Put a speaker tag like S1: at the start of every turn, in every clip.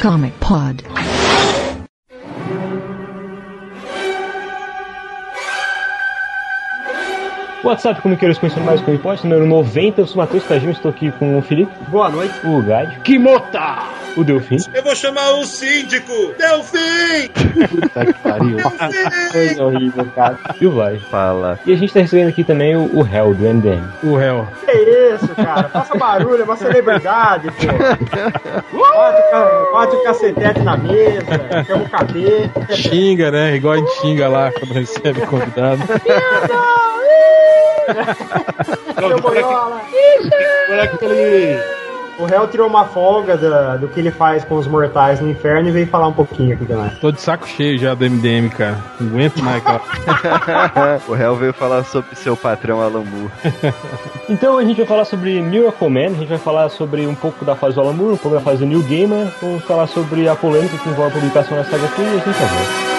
S1: Comic Pod.
S2: WhatsApp Comiqueiros conhecendo mais Comic Pod, número 90. Eu sou o Matheus Tajima, estou aqui com o Felipe.
S3: Boa noite.
S2: O Gad.
S4: Kimota!
S2: O Delfim.
S4: Eu vou chamar o síndico! Delfim!
S2: Puta que pariu.
S4: Delfim!
S2: Coisa horrível, cara. E o Vai.
S5: Fala.
S2: E a gente tá recebendo aqui também o, o Hell, do MDM.
S6: O réu.
S3: Que isso, cara? Faça barulho, é uma celebridade, pô. Ca- bate o cacetete na mesa, chama o capeta.
S6: Xinga, né? Igual a gente xinga lá quando recebe convidado.
S3: Seu boiola.
S4: Olha aquele.
S3: O réu tirou uma folga da- do que ele faz com os mortais no inferno e veio falar um pouquinho aqui também.
S6: Tô de saco cheio já do MDM, cara. Não aguento mais aquela.
S5: o réu veio falar sobre seu patrão Alan Moore.
S2: Então a gente vai falar sobre Miracle Man, a gente vai falar sobre um pouco da fase do Alan Moore, um pouco da fase do New Gamer, vamos falar sobre a polêmica que envolve a publicação da saga aqui e a gente já volta.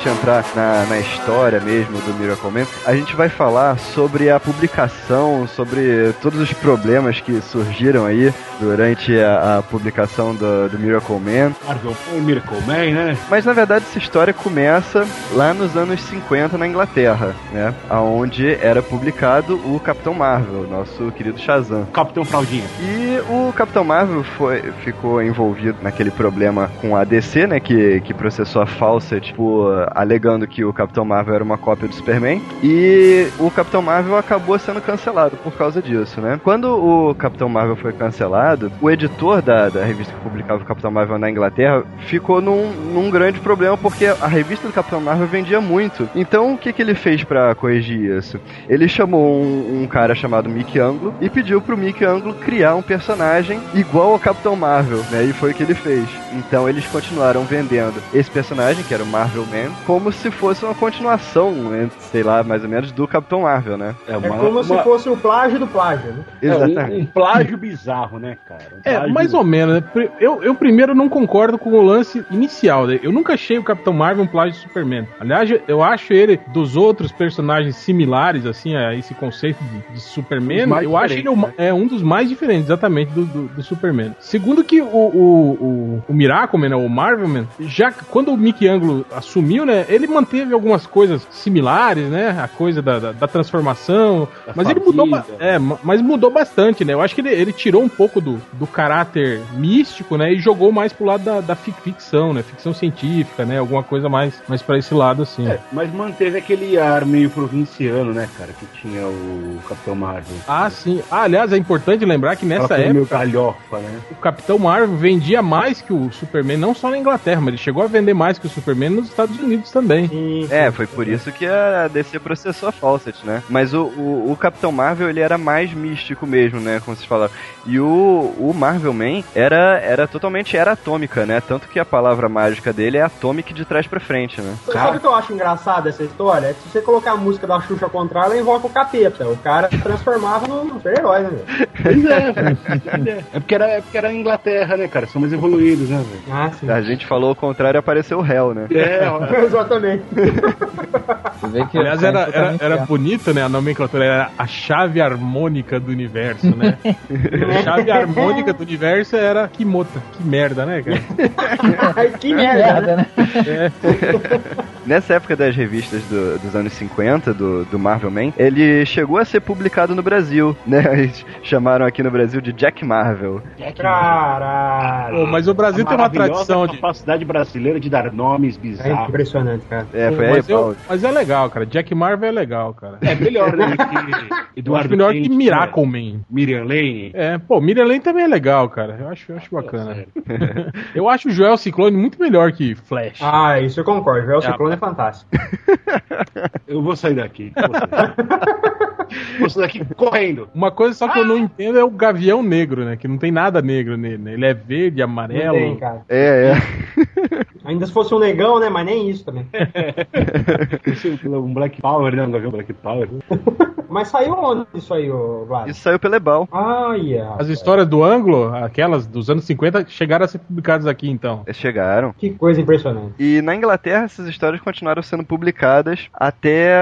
S5: Gente entrar na, na história mesmo do Miracle Man, a gente vai falar sobre a publicação, sobre todos os problemas que surgiram aí durante a, a publicação do, do Miracle Man.
S4: Marvel Miracle Man, né?
S5: Mas na verdade essa história começa lá nos anos 50 na Inglaterra, né? Onde era publicado o Capitão Marvel, nosso querido Shazam.
S4: Capitão Fraldinha.
S5: E o Capitão Marvel foi, ficou envolvido naquele problema com a DC, né? Que, que processou a Fawcett por alegando que o Capitão Marvel era uma cópia do Superman. E o Capitão Marvel acabou sendo cancelado por causa disso, né? Quando o Capitão Marvel foi cancelado, o editor da, da revista que publicava o Capitão Marvel na Inglaterra ficou num, num grande problema porque a revista do Capitão Marvel vendia muito. Então o que, que ele fez pra corrigir isso? Ele chamou um, um cara chamado Mickey Anglo e pediu pro Mickey Anglo criar um personagem igual ao Capitão Marvel, né? E foi o que ele fez. Então eles continuaram vendendo esse personagem, que era o Marvel Man, como se fosse uma continuação, né, sei lá, mais ou menos, do Capitão Marvel, né?
S4: É,
S3: É como se fosse o plágio do plágio, né?
S4: É, um,
S5: Exatamente.
S4: um plágio bizarro, né, cara? Um
S6: É, mais ou menos. né? Eu, eu primeiro não concordo com o lance inicial. né? Eu nunca achei o Capitão Marvel um plágio de Superman. Aliás, eu- acho ele dos outros personagens similares, assim, a esse conceito de, de Superman. Eu acho ele
S4: né?
S6: é um dos mais diferentes, exatamente, do, do, do Superman. Segundo que o, o, o, o Miracle Man, né, o Marvel Man, já quando o Mickey Anglo assumiu, né, ele manteve algumas coisas similares, né? A coisa da, da, da transformação.
S4: Da
S6: mas ele mudou. É, ma- mas mudou bastante, né? Eu acho que ele, ele tirou um pouco do, do caráter místico, né? E jogou mais pro lado da, da fic- ficção, né? Ficção científica, né? Alguma coisa mais, mais pra esse lado, assim.
S4: É, mas manteve aquele ar meio provinciano, né, cara, que tinha o Capitão Marvel.
S6: Ah, sim. Ah, aliás, é importante lembrar que nessa
S4: meio
S6: época
S4: galhofa, né?
S6: o Capitão Marvel vendia mais que o Superman, não só na Inglaterra, mas ele chegou a vender mais que o Superman nos Estados Unidos também.
S3: Sim,
S5: É, foi por isso que a DC processou a Fawcett, né? Mas o, o, o Capitão Marvel, ele era mais místico mesmo, né? Como vocês falaram. E o, o Marvel Man era, era totalmente era atômica, né? Tanto que a palavra mágica dele é atomic de trás pra frente, né?
S3: Sabe o que eu acho engraçado dessa história? É que se você colocar a música da Xuxa ao contrário, ela invoca o capeta. O cara transformava num super-herói, né, velho?
S4: Pois é, é porque era, é porque era a Inglaterra, né, cara? São mais evoluídos, né, velho?
S3: Ah, sim.
S5: A gente falou o contrário e apareceu o réu, né?
S4: É, ó.
S3: Exatamente.
S7: Você vê que
S6: Aliás, era, era, era bonito, né? A nomenclatura era a chave harmônica do universo, né? a chave harmônica do universo era Kimota. Que merda, né, cara?
S3: Que merda, né?
S7: né?
S5: Nessa época das revistas do- dos anos 50, do, do Marvel Man, ele chegou a ser publicado no Brasil, né? Eles chamaram aqui no Brasil de Jack Marvel.
S3: Caralho.
S6: Pô, mas o Brasil
S4: A
S6: tem uma tradição de.
S4: capacidade brasileira de dar nomes
S3: É
S4: bizarros.
S3: Impressionante, cara.
S5: É, foi aí,
S6: mas, eu-
S5: Paulo.
S6: mas é legal, cara. Jack Marvel é legal, cara.
S4: É melhor, né? Que
S6: Eu acho
S4: Eduardo
S6: melhor que Miracle
S4: né?
S6: Man.
S4: Miriam Lane.
S6: É, pô, Miriam Lane também é legal, cara. Eu acho, eu acho bacana.
S4: Sério.
S6: Eu acho o Joel Ciclone muito melhor que Flash.
S3: Ah, isso eu concordo. O Ciclone é fantástico.
S4: Eu vou sair daqui. Vou sair, sair daqui correndo.
S6: Uma coisa só que eu não entendo é o Gavião Negro, né? Que não tem nada negro nele, né? Ele é verde,
S3: Não
S6: amarelo.
S3: tem, cara.
S5: É, é.
S3: Ainda se fosse um negão, né? Mas nem isso também.
S4: Um Black Power, né? Um Gavião Black Power.
S3: Mas saiu onde isso aí, ô Vlad?
S5: Isso saiu pela Ebal.
S3: Ah, yeah.
S6: As histórias do ângulo, aquelas dos anos 50, chegaram a ser publicadas aqui, então.
S5: Eles chegaram.
S3: Que coisa impressionante.
S5: E na Inglaterra essas histórias continuaram sendo publicadas até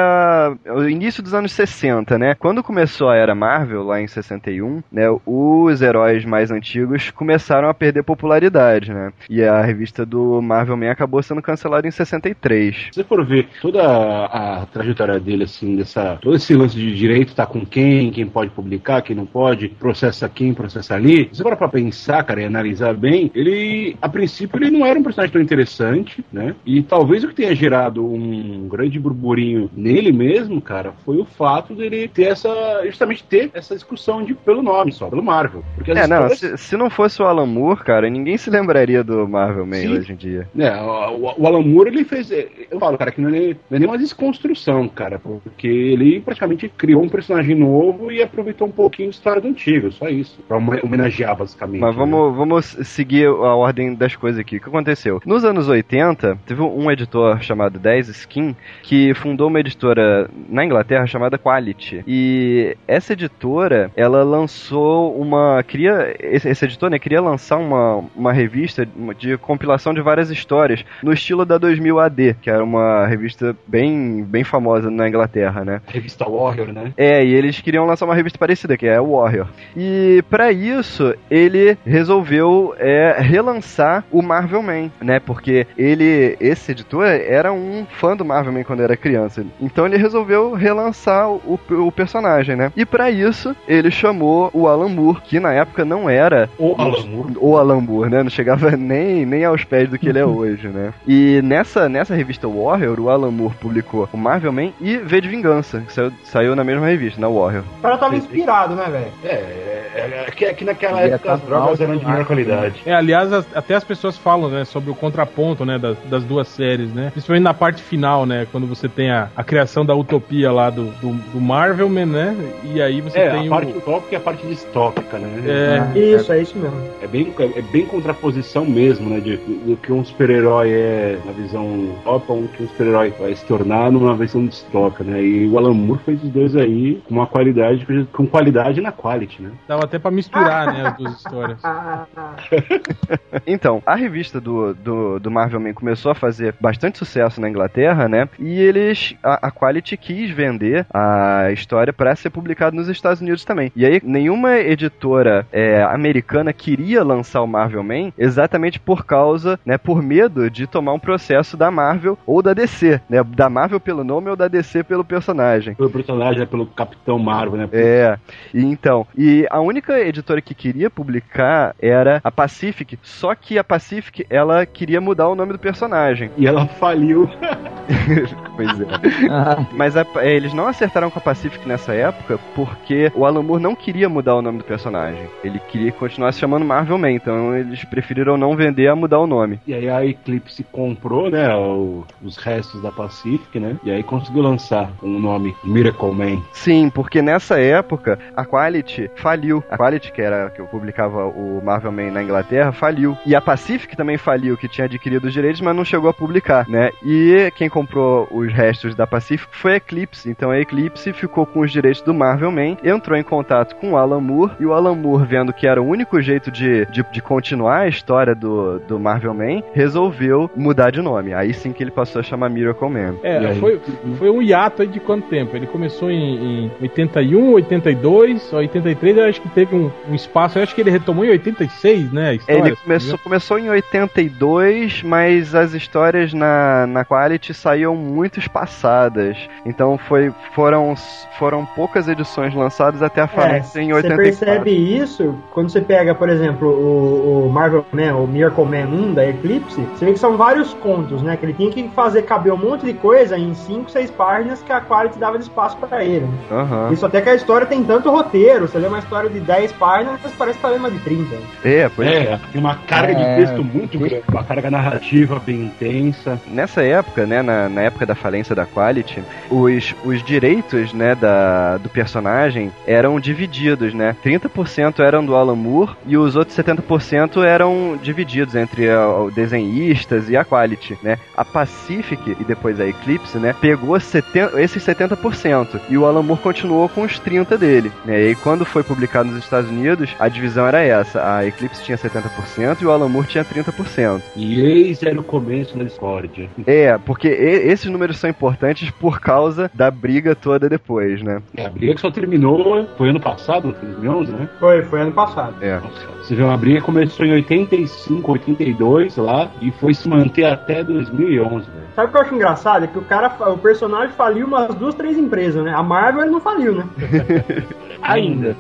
S5: o início dos anos 60, né? Quando começou a era Marvel, lá em 61, né, os heróis mais antigos começaram a perder popularidade, né? E a revista do Marvel Man acabou sendo cancelada em 63.
S4: Se você for ver toda a, a trajetória dele, assim, dessa, todo esse lance de direito tá com quem, quem pode publicar, quem não pode, processa quem, processa ali. Se você for pensar, cara, e analisar bem, ele, a princípio, ele não era um personagem tão interessante, né? E talvez o que tenha gerado um grande burburinho nele mesmo, cara, foi o fato dele ter essa, justamente ter essa discussão de, pelo nome só, pelo Marvel. Porque
S5: É, não,
S4: histórias-
S5: se, se não fosse o Alan Moore, cara, ninguém se lembraria do Marvel Man hoje em dia.
S4: É, o, o Alan Moore, ele fez. Eu falo, cara, que não é, não é nem uma desconstrução, cara, porque ele praticamente criou um personagem novo e aproveitou um pouquinho da história do antigo, só isso. Pra homenagear, basicamente.
S5: Mas
S4: né?
S5: vamos, vamos seguir a ordem das coisas aqui. O que aconteceu? Nos anos 80, teve um editor chamado 10 Skin que fundou uma editora na Inglaterra chamada Quality. E essa editora, ela lançou uma. Queria, esse, esse editor né, queria lançar uma, uma revista de compilação de várias histórias no estilo da 2000 AD, que era uma revista bem, bem famosa na Inglaterra, né?
S4: A revista Warrior, né?
S5: É, e eles queriam lançar uma revista parecida, que é Warrior. E pra isso, ele resolveu é, relançar o Marvel Man, né? Porque ele, esse editor, era um fã do Marvel Man quando era criança. Então ele resolveu relançar o, o personagem, né? E pra isso, ele chamou o Alan Moore, que na época não era
S4: O Alan Moore.
S5: o Alan Moore, né? Não chegava nem, nem aos pés do que ele é hoje, né? E nessa, nessa revista Warrior, o Alan Moore publicou o Marvel Man e V de Vingança, que saiu, saiu na mesma revista, na Warrior.
S3: O cara tava inspirado, né, velho?
S4: É, é, é que, é que naquela
S7: Ele
S4: época as drogas eram de melhor qualidade.
S6: É, aliás, as- até as pessoas falam, né, sobre o contraponto, né, das, das duas séries, né? Principalmente na parte final, né, quando você tem a, a criação da utopia lá do, do, do Marvelman, né? E aí você
S4: É,
S6: tem
S4: a
S6: o...
S4: parte utópica e a parte distópica, né?
S6: É,
S3: Isso, é isso mesmo.
S4: É bem, é bem contraposição mesmo, né? De, do que um super-herói é na visão utópica, um que um super-herói vai se tornar numa versão distópica, né? E o Alan Moore fez os dois aí com uma qualidade, com qualidade na quality, né?
S6: dava até pra misturar, né, as duas histórias.
S5: Então, a revista do, do, do Marvel Man começou a fazer bastante sucesso na Inglaterra, né? E eles, a, a Quality quis vender a história para ser publicado nos Estados Unidos também. E aí, nenhuma editora é, americana queria lançar o Marvel Man exatamente por causa, né, por medo de tomar um processo da Marvel ou da DC, né? Da Marvel pelo nome ou da DC pelo personagem.
S4: Pelo personagem, né? pelo Capitão Marvel, né?
S5: É, e então, e a única editora que queria publicar era a Pacific, só que a Pacific, ela queria mudar o nome do personagem.
S4: E ela faliu.
S5: Pois é.
S7: Ah,
S5: Mas a- é, eles não acertaram com a Pacific nessa época porque o Alan Moore não queria mudar o nome do personagem. Ele queria continuar se chamando Marvel Man, então eles preferiram não vender a mudar o nome.
S4: E aí a Eclipse comprou, né? o- os restos da Pacific, né? E aí conseguiu lançar um nome Miracle Man.
S5: Sim, porque nessa época a Quality faliu. A Quality, que era que eu publicava o Marvel Man na Inglaterra, faliu. E a Pacific também faliu, que tinha adquirido os direitos, mas não chegou a publicar, né? E quem comprou os os restos da Pacific foi a Eclipse. Então a Eclipse ficou com os direitos do Marvel Man, entrou em contato com o Alan Moore, e o Alan Moore, vendo que era o único jeito de, de, de continuar a história do, do Marvel Man, resolveu mudar de nome. Aí sim que ele passou a chamar Miracle Man.
S6: É, foi, foi um hiato aí de quanto tempo? Ele começou em, em 81, 82, 83, eu acho que teve um, um espaço, eu acho que ele retomou em 86, né? a história,
S5: Ele começou, começou em 82, mas as histórias na, na Quality saíam muito espaçadas. Então foi, foram, foram poucas edições lançadas até a
S3: É,
S5: falência em
S3: você
S5: 84.
S3: percebe isso quando você pega, por exemplo, o, o Marvel Man, o Miracle Man 1 da Eclipse, você vê que são vários contos, né? Que ele tinha que fazer caber um monte de coisa em 5, 6 páginas que a Quality dava de espaço pra ele.
S5: Aham.
S3: Isso até que a história tem tanto roteiro, você lê uma história de 10 páginas, mas parece que tá lendo uma de 30.
S5: É, pois é.
S4: É, tem uma carga
S7: É,
S4: de texto muito grande, uma carga narrativa bem intensa.
S5: Nessa época, né, na, na época da falência da Quality, os, os direitos, né, da, do personagem eram divididos, né? 30% eram do Alan Moore e os outros 70% eram divididos entre a- o desenhistas e a Quality, né? A Pacific e depois a Eclipse, né, pegou 70, esses 70% e o Alan Moore continuou com os 30 dele, né? E quando foi publicado nos Estados Unidos, a divisão era essa, a Eclipse tinha 70% e o Alan Moore tinha 30%.
S4: E eis era o começo da discórdia.
S5: É, porque esses números são importantes por causa da briga toda depois, né?
S4: É, a briga que só terminou, foi ano passado, 2011, né?
S3: Foi, foi ano passado.
S5: É.
S4: Você vê uma briga começou em 85, 82 lá e foi se manter até 2011, velho.
S3: Sabe o que eu acho engraçado? É que o cara, o personagem faliu umas duas, três empresas, né? A Marvel ele não faliu, né?
S4: Ainda.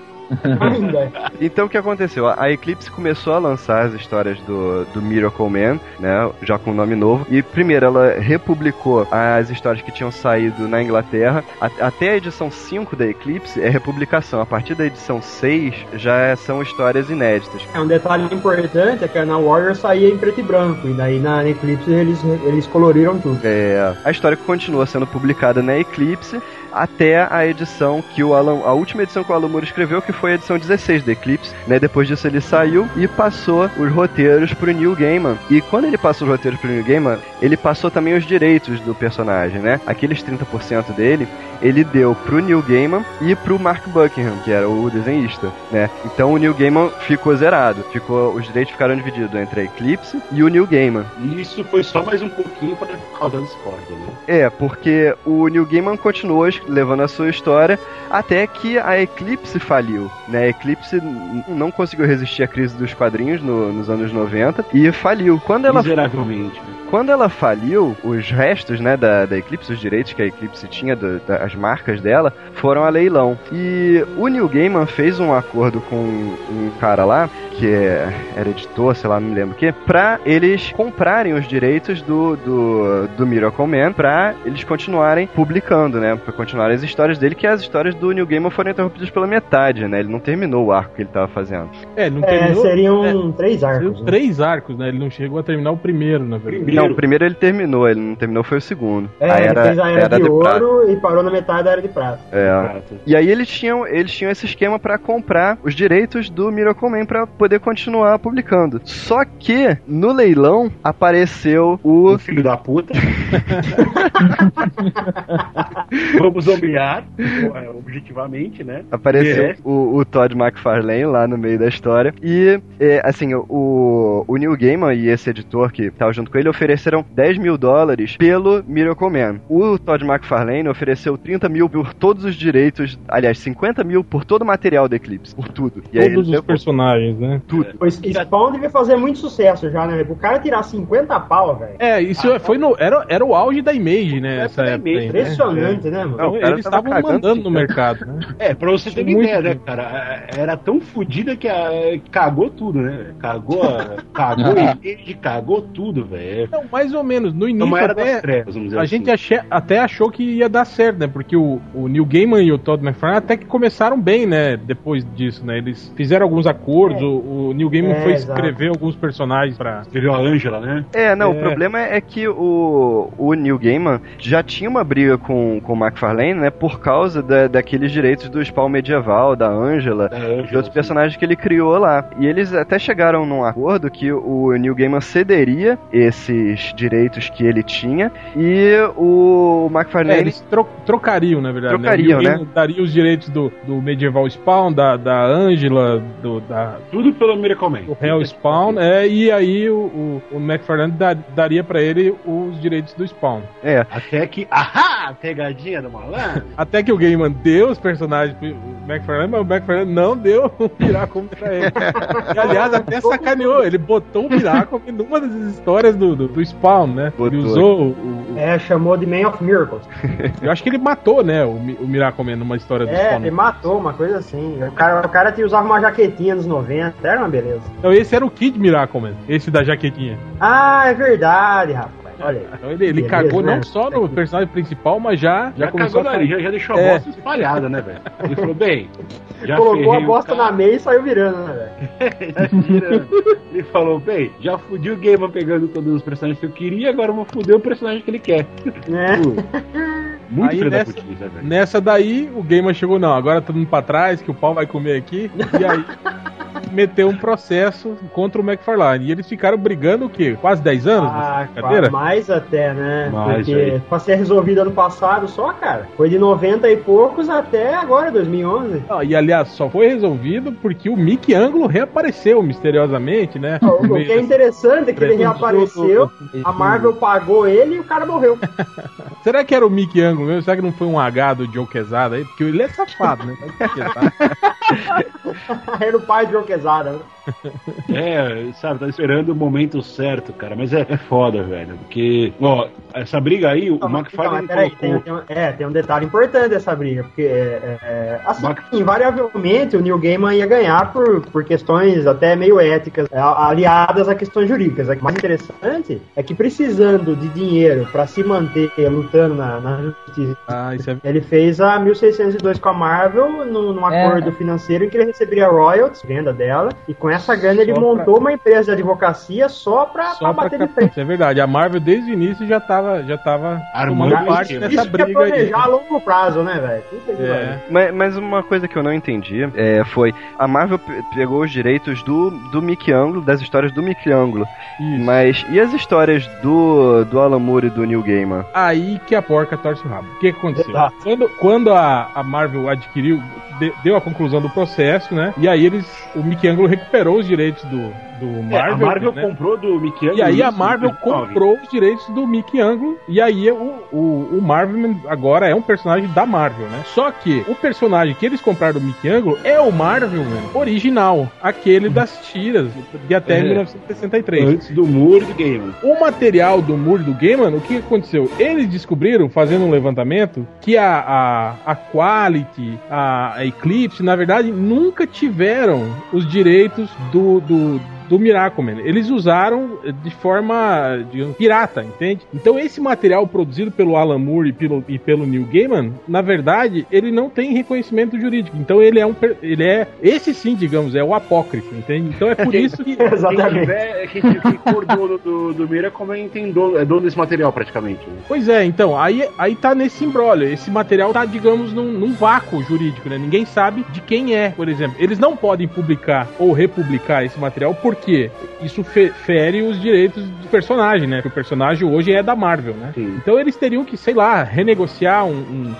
S3: Ainda.
S5: Então o que aconteceu? A Eclipse começou a lançar as histórias do, do Miracle Man, né? Já com um nome novo. E primeiro ela republicou as histórias que tinham saído na Inglaterra. Até a edição 5 da Eclipse é republicação. A partir da edição 6 já são histórias inéditas.
S3: É um detalhe importante é que na Warrior saía em preto e branco, e daí na Eclipse eles, eles coloriram tudo.
S5: É, a história continua sendo publicada na Eclipse até a edição que o Alan, a última edição que o Alan Moore escreveu, que foi a edição 16 da Eclipse, né? Depois disso ele saiu e passou os roteiros pro Neil Gaiman. E quando ele passou os roteiros pro Neil Gaiman, ele passou também os direitos do personagem, né? Aqueles 30% dele, ele deu pro Neil Gaiman e pro Mark Buckingham, que era o desenhista, né? Então o Neil Gaiman ficou zerado, ficou os direitos ficaram divididos entre a Eclipse e o Neil Gaiman.
S4: E isso foi só mais um pouquinho para causar discórdia, né?
S5: É, porque o Neil Gaiman continuou levando a sua história até que a Eclipse faliu, né? A Eclipse não conseguiu resistir à crise dos quadrinhos no- nos anos 90 e faliu. Quando ela,
S4: Miseravelmente. né?
S5: quando ela faliu, os restos, né, da, da Eclipse, os direitos que a Eclipse tinha, do- da- as marcas dela, foram a leilão. E o Neil Gaiman fez um acordo com um cara lá, que é, era editor, sei lá, não me lembro o que, pra eles comprarem os direitos do, do, do Miracle Man, pra eles continuarem publicando, né, pra continuar as histórias dele, que as histórias do Neil Gaiman foram interrompidas pela metade, né, ele não terminou o arco que ele tava fazendo.
S6: É, ele não
S3: É,
S6: terminou.
S3: seriam três
S6: seriam
S3: arcos. né?
S6: três arcos, né? Ele não chegou a terminar o primeiro, na verdade.
S4: Primeiro.
S5: Não, o primeiro ele terminou, ele não terminou foi o segundo.
S3: É,
S5: a
S3: ele
S5: era,
S3: fez a era, de,
S5: prata.
S3: ouro e parou na metade da era de prata.
S5: É. E aí eles tinham, eles tinham esse esquema pra comprar os direitos do Miracle Man pra poder continuar publicando. Só que no leilão apareceu o
S4: O filho da puta. Vamos nomear, é, objetivamente, né?
S5: apareceu
S4: É.
S5: o, o Todd McFarlane lá no meio da história e é, assim o, o Neil Gaiman e esse editor que tava junto com ele ofereceram 10 mil dólares pelo Miracle Man. O Todd McFarlane ofereceu 30 mil por todos os direitos, aliás 50 mil por todo o material do Eclipse, por tudo. E aí
S6: Todos
S5: ele
S6: os personagens, né?
S5: Tudo.
S3: O Spawn devia fazer muito sucesso já, né? O cara tirar 50 pau, velho.
S6: É, isso
S5: Ah,
S6: foi no, era, era o auge da Image, né? Essa época.
S4: Image,
S6: aí, né?
S3: Impressionante, né, mano?
S5: Não,
S6: Então, eles
S5: tava
S6: estavam mandando no
S5: dinheiro.
S6: mercado, né?
S4: É, pra você ter uma ideia, né, cara? Era tão fodida que a- cagou tudo, né? Cagou, a- cagou a Image, cagou tudo, velho.
S6: Não, mais ou menos. No
S4: É
S6: início
S4: era
S6: até,
S4: trevas,
S6: a
S4: assim.
S6: gente ache- até achou que ia dar certo, né? porque o, o Neil Gaiman e o Todd McFarlane até que começaram bem, né? Depois disso, né? Eles fizeram alguns acordos,
S3: É.
S6: o, o Neil Gaiman
S3: É,
S6: foi
S3: exato.
S6: escrever alguns personagens pra.
S4: Escreveu a Ângela, né?
S5: É, não,
S6: É.
S5: o problema é que o, o Neil Gaiman já tinha uma briga com, com o McFarlane, né, por causa da, daqueles direitos do Spawn medieval, da Angela,
S4: Da
S5: de outros personagens que ele criou lá. E eles até chegaram num acordo que o Neil Gaiman cederia esses direitos que ele tinha e o
S6: É,
S5: McFarlane...
S6: eles tro- trocariam, na verdade.
S5: Trocariam,
S6: né? O Neil
S5: né?
S6: Gaiman Daria os direitos do, do Medieval Spawn, da, da Angela, do, da,
S4: Tudo pelo Miracle Man.
S6: o Hell Spawn, é, e aí o, o, o McFarlane da- daria pra ele os direitos do Spawn.
S5: É,
S4: Até que. Ahá! Pegadinha do malandro.
S6: Até que o Gaiman deu os personagens pro McFarlane, mas o McFarlane não deu o Miracle pra ele. E, aliás, até sacaneou, ele botou o Miracle numa das histórias do, do, do Spawn, né? Ele
S5: Botou.
S6: usou o, o-
S3: É, chamou de Man of Miracles.
S6: Eu acho que ele matou, né, o, o Miracle Man numa história do
S3: É,
S6: Spawn.
S3: ele matou, uma coisa assim. O cara, o cara tinha- usava uma jaquetinha nos 90, era uma beleza.
S6: Então esse era o Kid Miracle Man, esse da jaquetinha.
S3: Ah, é verdade, rapaz. Olha aí.
S6: Então ele, ele
S3: Beleza,
S6: cagou
S3: né?
S6: não só no personagem principal, mas já, já,
S4: Já,
S6: começou
S4: cagou
S6: a
S4: já, já deixou a
S6: É.
S4: bosta espalhada, né, velho? Ele falou, bem. Já
S3: Colocou a bosta na meia e saiu virando, né, velho?
S4: Ele falou, bem, já fudi o Gaiman pegando todos os personagens que eu queria, agora eu vou fuder o personagem que ele quer.
S3: Né?
S4: Muito
S6: Aí
S4: da
S6: nessa-
S4: né, velho?
S6: Nessa daí, o Gamer chegou, não, agora todo mundo pra trás, que o pau vai comer aqui. E aí, meteu um processo contra o McFarlane. E eles ficaram brigando o quê? Quase 10 anos?
S3: Ah,
S6: brincadeira?
S3: mais até, né?
S4: Mais,
S3: Porque
S4: aí.
S3: pra ser resolvido ano passado só, cara. Foi de 90 e poucos até agora, 2011.
S6: Não, e aliás, só foi resolvido porque o Mickey Ângulo reapareceu misteriosamente, né?
S3: O o que é interessante é que ele reapareceu, a Marvel pagou ele e o cara morreu.
S6: Será que era o Mickey Ângulo mesmo? Será que não foi um H do Joe Quesada aí? Porque ele é safado, né?
S3: Era o pai de Joe Quesada, né?
S4: É, sabe, tá esperando o momento certo, cara. Mas é, é foda, velho. Porque, ó, essa briga aí, o
S3: mas
S4: McFarlane
S3: peraí,
S4: colocou.
S3: tem, tem é, tem um detalhe importante dessa briga, porque é, é, assim,
S4: Mac-
S3: invariavelmente o Neil Gaiman ia ganhar por, por questões até meio éticas, é, aliadas a questões jurídicas. O mais interessante é que precisando de dinheiro para se manter lutando na, na justiça,
S6: Ah, isso é.
S3: ele fez a 1602 com a Marvel num, num
S7: É.
S3: acordo financeiro em que ele receberia royalties, venda dela, e com essa grana ele
S6: Só
S3: montou uma empresa de advocacia só pra,
S6: Só
S3: pra
S6: pra
S3: bater de
S6: cap-
S3: frente.
S6: Isso é verdade. A Marvel desde o início já tava, já tava
S4: Armando
S6: parte
S4: esquema.
S6: nessa
S3: Isso que é
S6: briga aí.
S3: planejar a longo prazo, né, velho?
S6: É.
S5: Mas, mas uma coisa que eu não entendi é, foi a Marvel pe- pegou os direitos do, do Mickey Anglo, das histórias do Mickey Anglo,
S6: Isso.
S5: mas e as histórias do, do Alan Moore e do Neil Gaiman?
S6: Aí que a porca torce o rabo. O que que aconteceu?
S3: Exato.
S6: Quando, quando a, a Marvel adquiriu, de- deu a conclusão do processo, né? E aí eles, o Mickey Anglo recuperou os direitos do, do
S4: É,
S6: Marvel.
S4: a Marvel
S6: né?
S4: comprou do Mickey
S6: E aí a Marvel
S4: 2019.
S6: comprou os direitos do Mickey Anglo. E aí o, o, o Marvel agora é um personagem da Marvel, né? Só que o personagem que eles compraram do Mickey Anglo é o Marvel original. Aquele das tiras, de até
S4: É.
S6: 1963.
S4: Antes do e do Gaiman.
S6: O material do e do Gaiman, o que aconteceu? Eles descobriram, fazendo um levantamento, que a, a, a Quality, a, a Eclipse, na verdade, nunca tiveram os direitos do, do, do Miracleman. Eles usaram de forma digamos, pirata, entende? Então esse material produzido pelo Alan Moore e pelo, e pelo Neil Gaiman, na verdade, ele não tem reconhecimento jurídico. Então ele é um ele é esse sim, digamos, é o apócrifo, entende? Então é por isso que
S4: Quem
S3: Exatamente.
S4: tiver, quem, quem for dono do, do Miracle tem dono, é dono desse material praticamente. né?
S6: Pois é, então, aí, aí tá nesse imbróglio. Esse material tá, digamos, num, num vácuo jurídico, né? Ninguém sabe de quem é, por exemplo. Eles não podem publicar ou republicar esse material porque isso fe- fere os direitos do personagem, né? Porque o personagem hoje é da Marvel, né?
S4: Sim.
S6: Então eles teriam que, sei lá, renegociar um, um-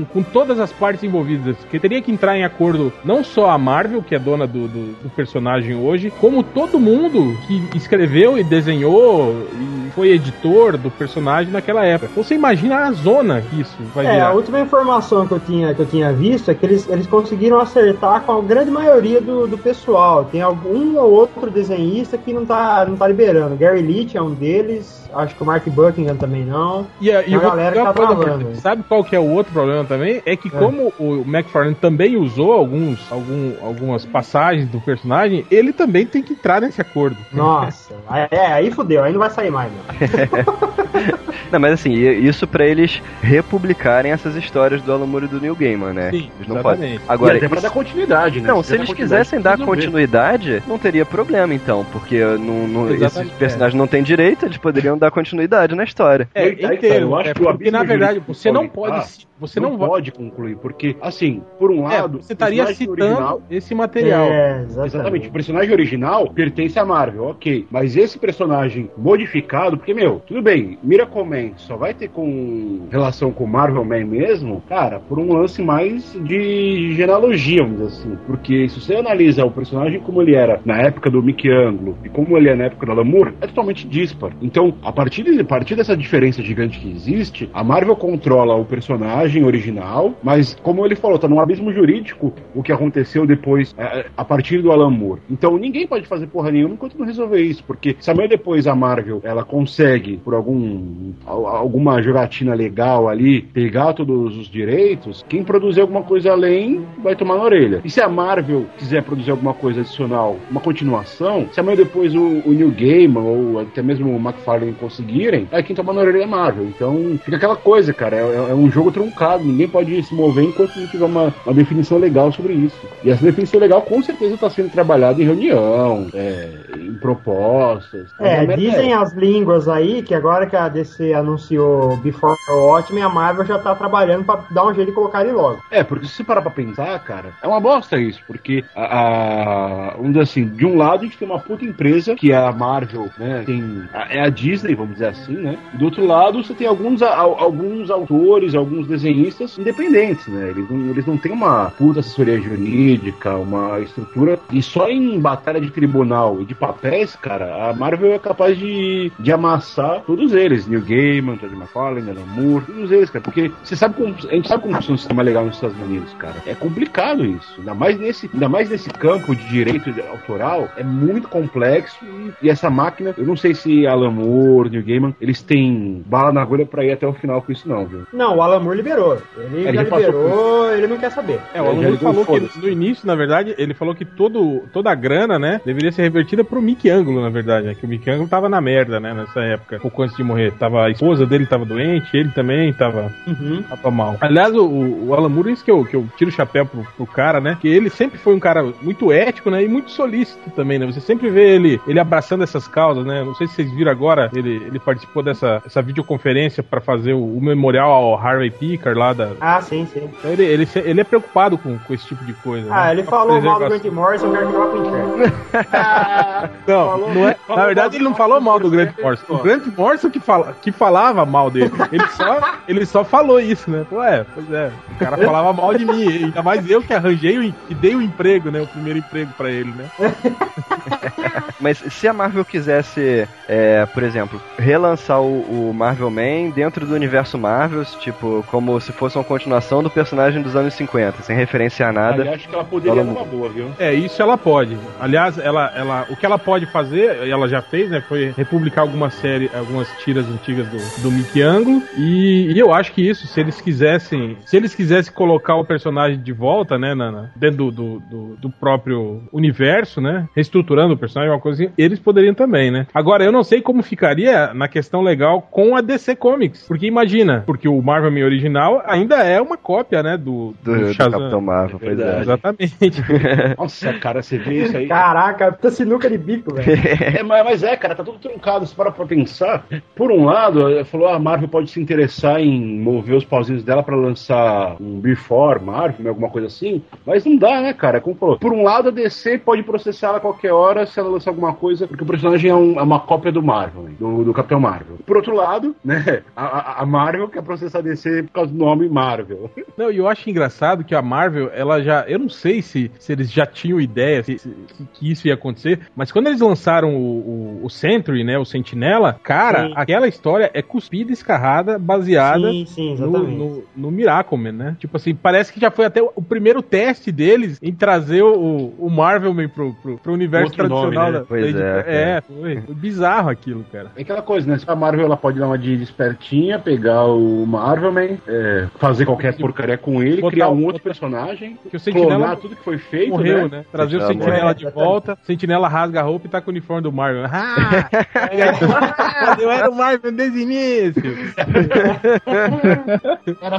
S6: um- com todas as partes envolvidas. Que teria que entrar em acordo não só a Marvel, que é dona do, do- do personagem hoje, como todo mundo que escreveu e desenhou e foi editor do personagem naquela época. Então você imagina a zona que isso vai
S3: É, a
S6: virar.
S3: última informação que eu tinha, que eu tinha visto é que eles, eles conseguiram acertar com a grande maioria do, do pessoal. Tem algum ou outro desenhista que não tá, não tá liberando. Gary Leach é um deles, acho que o Mark Buckingham também não.
S6: E, a- e
S3: galera que tá
S6: coisa,
S3: travando.
S6: Marcos, sabe qual que é o outro problema também? É que como o McFarlane também usou alguns, algum, algumas passagens do personagem, ele também tem que entrar nesse acordo.
S3: Nossa, é, aí fudeu, aí não vai sair mais, não.
S5: Não, mas assim, isso pra eles republicarem essas histórias do Alan Moore e do Neil Gaiman, né?
S6: Sim,
S5: eles não podem. Agora,
S4: e até pra
S5: isso-
S4: dar continuidade, né?
S5: Não,
S4: Se
S5: se eles quisessem dar continuidade, não teria problema então, porque não, não, esses
S6: Exatamente.
S5: personagens não têm direito, eles poderiam dar continuidade na história.
S6: É,
S4: cara,
S6: inteiro.
S4: eu acho
S6: é
S4: que o
S6: porque, na verdade, você não
S4: pode
S6: pode. Você
S4: não,
S6: não, vai.
S4: pode concluir, porque, assim, por um
S6: É,
S4: lado,
S6: você estaria
S4: o personagem
S6: citando
S4: original-
S6: esse material.
S3: É,
S4: Exatamente, o personagem original pertence à Marvel, ok. Mas esse personagem modificado, porque, meu, tudo bem, Miracle Man só vai ter com relação com Marvel Man mesmo, cara, por um lance mais de genealogia, vamos dizer assim. Porque se você analisa o personagem como ele era na época do Mickey Anglo e como ele é na época do Alan Moore, é totalmente dispar. Então, a partir, de, a partir dessa diferença gigante que existe, a Marvel controla o personagem original, mas como ele falou, tá num abismo jurídico o que aconteceu depois é, a partir do Alan Moore. Então ninguém pode fazer porra nenhuma enquanto não resolver isso, porque se amanhã depois a Marvel ela consegue, por algum al- alguma jogatina legal ali, pegar todos os direitos, quem produzir alguma coisa além vai tomar na orelha. E se a Marvel quiser produzir alguma coisa adicional, uma continuação, se amanhã depois o, o New Gaiman ou até mesmo o McFarlane conseguirem, aí quem toma na orelha é a Marvel. Então fica aquela coisa, cara, é, é um jogo truncado, ninguém pode se mover enquanto não tiver uma, uma definição legal sobre isso. E essa definição legal com certeza está sendo trabalhada em reunião, é, em propostas.
S3: É,
S4: merda
S3: dizem as línguas aí que agora que a DC anunciou Before Watchmen, a Marvel já tá trabalhando pra dar um jeito de colocar ele logo.
S4: É, porque se você parar pra pensar, cara, é uma bosta isso, porque a, a- vamos dizer assim, de um lado a gente tem uma puta empresa, que é a Marvel, né, tem, a- é a Disney, vamos dizer assim, né, e do outro lado você tem alguns, alguns autores, alguns desenhistas independentes, né, eles não, eles não têm uma puta assessoria jurídica, uma estrutura, e só em batalha de tribunal e de papéis, cara, a Marvel é capaz de, de amassar todos eles, Neil Gaiman, Todd McFarlane, Alan Moore, todos eles, cara, porque você sabe como, a gente sabe como funciona o sistema legal nos Estados Unidos, cara. É complicado isso. Ainda mais nesse, ainda mais nesse campo de direito autoral, é muito complexo e, e essa máquina, eu não sei se Alan Moore, Neil Gaiman, eles têm bala na agulha pra ir até o final com isso não, viu?
S3: Não, o Alan Moore liberou. Ele
S4: Ele
S3: já liberou, ele não quer saber.
S6: É, o
S4: ligou,
S6: falou que no início, na verdade, ele falou que todo, toda a grana, né, deveria ser revertida pro Mickey Anglo, na verdade, né, que o Mickey Anglo tava na merda, né, nessa época, pouco antes de morrer. Tava, a esposa dele tava doente, ele também tava,
S3: Uhum.
S6: tava mal. Aliás, o, o Alan Moore, isso que eu, que eu tiro o chapéu pro, pro cara, né, que ele sempre foi um cara muito ético, né, e muito solícito também, né, você sempre vê ele, ele abraçando essas causas, né, não sei se vocês viram agora, ele, ele participou dessa essa videoconferência pra fazer o, o memorial ao Harvey Lá da...
S3: Ah, sim, sim.
S6: Então ele, ele, ele é preocupado com, com esse tipo de coisa.
S3: Ah,
S6: né?
S3: ele falou mal do. Grant Morrison, eu quero que pro inferno.
S6: Não,
S3: Falou-
S6: não é. Na verdade, ele não falou mal do Grant
S3: Morrison,
S6: Morrison. O. Grant Morrison que, fala, que falava mal dele. Ele só, ele só falou isso, né? Pô, é, pois é. O cara falava mal de mim. Ainda mais eu que arranjei o, que dei o emprego, né? O primeiro emprego pra ele, né?
S5: Mas se a Marvel quisesse, é, por exemplo, relançar o, o Marvel Man dentro do universo Marvel, tipo, como se fosse uma continuação do personagem dos anos 50, sem referência a nada.
S4: Aí acho que ela poderia
S5: Fala,
S4: dar uma boa, viu?
S6: É, isso ela pode. Aliás, ela, ela, o que ela pode fazer, e ela já fez, né? Foi republicar algumas séries, algumas tiras antigas do, do Mickey Anglo. E, e eu acho que isso, se eles quisessem. Se eles quisessem colocar o personagem de volta, né? na- na- dentro do, do, do- do próprio universo, né? Reestruturando o personagem, uma coisa assim, eles poderiam também, né? Agora, eu não sei como ficaria na questão legal com a DC Comics. Porque imagina, porque o Marvel Man original ainda é uma cópia, né? Do,
S5: Do, do
S6: Shazam.
S5: Capitão Marvel, pois é.
S6: Exatamente.
S4: Nossa, cara, você vê isso aí.
S3: Caraca, puta sinuca de bico, velho.
S4: É, mas, mas é, cara, tá tudo truncado. Se para pra pensar, por um lado, falou a Marvel pode se interessar em mover os pauzinhos dela pra lançar um Before Marvel, né, alguma coisa assim, mas não dá, né, cara? Como falou, por um lado, a DC pode processar ela a qualquer hora se ela lançar alguma coisa, porque o personagem é, um- é uma cópia do Marvel, né, do, do Capitão Marvel. Por outro lado, né, a, a- a Marvel quer processar a DC por causa do nome Marvel.
S6: Não, e eu acho engraçado que a Marvel, ela já. Eu não sei se, se eles já tinham ideia se- se- que isso ia acontecer, mas quando eles lançaram o, o, o Sentry, né? O Sentinela, cara,
S3: Sim.
S6: aquela história é cuspida, escarrada, baseada.
S3: Sim, sim,
S6: No, no, no Miracleman, né? Tipo assim, parece que já foi até o, o primeiro teste deles em trazer o, o Marvelman pro, pro, pro universo
S4: Outro nome,
S6: tradicional
S4: né?
S6: da,
S5: Pois
S6: da
S5: é.
S6: É, foi, foi bizarro aquilo, cara.
S4: É aquela coisa, né? A Marvel ela pode dar uma de espertinha, pegar o Marvelman, é, fazer qualquer porcaria com ele,
S6: Botar
S4: criar um outro personagem,
S6: Que o Sentinela
S4: tudo que foi feito,
S6: morreu,
S4: né?
S6: né? Trazer o
S5: Sentinela
S6: de volta, Sentinela rasga a roupa e tá com o uniforme do Marvel. Ah, Ah, eu era o Marvel desde o início.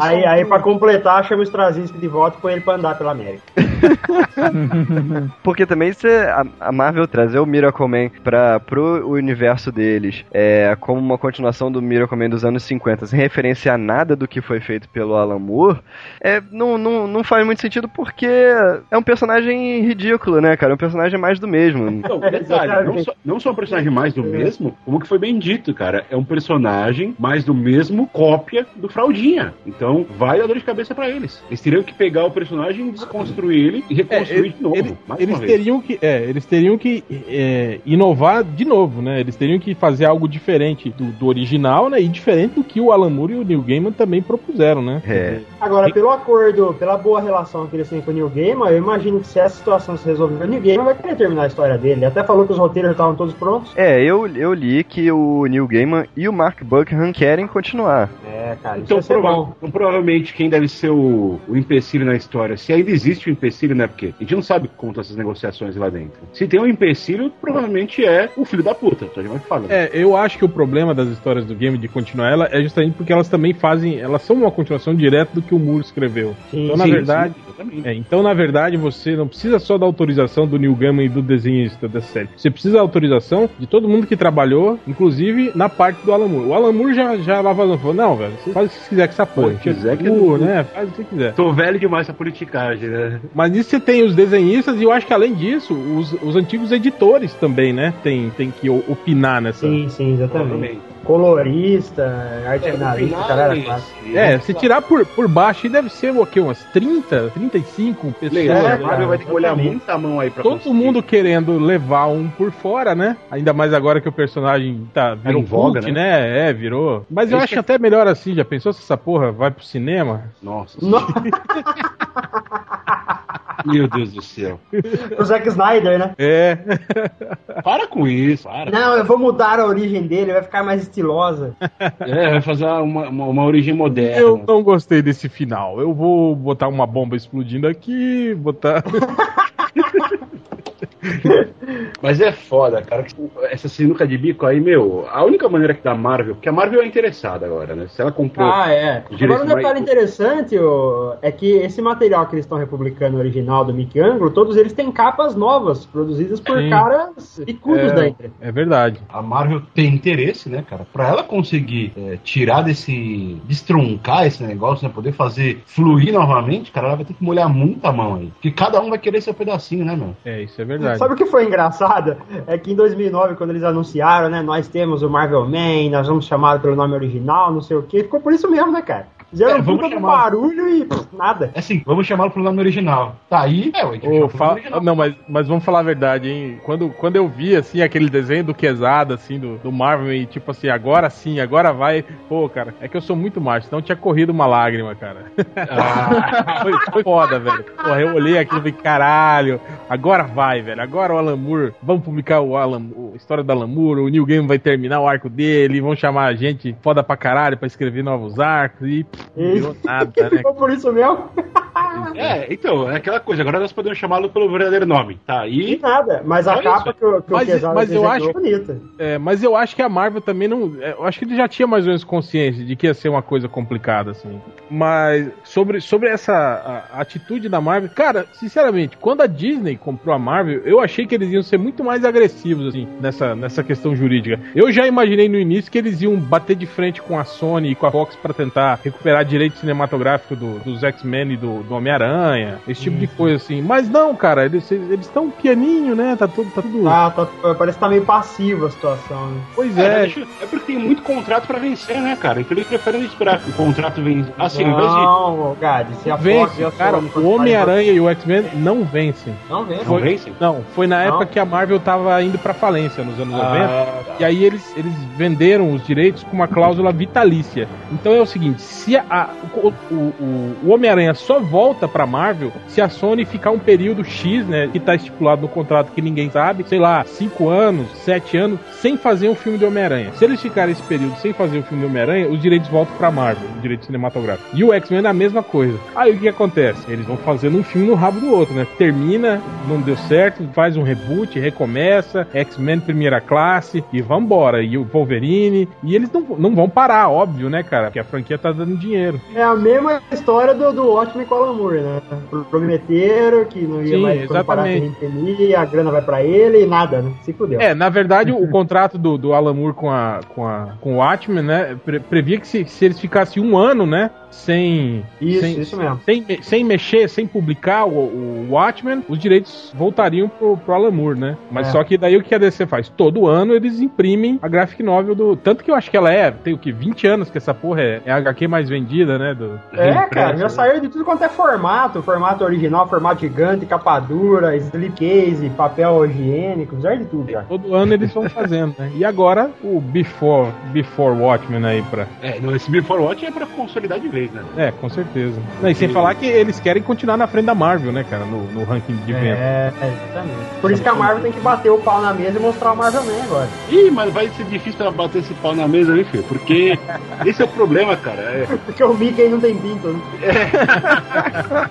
S3: Aí, aí pra completar, chama o Straczynski de volta e põe ele pra andar pela América.
S5: Porque também se a, a Marvel trazer o Miracle Man pra, pro universo deles é, como uma continuação do Miracle Man dos anos 50, sem referenciar nada do que foi feito pelo Alan Moore, é, não, não, não faz muito sentido porque é um personagem ridículo, né, cara? É um personagem mais do mesmo.
S4: Não, detalhe, não só, não só um personagem mais do mesmo, como que foi bem dito, cara. É um personagem mais do mesmo, cópia do Fraldinha. Então, vai dar dor de cabeça pra eles. Eles teriam que pegar o personagem, desconstruir ele e reconstruir de novo.
S6: Eles,
S4: mais
S6: eles
S4: uma vez.
S6: teriam que, é, eles teriam que é, inovar de novo, né? Eles teriam que fazer algo diferente do, do original, né? E diferente do que o Alan Moore e o Neil Gaiman também propuseram, né?
S5: É.
S3: Agora, pelo acordo, pela boa relação que eles têm com o New Gamer, eu imagino que se essa situação se resolver, o New Gamer vai querer terminar a história dele. Ele até falou que os roteiros já estavam todos prontos.
S5: É, eu, eu li que o Neil Gaiman e o Mark Buckingham querem continuar.
S3: É, cara,
S4: Então, prova-
S3: bom.
S4: então, provavelmente, quem deve ser o, o empecilho na história, se ainda existe o empecilho, né? Porque a gente não sabe como estão essas negociações lá dentro. Se tem um empecilho, provavelmente é o filho da puta. Então a gente.
S6: É, eu acho que o problema das histórias do game de continuar ela é justamente porque elas também fazem, elas são uma continuação direta do que o Moore escreveu.
S3: Sim,
S6: Então, na
S4: Sim,
S6: verdade,
S4: sim.
S6: É, então, na verdade, você não precisa só da autorização do Neil Gaiman e do desenhista da série. Você precisa da autorização de todo mundo que trabalhou, inclusive na parte do Alan Moore. O Alan Moore já, já lá vazou, falou, não, velho, você faz o que você quiser com essa porra.
S4: Se quiser, que-
S6: Moore, né? Faz o que você quiser.
S4: Tô velho demais essa politicagem, né?
S6: Mas nisso você tem os desenhistas e eu acho que além disso, os, os antigos editores também, né? Tem, tem que opinar nessa...
S3: Sim, sim, exatamente. Colorista, arte
S4: É,
S3: finalista, caralho.
S6: É, se tirar por, por baixo, aí deve ser o quê? Umas 30, 35 pessoas.
S4: Legal,
S3: É,
S4: Marvel vai ter que
S3: exatamente.
S4: muita mão aí pra
S6: Todo
S4: conseguir.
S6: mundo querendo levar um por fora, né? Ainda mais agora que o personagem tá, virou
S4: em voga,
S6: cult, né? É, virou. Mas eu
S4: Isso
S6: acho
S4: que-
S6: até melhor assim. Já pensou se essa porra vai pro cinema?
S4: Nossa,
S3: No-
S4: meu Deus do céu.
S3: o Zack Snyder, né?
S6: É.
S4: Para com isso, para.
S3: Não, eu vou mudar a origem dele, vai ficar mais estilosa.
S4: É, vai fazer uma, uma, uma origem moderna.
S6: Eu não gostei desse final. Eu vou botar uma bomba explodindo aqui, botar.
S4: Mas é foda, cara. Essa sinuca de bico aí, meu, a única maneira que da Marvel, porque a Marvel é interessada agora, né? Se ela comprou.
S3: Ah, é. Agora um detalhe
S4: mais-
S3: interessante ô, é que esse material que eles estão republicando original do Mickey Anglo, todos eles têm capas novas, produzidas por
S6: Sim.
S3: caras picudos da Inter.
S6: É verdade.
S4: A Marvel tem interesse, né, cara? Pra ela conseguir é, tirar desse. destruncar esse negócio, né? Poder fazer fluir novamente, cara, ela vai ter que molhar muita mão aí. Porque cada um vai querer seu pedacinho, né, meu?
S6: É, isso é verdade.
S3: Sabe o que foi engraçado? É que em 2009, quando eles anunciaram, né, nós temos o Marvel Man, nós vamos chamar pelo nome original, não sei o que, ficou por isso mesmo, né, cara? Fizeram
S4: É,
S3: um puta
S4: chamar.
S3: barulho e pff, nada.
S4: É assim, vamos chamá-lo pelo nome original. Tá aí, é, ué,
S6: fala-
S4: nome original.
S6: Não, mas, mas vamos falar a verdade, hein? Quando, quando eu vi, assim, aquele desenho do Quesada, assim, do, do Marvel, e tipo assim, agora sim, agora vai. Pô, cara, é que eu sou muito macho, senão tinha corrido uma lágrima, cara.
S4: Ah,
S6: Foi, foi foda, velho. Porra, eu olhei aquilo e falei, caralho, agora vai, velho. Agora o Alan Moore, vamos publicar o Alan, o- a história do Alan Moore, o New Game vai terminar o arco dele, vão chamar a gente foda pra caralho pra escrever novos arcos e virou nada, né?
S3: Ficou por isso mesmo?
S4: é, então, é aquela coisa. Agora nós podemos chamá-lo pelo verdadeiro nome. Tá
S3: E
S4: aí.
S3: nada. Mas a
S4: Olha
S3: capa
S4: isso.
S3: que, o- que
S6: Mas-
S3: o Quesada
S6: mas eu acho-
S3: é bonita.
S6: É, mas eu acho que a Marvel também não. é, Eu acho que ele já tinha mais ou menos consciência de que ia ser uma coisa complicada, assim. Mas sobre, sobre essa a- a atitude da Marvel, cara, sinceramente, quando a Disney comprou a Marvel, eu achei que eles iam ser muito mais agressivos, assim, nessa, nessa questão jurídica. Eu já imaginei no início que eles iam bater de frente com a Sony e com a Fox pra tentar recuperar direito cinematográfico do- dos X-Men e do, do Homem-Aranha, esse tipo de coisa, assim. Mas não, cara, eles estão pianinho, né? Tá tudo. Tá tudo...
S3: Tá, tá- parece que tá meio passiva a situação. Né?
S6: Pois
S4: É,
S6: é.
S4: deixa- é porque tem muito contrato pra vencer, né, cara? Então eles preferem esperar que o contrato vença. Assim, invés de.
S3: não, Gad, se a Fox
S6: Vence,
S3: a
S6: cara,
S3: Sony
S6: o Homem-Aranha e o X-Men não vencem.
S3: Não vence.
S4: Não vencem?
S6: Não, foi na
S3: Não?
S6: época que a Marvel tava indo pra falência, nos anos 90.
S3: Ah,
S6: E aí eles, eles venderam os direitos com uma cláusula vitalícia. Então é o seguinte, se a- o, o- o- o Homem-Aranha só volta pra Marvel se a Sony ficar um período X, né, que tá estipulado no contrato que ninguém sabe, sei lá, 5 anos, 7 anos, sem fazer um filme de Homem-Aranha. Se eles ficarem esse período sem fazer um filme de Homem-Aranha, os direitos voltam pra Marvel, os direitos cinematográficos. E o X-Men é a mesma coisa. Aí o que acontece? Eles vão fazendo um filme no rabo do outro, né? Termina, não deu certo, faz um reboot, recomeça, X-Men primeira classe e vambora. E o Wolverine. E eles não, não vão parar, óbvio, né, cara? Porque a franquia tá dando dinheiro.
S3: É a mesma história do, do Watchmen com o Alan Moore, né? Prometeram que não ia
S6: Sim,
S3: mais
S6: exatamente.
S3: imprimir, a grana vai pra ele e nada, né? Se fudeu.
S6: É, na verdade, o contrato do, do Alan Moore com, a, com, a, com o Watchmen, né, pre- previa que se, se eles ficassem um ano, né, sem...
S3: Isso,
S6: sem,
S3: isso mesmo.
S6: Sem, sem mexer, sem publicar o, o Watchmen, os direitos voltariam pro, pro Alan Moore, né? Mas
S3: É.
S6: só que daí o que a DC faz? Todo ano eles imprimem a graphic novel do... Tanto que eu acho que ela é, tem o que, 20 anos que essa porra é, é a HQ mais vendida, né? Do,
S3: É, cara, já
S6: né?
S3: saiu de tudo quanto é formato. Formato original, formato gigante, capa dura, slipcase, papel higiênico, já de tudo, já.
S6: Todo ano eles vão fazendo, né? E agora o Before, Before Watchmen aí pra...
S4: É, não, esse Before Watch é pra consolidar de vez, né?
S6: É, com certeza. Não, e sem falar que eles querem continuar na frente da Marvel, né, cara, no, no ranking de venda.
S3: É, exatamente. Por isso que a Marvel tem que bater o pau na mesa e mostrar o Marvel Man agora.
S4: Ih, mas vai ser difícil ela bater esse pau na mesa aí, filho. Porque esse é o problema, cara. É,
S3: Porque o Mickey não tem pinto, né?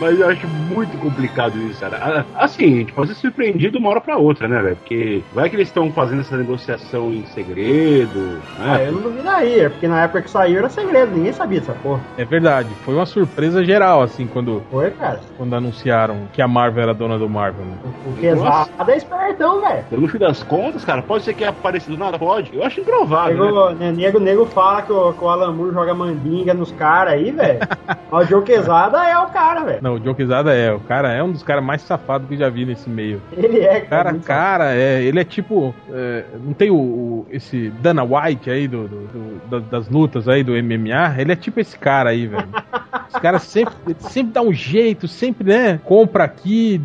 S4: mas eu acho muito complicado isso, cara. Ah, Assim, a gente pode ser surpreendido de uma hora pra outra, né, velho? Porque vai que eles estão fazendo essa negociação em segredo,
S3: Ah,
S4: né?
S3: eu não duvidaria, porque na época que saiu era segredo, ninguém sabia dessa porra.
S6: É verdade, foi uma surpresa geral, assim, quando,
S3: Foi, cara.
S6: quando anunciaram que a Marvel era dona do Marvel, né?
S3: O pesado é espertão, velho.
S4: No fim das contas, cara, pode ser que apareça do nada? Pode. Eu acho improvável, né?
S3: Nego, né, nego, nego fala que o, que o Alan Moore joga mandinga nos caras aí, velho. Mas o Joe Quesada é o cara, velho.
S6: Não, o Joe Quesada é, o cara é um dos caras mais safados que eu já vi nesse meio.
S3: Ele é,
S6: Cara,
S3: muito
S6: cara, é, ele é tipo. é, não tem o, o- esse Dana White aí do, do- do- da- das lutas aí do MMA? Ele é tipo esse cara aí, velho. Os caras sempre, sempre dá um jeito, sempre, né? Compra aqui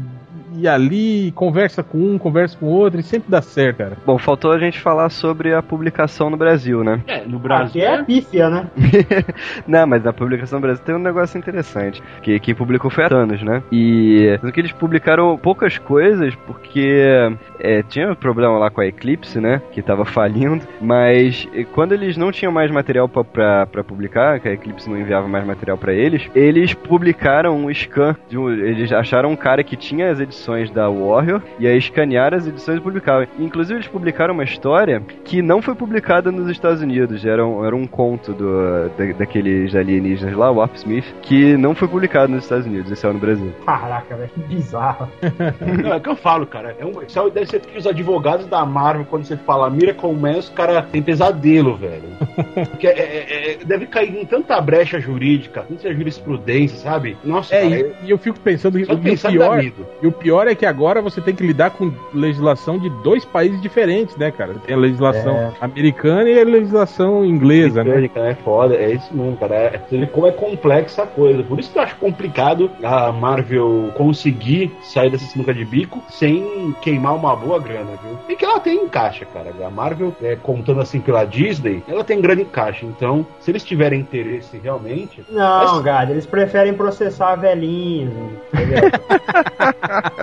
S6: e ali, conversa com um, conversa com outro, e sempre dá certo, cara.
S5: Bom, faltou a gente falar sobre a publicação no Brasil, né?
S4: É, no
S3: Aqui
S4: Brasil.
S3: é pífia, né?
S5: Não, mas na publicação no Brasil tem um negócio interessante. Que quem publicou foi a Thanos, né? E sendo que eles publicaram poucas coisas, porque é, tinha um problema lá com a Eclipse, né? Que tava falindo. Mas quando eles não tinham mais material pra, pra, pra publicar, que a Eclipse não enviava mais material pra eles, eles publicaram um scan. De um, eles acharam um cara que tinha as edições da Warrior e aí escanearam as edições e publicavam. Inclusive, eles publicaram uma história que não foi publicada nos Estados Unidos. Era um, era um conto do, da- daqueles alienígenas lá, Warp Smith, que não foi publicado nos Estados Unidos, esse é no Brasil.
S3: Caraca, velho, que bizarro.
S4: Não, é o que eu falo, cara. É um, isso deve ser que os advogados da Marvel, quando você fala Miracle Man, os caras têm pesadelo, velho. Porque é- é- é- deve cair em tanta brecha jurídica, tanta jurisprudência, sabe? Nossa,
S6: É,
S4: cara,
S6: e, e eu fico pensando que o pior, e o pior é que agora você tem que lidar com legislação de dois países diferentes, né, cara? Tem a legislação
S3: É.
S6: americana e a legislação inglesa, né?
S4: Mecânica, é foda, é isso mesmo, cara. É, como é complexa a coisa. Por isso que eu acho complicado a Marvel conseguir sair dessa sinuca de bico sem queimar uma boa grana, viu? E que ela tem em caixa, cara. A Marvel, é, contando assim pela Disney, ela tem grana em caixa. Então, se eles tiverem interesse realmente.
S3: Não, Gado, eles preferem processar velhinhos, entendeu?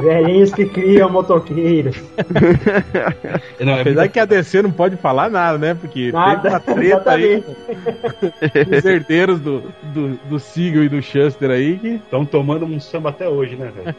S3: velhinhos que criam motoqueiros.
S4: Não, é
S6: Apesar que a DC não pode falar nada, né? Porque
S3: Nada,
S6: teve uma treta aí os herdeiros do, do, do Siegel e do Shuster aí que.
S4: Estão tomando um samba até hoje, né, velho?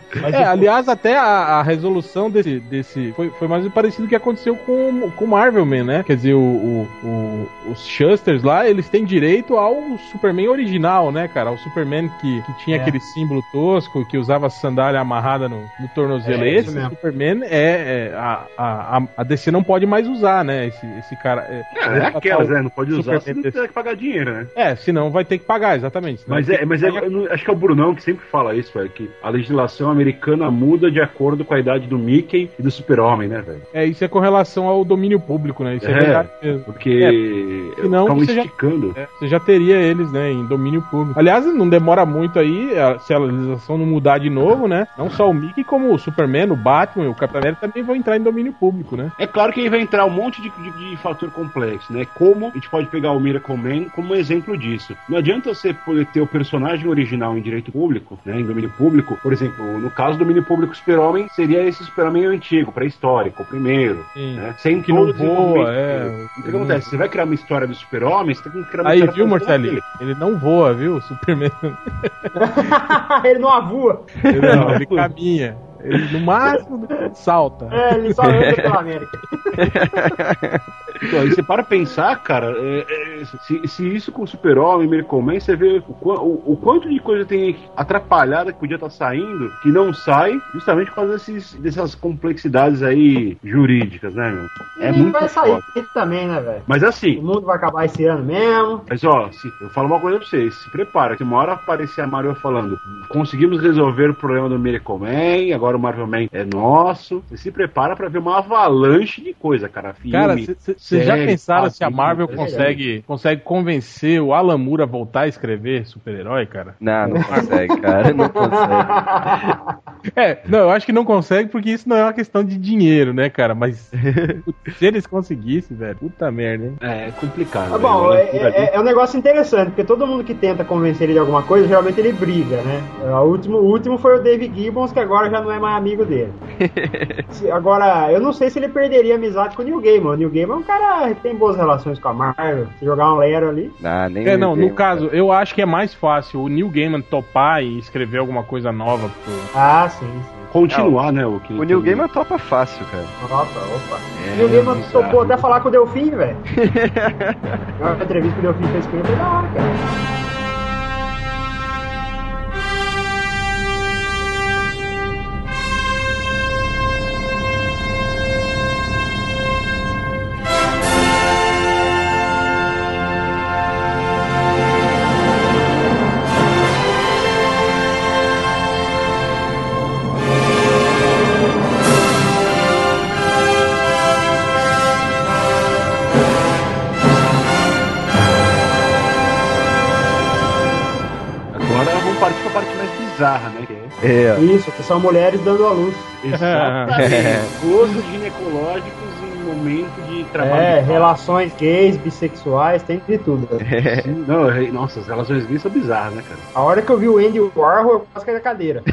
S6: É, aliás, até a, a resolução desse. desse foi, foi mais parecido que aconteceu com, com o Marvel Man, né? Quer dizer, o, o- o- os Shusters lá, eles têm direito ao Superman original, né, cara? Ao Superman que, que tinha
S3: É.
S6: aquele símbolo tosco, que usava sandália amarrada no, no tornozelo.
S3: É,
S6: esse. Superman é. é a, a, a- DC não pode mais usar, né? Esse, esse cara. É,
S4: É, é aquelas, né? Não pode usar,
S6: Superman
S4: você não
S6: desse-
S4: tem que pagar dinheiro, né?
S6: é, senão vai ter que pagar, exatamente. Senão
S4: Mas é, mas é, não- acho que é o Brunão que sempre fala isso, velho, que a legislação americana muda de acordo com a idade do Mickey e do Super-Homem, né, velho?
S6: É, isso é com relação ao domínio público, né? Isso é,
S4: É.
S6: verdade mesmo.
S4: Porque
S6: É, senão
S4: estavam
S6: você já-
S4: esticando.
S6: É, você já teria eles, né, em domínio público. Aliás, não demora muito aí, se a legislação não mudar de novo, né? Não só o Mickey, como o Superman, o Batman e o Capitão América também vão entrar em domínio público, né?
S4: É claro que aí vai entrar um monte de, de, de fator complexo, né? Como a gente pode pegar o Miracle Man como um exemplo disso. Não adianta você poder ter o personagem original em direito público, né? Em domínio público. Por exemplo, no caso do domínio público Super-Homem, seria esse Super-Homem antigo, pré-histórico, o primeiro.
S6: Sim.
S4: Né? Sem
S6: Que não voa, é.
S4: Então, o que acontece? Você vai criar uma história do Super-Homem, você tem que criar uma
S6: Aí,
S4: história
S6: viu, Marcelinho? Ele não voa, viu? O Superman.
S3: ele não avua.
S6: Não, ele caminha. Ele, no máximo, salta.
S3: É, ele só anda pela América.
S4: Então, aí você para pensar, cara, é, é, se, se isso com o Super-Homem, Miracle Man, você vê o, o- o quanto de coisa tem atrapalhada que podia estar saindo, que não sai, justamente por causa desses, dessas complexidades aí jurídicas, né, meu? É
S3: e
S4: muito
S3: vai sair também, né, velho?
S4: Mas
S3: O
S4: assim,
S3: mundo vai acabar esse ano mesmo.
S4: mas ó, se, eu falo uma coisa pra vocês, se prepara, que uma hora aparecer a Marvel falando, conseguimos resolver o problema do Miracle Man, agora o Marvel Man é nosso. Você se prepara pra ver uma avalanche de coisa, cara. Filme,
S6: Cara, vocês já pensaram se a Marvel
S4: é
S6: consegue, consegue convencer o Alan Moore a voltar a escrever super-herói, cara?
S5: Não, não consegue, cara. Não consegue.
S6: É, não, eu acho que não consegue porque isso não é uma questão de dinheiro, né, cara? Mas se eles conseguissem, velho, puta merda, hein?
S4: É complicado.
S3: Tá
S4: né?
S3: bom, é,
S4: ali.
S3: é- é um negócio interessante, porque todo mundo que tenta convencer ele de alguma coisa, geralmente ele briga, né? É, O último, o último foi o Dave Gibbons, que agora já não é mais amigo dele. Se- agora, eu não sei se ele perderia amizade com o Neil Gaiman. O Neil Gaiman é um cara que tem boas relações com a Marvel. Se jogar um Lero ali.
S5: Ah, nem
S6: É, não, no caso, eu acho que é mais fácil o Neil Gaiman topar e escrever alguma coisa nova pro.
S3: Ah, sim, sim.
S4: Continuar, né? O, que
S5: O New Gamer topa fácil, cara.
S3: Opa, opa.
S4: É,
S3: Neil Gaiman
S4: bizarro.
S3: topou até falar com o Delfim, velho. Uma entrevista que o Delfim fez com ele foi da hora, cara. São mulheres dando a luz.
S4: Exatamente. Gozos ginecológicos em momento de trabalho.
S3: É, relações gays, bissexuais, tem de tudo.
S4: Sim, Não, é- nossa, as relações gays são bizarras, né, cara?
S3: A hora que eu vi o Andy Warhol, eu quase caí da cadeira.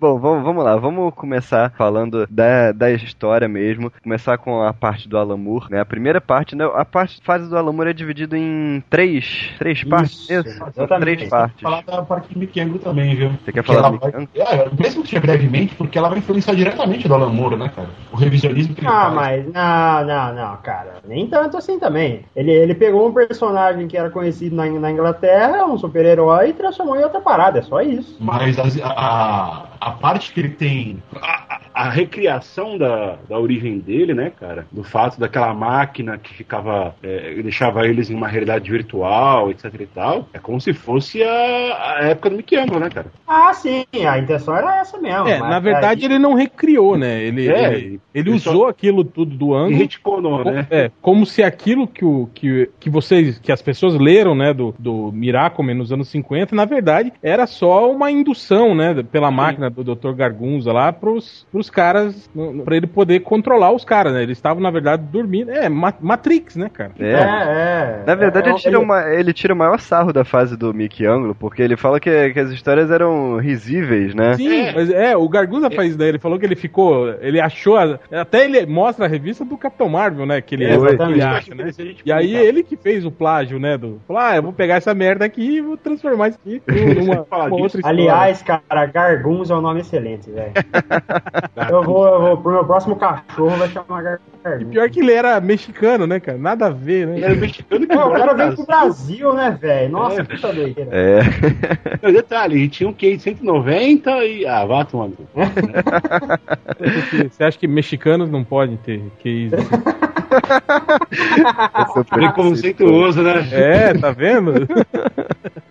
S5: Bom, vamos, vamos lá, vamos começar falando da, da história mesmo. Começar com a parte do Alan Moore, né? A primeira parte, né? A parte fase do Alan Moore é dividida em três, três partes.
S3: Isso,
S5: Isso, são
S3: exatamente.
S5: três partes.
S1: falar da parte do Mickey Angle também, viu?
S5: Você quer falar
S1: vai-
S5: Mickey
S1: É, mesmo que seja brevemente, porque ela vai influenciar diretamente do Alan Moore, né, cara? O revisionismo que ele
S3: Ah,
S1: faz.
S3: mas não, não, não, cara. Nem tanto assim também. Ele, ele pegou um personagem que era conhecido na, na Inglaterra, um super-herói, e transformou em outra parada. É só isso.
S1: Mas as- a, a, a parte que ele tem.
S4: A, a- a recriação da, da origem dele, né, cara? Do fato daquela máquina que ficava. é, deixava eles em uma realidade virtual, etc e tal. É como se fosse a, a época do Mickey Angle, né, cara?
S3: Ah, sim, a intenção era essa mesmo.
S6: É, na verdade
S3: aí-
S6: ele não recriou, né? Ele,
S4: É,
S6: ele, ele
S4: ele
S6: usou aquilo tudo do
S4: E
S6: ângulo.
S4: retconou, né?
S6: É, como se aquilo que, o, que, que vocês, que as pessoas leram, né, do, do Miracle nos anos 50, na verdade, era só uma indução, né, pela máquina do Dr. Gargunza lá pros, pros caras, pra ele poder controlar os caras, né? Eles estavam, na verdade, dormindo. É, Ma- Matrix, né, cara?
S3: É,
S5: É.
S3: é.
S5: Na verdade,
S3: É,
S5: ele, tira uma, ele tira o maior sarro da fase do Mickey Angle, porque ele fala que, que as histórias eram risíveis, né?
S6: Sim,
S4: É.
S6: mas é, o Gargunza faz isso daí, ele falou que ele ficou, ele achou, a- até ele mostra a revista do Capitão Marvel, né, que ele,
S3: É,
S6: que ele
S3: exatamente.
S6: acha, né? E aí ele que fez o plágio, né, do, falou, ah, eu vou pegar essa merda aqui e vou transformar isso aqui numa,
S4: disso.
S6: outra história.
S3: Aliás, cara, Garguns é um nome excelente, velho. eu, vou, eu vou, pro meu próximo cachorro vai chamar Gar- Garguns.
S6: Pior que ele era mexicano, né, cara? Nada a ver,
S4: Ele
S6: né?
S4: era mexicano que
S3: o cara veio pro Brasil, né, velho? Nossa,
S4: É.
S3: puta doideira.
S5: É.
S4: Detalhe, ele tinha um QI de 190 e. Ah, vá tomando.
S6: Você acha que mexicanos não podem ter que isso?
S4: Preconceituoso, né?
S6: É, tá vendo?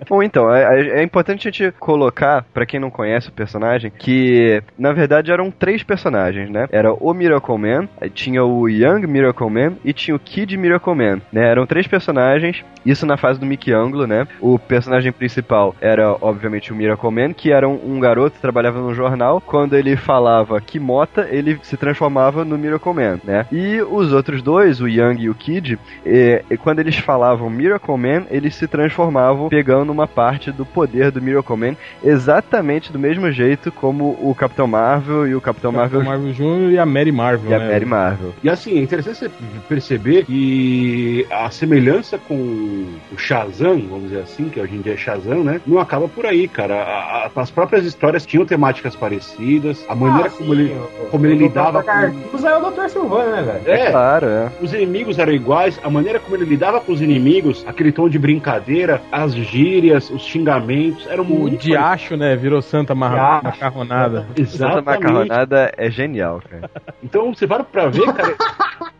S5: Bom, então, é, é importante a gente colocar, pra quem não conhece o personagem, que na verdade eram três personagens, né? Era o Miracle Man, tinha o Young Miracle Man e tinha o Kid Miracle Man, né? Eram três personagens, isso na fase do Mickey Anglo, né? O personagem principal era, obviamente, o Miracle Man, que era um, um garoto que trabalhava num jornal. Quando ele falava Kimota, ele se transformava no Miracle Man, né? E os outros dois, o Young e o Kid, eh, quando eles falavam Miracle Man, eles se transformavam pegando uma parte do poder do Miracle Man, exatamente do mesmo jeito como o Capitão Marvel e o Capitão,
S6: Capitão
S5: Marvel,
S6: Marvel Jr. e a Mary Marvel,
S5: e a
S6: né?
S5: Mary Marvel.
S4: E assim, é interessante você perceber que a semelhança com o Shazam, vamos dizer assim, que hoje em dia é Shazam, né? Não acaba por aí, cara. A- a- as próprias histórias tinham temáticas parecidas, a maneira
S3: Ah,
S4: como
S3: sim,
S4: ele,
S3: o-
S4: como ele
S3: o
S4: lidava com.
S3: Cartucho é o Dr. Silvano, né, velho?
S4: É,
S5: Claro, é.
S4: os inimigos eram iguais, a maneira como ele lidava com os inimigos, aquele tom de brincadeira, as gírias, os xingamentos, eram
S6: O
S4: muito
S6: Diacho, né? Virou Santa Mar
S3: Diacho.
S6: Macarronada.
S4: Exatamente.
S5: Macarronada é genial, cara.
S4: Então, você para pra ver, cara,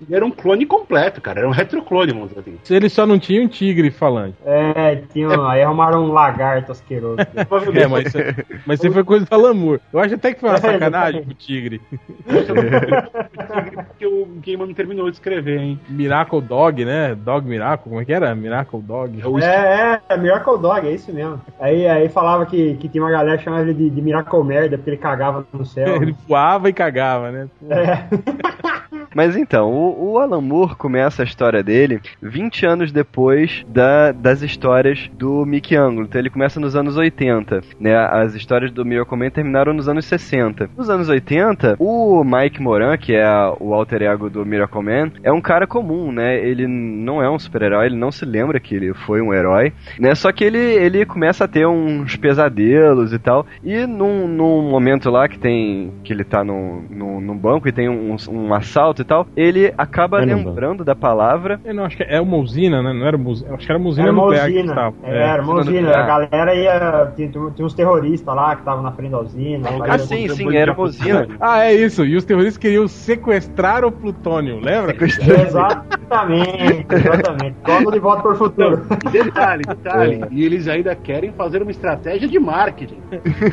S4: ele era um clone completo, cara, era um retroclone, vamos dizer assim.
S6: Ele só não tinha um tigre falante.
S3: É, tinha, aí arrumaram um lagarto asqueroso.
S6: É, mas, isso- mas isso foi coisa da Lamour. Eu acho até que foi uma
S3: É,
S6: sacanagem com o tigre.
S4: Porque o Gaiman não terminou de escrever, hein?
S6: Miracle Dog, né? Dog Miracle, como é que era? Miracle Dog.
S4: É
S3: É, é, Miracle Dog, é isso mesmo. Aí, aí falava que, que tinha uma galera que chamava ele de, de Miracle Merda, porque ele cagava no céu.
S6: Ele voava e cagava, né?
S3: É.
S5: Mas então, o, o Alan Moore começa a história dele 20 anos depois da- das histórias do Mickey Anglo. Então ele começa nos anos 80, né? As histórias do Miracle Man terminaram nos anos 60. Nos anos 80, o Mike Moran, que é o alter ego do Miracle Man, é um cara comum, né? Ele não é um super-herói, ele não se lembra que ele foi um herói, né? Só que ele, ele começa a ter uns pesadelos e tal. E num, num momento lá que tem. que ele tá num, num, num banco e tem um, um assalto e tal, ele acaba
S2: É
S5: lembrando da palavra.
S6: Eu não, acho que é uma usina, né? Não era usina. Acho que era uma usina
S3: Era uma
S6: nuclear que
S3: usina.
S6: estava.
S3: É, era uma
S5: usina.
S3: A galera ia. Tinha, tinha uns terroristas lá que estavam na frente da usina.
S4: Ah,
S5: sim, sim, era uma usina.
S6: Ah, é isso. E os terroristas queriam sequestrar o plutônio, lembra?
S3: Exatamente, exatamente. Código de volta para o futuro.
S4: Detalhe, detalhe. E eles ainda querem fazer uma estratégia de marketing.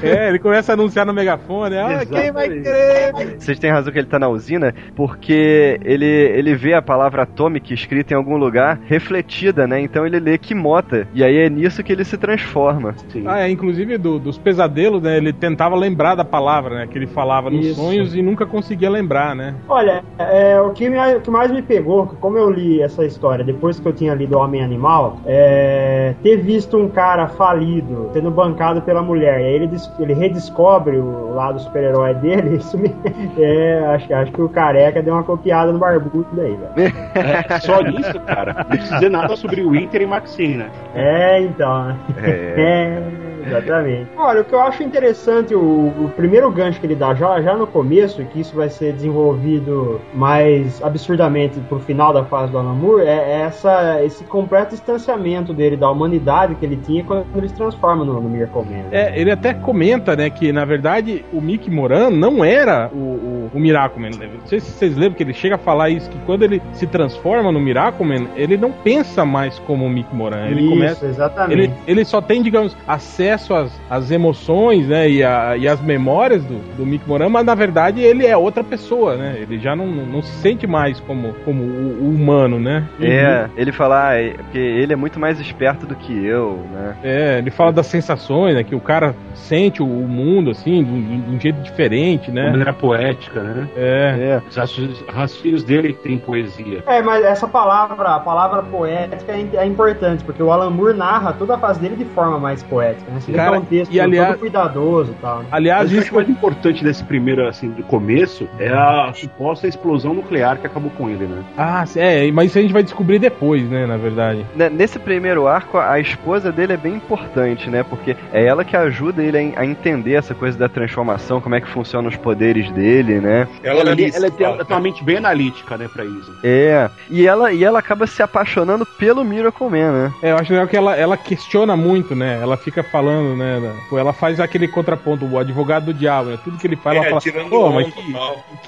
S6: É, ele começa a anunciar no megafone. Ah, quem vai querer?
S5: Vocês têm razão que ele tá na usina, porque ele, ele vê a palavra atomic escrita em algum lugar, refletida, né? Então ele lê Kimota. E aí é nisso que ele se transforma.
S4: Sim.
S6: Ah, é, inclusive do- dos pesadelos, né? Ele tentava lembrar da palavra, né? Que ele falava nos
S3: Isso.
S6: sonhos e nunca conseguia lembrar, né?
S3: Olha, é, o, que me- o que mais me pegou, como eu li essa história depois que eu tinha lido Homem Animal, é ter visto um cara falido sendo bancado pela mulher. E aí ele, ele redescobre o lado super-herói dele. Isso me. É, acho, que- acho que o careca deu uma copiada no barbudo daí, velho.
S4: É, só nisso, cara, não precisa dizer nada sobre o Winter e Maxine, né?
S3: É, então?
S5: É.
S3: É, exatamente. Olha, o que eu acho interessante, o, o primeiro gancho que ele dá já, já no começo, que isso vai ser desenvolvido mais absurdamente pro final da fase do Alan Moore, é essa, esse completo distanciamento dele da humanidade que ele tinha quando ele se transforma no, no Miracle Man.
S6: É, ele até comenta, né, que na verdade o Mickey Moran não era o, o, o Miracle Man. Não sei se vocês lembram que ele chega a falar isso, que quando ele se transforma no Miracle Man, ele não pensa mais como o Mickey Moran. Ele
S3: isso,
S6: começa.
S3: exatamente.
S6: Ele, ele só tem, digamos, acesso às, às emoções, né, e, a, e às memórias do, do Mickey Moran, mas na verdade ele é outra pessoa, né? Ele já não, não se sente mais como, como o, o humano, né?
S5: É, ele fala, ah, é- porque ele é muito mais esperto do que eu, né?
S6: É, ele fala das sensações, né? Que o cara sente o, o mundo, assim, de um, de um jeito diferente,
S4: De
S6: né?
S4: maneira poética, né?
S6: É.
S5: É.
S4: Os raci- raciocínios dele têm poesia.
S3: É, mas essa palavra, a palavra poética é, é importante, porque o Alan Moore narra toda a fase dele de forma mais poética, né? Que
S6: Cara,
S3: é um texto
S6: e aliás-
S3: todo cuidadoso e tal. né?
S6: Aliás,
S4: Mas que
S6: isso
S4: acho mais importante desse primeiro, assim, do começo, é a suposta explosão nuclear que acabou com ele, né?
S6: Ah, é, mas isso a gente vai descobrir depois, né, na verdade.
S5: Né, Nesse primeiro arco, a esposa dele é bem importante, né? Porque é ela que ajuda ele a en- a entender essa coisa da transformação, como é que funcionam os poderes dele, né?
S4: Ela, ela, ela tem ela tem uma mente bem analítica, né, pra isso.
S5: É. E ela, e ela acaba se apaixonando pelo Miracle Man, né?
S6: É, eu acho legal que ela, ela questiona muito, né? Ela fica falando falando, né? da- Pô, ela faz aquele contraponto, o advogado do diabo, né? Tudo que ele fala,
S8: É,
S6: ela fala,
S8: tirando
S6: pô, mas que,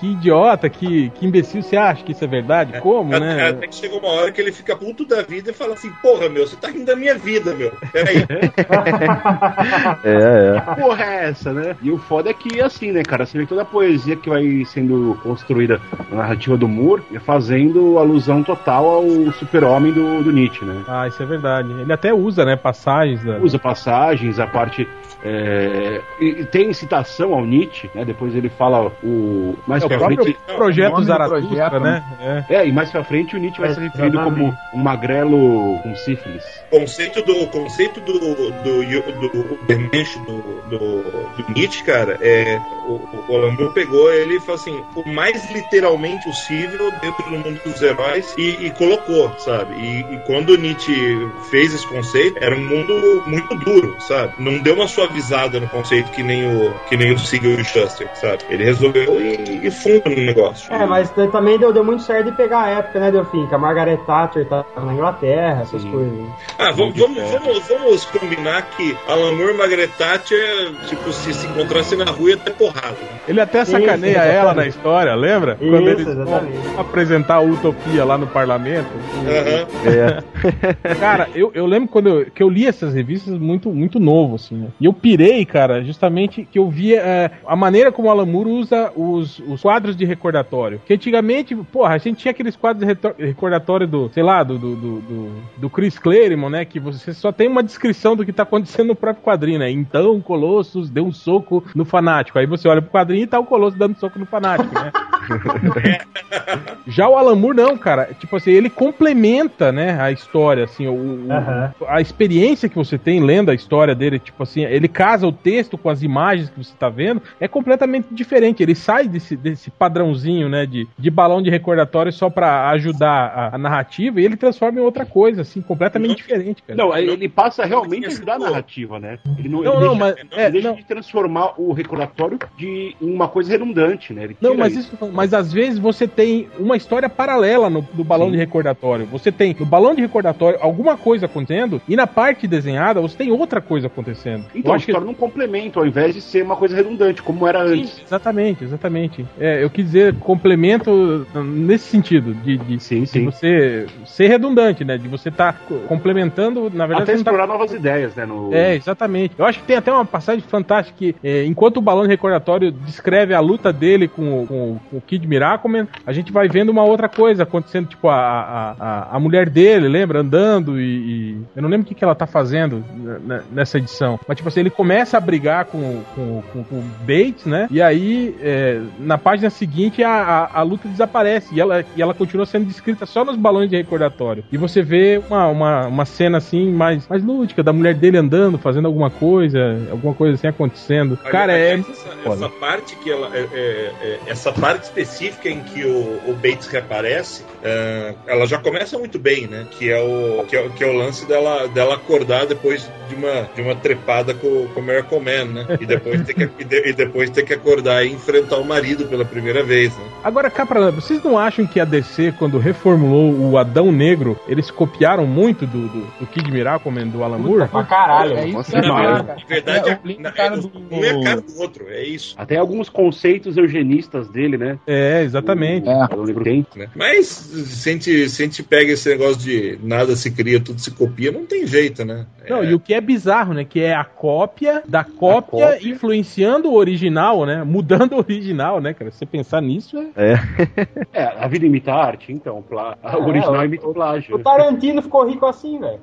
S6: que idiota, que, que imbecil você acha que isso é verdade? Como,
S8: Até,
S6: né?
S8: até que chega uma hora que ele fica puto da vida e fala assim: Porra, meu, você tá rindo da minha vida, meu. Peraí.
S5: É, é.
S4: porra é essa, né? E o foda é que, assim, né, cara, você vê toda a poesia que vai sendo construída na narrativa do Moore, é fazendo alusão total ao super-homem do, do Nietzsche, né?
S6: Ah, isso é verdade. Ele até usa, né, passagens da...
S4: Usa passagens, a parte. é, tem citação ao Nietzsche, né? Depois ele fala o. Mais
S6: É o
S4: pra
S6: próprio
S4: frente.
S6: projeto
S7: nome do
S6: Zaratustra,
S7: projeto,
S6: né? É.
S4: É, e mais pra frente o Nietzsche vai ser referido como um magrelo com sífilis.
S8: conceito do o conceito do do do, do do, do, do Nietzsche, cara, é o, o pegou ele e falou assim, o mais literalmente possível dentro do mundo dos heróis e, e colocou, sabe? E, e quando o Nietzsche fez esse conceito, era um mundo muito duro, sabe? Não deu uma suavizada no conceito que nem o que nem o Siegel e o Shuster, sabe? Ele resolveu e, e funda no negócio.
S3: É, mas também deu, deu muito certo de pegar a época, né, Delfim? Que a Margaret Thatcher tava na Inglaterra, essas
S4: Sim.
S3: coisas. né?
S8: Ah, vamos, vamos, vamos, vamos combinar que Alan Moore e Margaret Thatcher, tipo, se se encontrassem na rua ia ter porrada.
S6: Ele até
S3: Isso,
S6: sacaneia
S3: exatamente.
S6: ela na história, lembra? Quando
S3: Isso,
S6: eles vão
S3: exatamente.
S6: apresentar a utopia lá no parlamento.
S8: Aham.
S5: é.
S6: Cara, eu, eu lembro quando eu, que eu li essas revistas muito, muito novo, assim, né? E eu pirei, cara, justamente que eu via é, a maneira como o Alan Moore usa os, os quadros de recordatório. Que antigamente, porra, a gente tinha aqueles quadros de recordatório do, sei lá, do, do, do, do, Chris Claremont, né? Que você só tem uma descrição do que tá acontecendo no próprio quadrinho, né? Então Colossus deu um soco no fanático. Aí você olha pro quadrinho e tá o Colossus dando soco no fanático, né? Já o Alan Moore, não, cara. Tipo assim, ele complementa, né, a história, assim, o, a experiência que você tem lendo a história dele, tipo assim, ele casa o texto com as imagens que você tá vendo, é completamente diferente. Ele sai desse, desse padrãozinho, né, de, de balão de recordatório só pra ajudar a, a narrativa e ele transforma em outra coisa, assim, completamente
S8: Não.
S6: diferente, cara.
S4: Não, ele passa realmente a ajudar a narrativa, né? Ele não,
S6: Não,
S4: ele
S6: não,
S4: deixa,
S6: mas-
S4: ele
S6: é,
S4: deixa
S6: não.
S4: de transformar o recordatório de em uma coisa redundante, né? Ele
S6: Não, mas isso, mas às vezes você tem uma história paralela no, no balão
S4: Sim.
S6: de recordatório. Você tem no balão de recordatório alguma coisa acontecendo e na parte desenhada você tem outra coisa acontecendo.
S4: Então,
S6: acho que
S4: torna um complemento, ao invés de ser uma coisa redundante, como era antes.
S6: Sim, exatamente, exatamente. É, eu quis dizer complemento nesse sentido, de, de,
S4: Sim,
S6: de
S4: sim.
S6: você ser redundante, né? De você estar complementando, na verdade,
S4: Até
S6: tá
S4: explorar novas ideias, né? No...
S6: é, exatamente. Eu acho que tem até uma passagem fantástica que, é, enquanto o balão recordatório descreve a luta dele com, o- com, com o Kid Miracle, a gente vai vendo uma outra coisa acontecendo, tipo, a, a, a, mulher dele, lembra? Andando e, e- Eu não lembro o que, que ela tá fazendo né, edição. Mas, tipo assim, ele começa a brigar com, com, com, com o Bates, né? E aí, é, na página seguinte, a, a, a luta desaparece e ela, e ela continua sendo descrita só nos balões de recordatório. E você vê uma, uma, uma cena assim, mais, mais lúdica, da mulher dele andando, fazendo alguma coisa, alguma coisa assim acontecendo. Cara, é.
S8: Aliás, essa, essa parte que ela é, é, é, essa parte específica em que o, o Bates reaparece, é, ela já começa muito bem, né? Que é o que é, que é o lance dela, dela acordar depois de uma, de uma trepada com, com o Miracle Man, né? E depois ter que e, de- e depois ter que acordar e enfrentar o marido pela primeira vez, né?
S6: Agora, cá pra lá, vocês não acham que a DC, quando reformulou o Adão Negro, eles copiaram muito do, do, do Kid Miracle, Man, do Alan Moore?
S3: Pra caralho.
S7: É isso.
S8: Na verdade,
S7: É,
S8: é,
S7: o
S8: na-
S7: cara
S8: é-
S7: do-
S8: um é a cara do outro, é isso.
S4: Até alguns conceitos eugenistas dele, né?
S6: É, exatamente.
S7: É.
S4: Eu lembro tem.
S8: né? Mas se a, gente, se a gente pega esse negócio de nada se cria, tudo se copia, não tem jeito, né?
S6: Não,
S8: É,
S6: e o que é bizarro, né? Que é a cópia da cópia,
S4: cópia.
S6: influenciando o original, né? Mudando o original, né, cara? Se você pensar nisso, é.
S5: É.
S4: É, a vida imita a arte, então. Plá... O original
S3: o-
S4: imita o plágio.
S3: O Tarantino ficou rico assim, velho.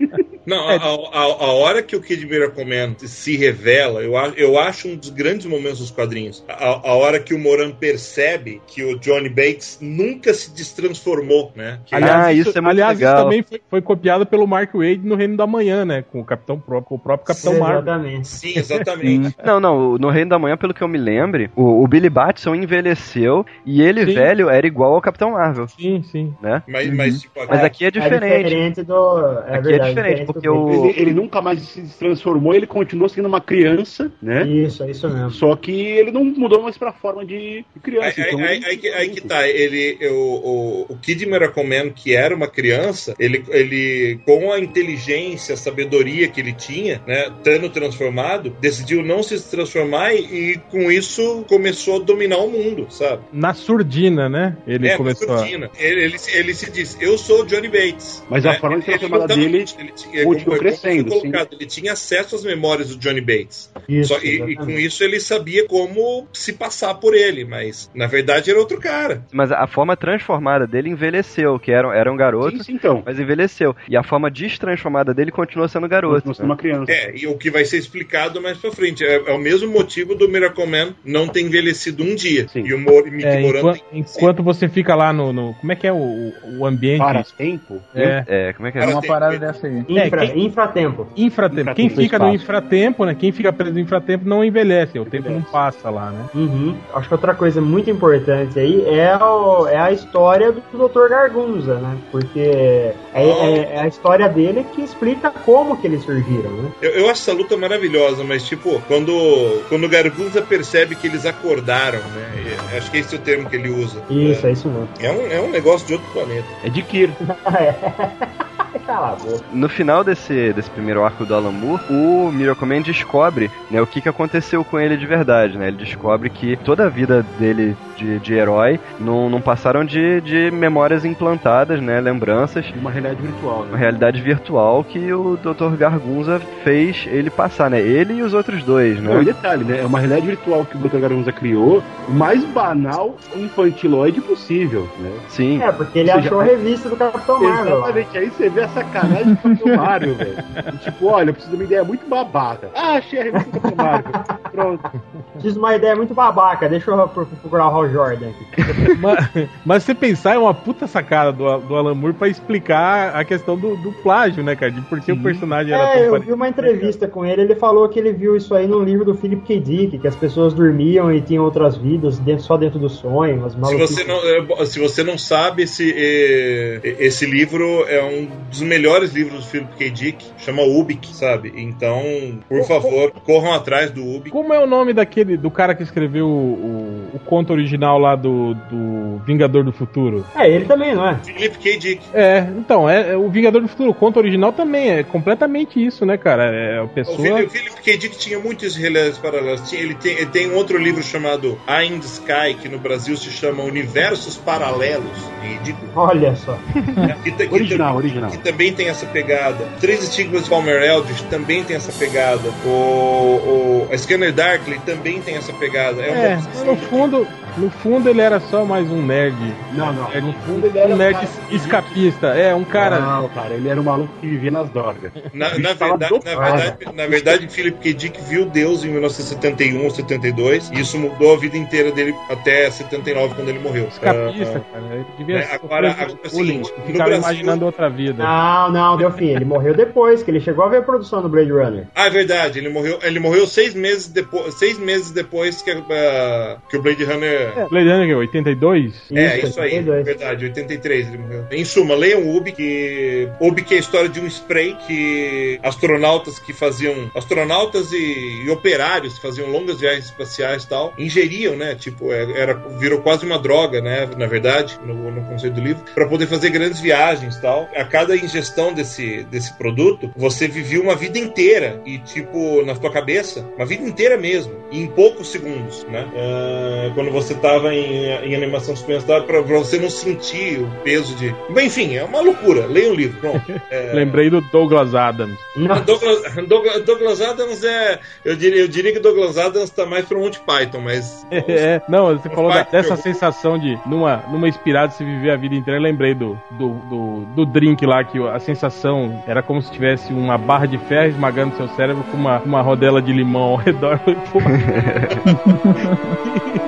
S8: Não,
S6: É.
S8: a, a, a hora que o Kid Miracle se revela, eu, a- eu acho um dos grandes momentos dos quadrinhos. A, a hora que o Moran percebe que o Johnny Bates nunca se destransformou, né? Que
S5: Ah, isso é muito
S6: aliás,
S5: legal.
S6: isso também foi, foi copiado pelo Mark Wade no Reino da Manhã, né? Com o Capitão próprio, o próprio Capitão Marvel.
S3: Exatamente.
S8: Sim, exatamente.
S5: Não, não, no Reino da Manhã, pelo que eu me lembre, o, o Billy Batson envelheceu e ele,
S6: Sim.
S5: velho, era igual ao Capitão Marvel,
S6: Sim, sim.
S5: né?
S8: Mas, mas, tipo,
S5: Mas aqui é
S3: É
S5: diferente.
S3: diferente do. É
S5: Aqui é
S3: verdade,
S5: diferente,
S3: do
S5: porque o-
S4: Ele, ele nunca mais se transformou, ele continuou sendo uma criança, né?
S3: Isso, é isso mesmo.
S4: Só que ele não mudou mais pra forma de, criança.
S8: Aí,
S4: então,
S8: aí- aí que, aí que tá, ele, o, o, o Kid Miracle Man, que era uma criança, ele, ele, com a inteligência, a sabedoria que ele tinha, né, estando transformado, decidiu não se transformar e, e com isso começou a dominar o mundo, sabe?
S6: Na surdina, né? Ele
S8: é,
S6: começou a...
S8: Cortina. ele, ele, se- ele se diz, eu sou o Johnny Bates.
S4: Mas a forma de chamada
S8: então,
S4: dele
S8: ele
S4: continuou
S8: como
S4: crescendo,
S8: foi colocado, Ele tinha acesso às memórias do Johnny Bates.
S3: Isso,
S8: Só- e, e com isso ele sabia como se passar por ele, mas na verdade era outro cara.
S5: Mas a forma transformada dele envelheceu, que era, era um garoto,
S4: Sim, sim, então.
S5: mas envelheceu. E a forma destransformada dele continua sendo garoto.
S4: Continua sendo uma criança.
S8: É, e o que vai ser explicado mais pra frente. É, é o mesmo motivo do Miracle Man não ter envelhecido um dia.
S4: Sim.
S8: E o Mo- Mickey
S6: É,
S8: Moran
S6: enquanto,
S8: tem
S6: enquanto você fica lá no, no- Como é que é o, o ambiente?
S4: Para tempo.
S6: É.
S5: É, como é que é?
S8: Cara,
S7: uma
S8: tem-
S7: parada dessa aí.
S3: Infra,
S6: É, quem-
S3: Infratempo.
S6: Infratempo.
S4: Infratempo
S6: Quem fica no infratempo, né? Quem fica preso no infratempo não envelhece. O tempo não passa lá, né?
S3: Uhum. Acho que outra coisa muito importante aí é, o- é a história do Dr. Gargunza, né? Porque é, é- é a história dele que explica como que eles né?
S8: Eu, eu acho essa luta maravilhosa, mas tipo, quando, quando o Gargunza percebe que eles acordaram, né? e- acho que esse é o termo que ele usa.
S3: Isso, é isso mesmo.
S8: É um, é um negócio de outro planeta.
S4: É de Kir.
S3: Cala a boca.
S5: No final desse, desse primeiro arco do Alan Moore, o Miracle Man descobre né, o que, que aconteceu com ele de verdade. Né? Ele descobre que toda a vida dele de, de herói não, não passaram de, de memórias implantadas, né, lembranças,
S4: Uma realidade virtual,
S5: uma
S4: né?
S5: realidade virtual que o Dr. Gargunza fez ele passar, né? Ele e os outros dois, né?
S4: Não, e detalhe, né? É uma realidade virtual que o Dr. Garunza criou, o mais banal e infantiloide possível, né?
S5: Sim.
S3: É, porque ele achou a revista do Capitão Marvel. lá.
S4: Exatamente, aí você vê a sacanagem do Capitão Mario, velho. Tipo, olha, eu preciso de uma ideia muito babaca. Ah, achei a revista do Capitão Mario. Pronto.
S3: Tive uma ideia muito babaca, deixa eu pro- procurar o Hal Jordan
S6: mas, mas se você pensar, é uma puta sacada do, do Alan Moore pra explicar a questão do, do plágio, né, cara? De por que o personagem era
S3: É,
S6: tão
S3: eu
S6: parecido.
S3: vi uma entrevista com ele, ele falou que ele viu isso aí no livro do Philip K. Dick, que as pessoas dormiam e tinham outras vidas dentro- só dentro do sonho, as
S8: Se você, não, é, se você não sabe, esse, esse livro é um dos melhores livros do Philip K. Dick, chama Ubik, sabe? Então, por favor, corram atrás do Ubik.
S6: Como é o nome daquele do cara que escreveu o, o, conto original lá do, do Vingador do Futuro?
S3: É, ele também, não é?
S8: Philip K. Dick.
S6: É, então, é, é o Vingador do Futuro, o conto original também é completamente isso, né, cara? É a
S8: O
S6: pessoa.
S8: Philip, o Philip K. Dick tinha muitos realidades paralelas. Tinha- Ele tem, ele tem um outro livro chamado Eye in the Sky, que no Brasil se chama Universos Paralelos. Ridículo.
S3: Olha só.
S8: Que, que-
S4: Original,
S8: que-
S4: original.
S8: que também tem essa pegada. Três Estigmas de Palmer Eldritch também tem essa pegada. O, o a Scanner Darkly também tem essa pegada. É,
S6: É,
S8: uma
S6: no fundo, no fundo ele era só mais um nerd.
S4: Não, não.
S6: É,
S4: No fundo ele era
S6: um nerd
S4: um
S6: escapista. É, um cara.
S4: Não, cara, ele era um maluco que vivia nas drogas.
S8: Na, na verdade, na, verdade, na verdade, Philip K. Dick viu Deus em 1971 ou 72 e isso mudou a vida inteira dele até 79, quando ele morreu.
S6: Escapista,
S8: Ah,
S6: cara. Ele devia
S8: É, agora-
S6: sofrer
S8: agora no
S6: ficava
S8: Brasil-
S6: imaginando outra vida.
S3: Não, não, deu fim. Ele morreu depois, que ele chegou a ver a produção do Blade Runner.
S8: Ah, é verdade, ele morreu, ele morreu seis meses depois, seis meses depois que, a- que o Blade Runner.
S6: É, Blade Runner, 82?
S8: É, isso aí,
S3: 82.
S8: verdade, 83 ele morreu. Em suma, leiam o Ubi, que. Ubi que é a história de um spray que astronautas que faziam. Astronautas e, e operários que faziam longas viagens espaciais e tal, ingeriam, né? Tipo, é- era, virou quase uma droga, né? Na verdade, no, no conceito do livro, para poder fazer grandes viagens e tal. A cada ingestão desse, desse produto, você vivia uma vida inteira e, tipo, na tua cabeça, uma vida inteira mesmo, e em poucos segundos, né? Ah, quando você tava em, em animação suplementar, pra, pra você não sentir o peso de. Bem, enfim, é uma loucura. Leia o livro, pronto. É,
S6: Lembrei do Douglas Adams.
S8: Douglas, Douglas, Douglas Adams é. Eu diria, eu diria que Douglas Adams tá mais pra Monty Python, mas.
S6: É, não, você falou da- dessa
S8: eu-
S6: sensação de numa, numa inspirada se viver a vida inteira. Eu lembrei do, do, do, do drink lá, que a sensação era como se tivesse uma barra de ferro esmagando seu cérebro com uma, uma rodela de limão ao redor. Pô,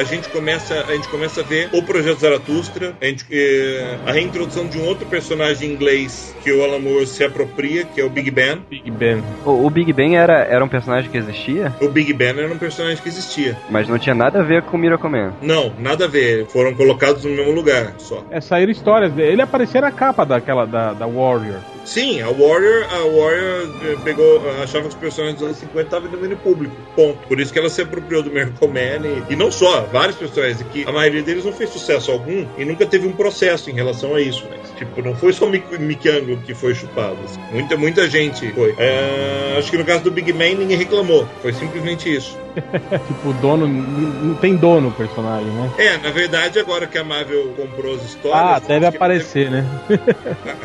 S8: a gente começa, a gente começa a ver o Projeto Zaratustra, a, gente, eh, a reintrodução de um outro personagem inglês que o Alan Moore se apropria, que é o Big Ben.
S6: Big Ben.
S5: O, o Big Ben era, era um personagem que existia,
S8: O Big Ben era um personagem que existia.
S5: mas não tinha nada a ver com o Miracle Man.
S8: Não, nada a ver. Foram colocados no mesmo lugar só.
S6: É, saíram histórias dele. Ele aparecia na capa daquela, da, da Warrior.
S8: Sim, a Warrior, a Warrior eh, pegou, achava que os personagens dos anos 50 estavam em domínio público. Ponto. Por isso que ela se apropriou do Miracle Man e, e não só, vários e que a maioria deles não fez sucesso algum e nunca teve um processo em relação a isso. Né? Tipo, não foi só o Mick, Angle que foi chupado. assim. Muita, muita gente foi. É, acho que no caso do Big Man ninguém reclamou. Foi simplesmente isso.
S6: Tipo, o dono. Não tem dono o personagem, né?
S8: É, na verdade, agora que a Marvel comprou as histórias.
S6: Ah, deve aparecer, né?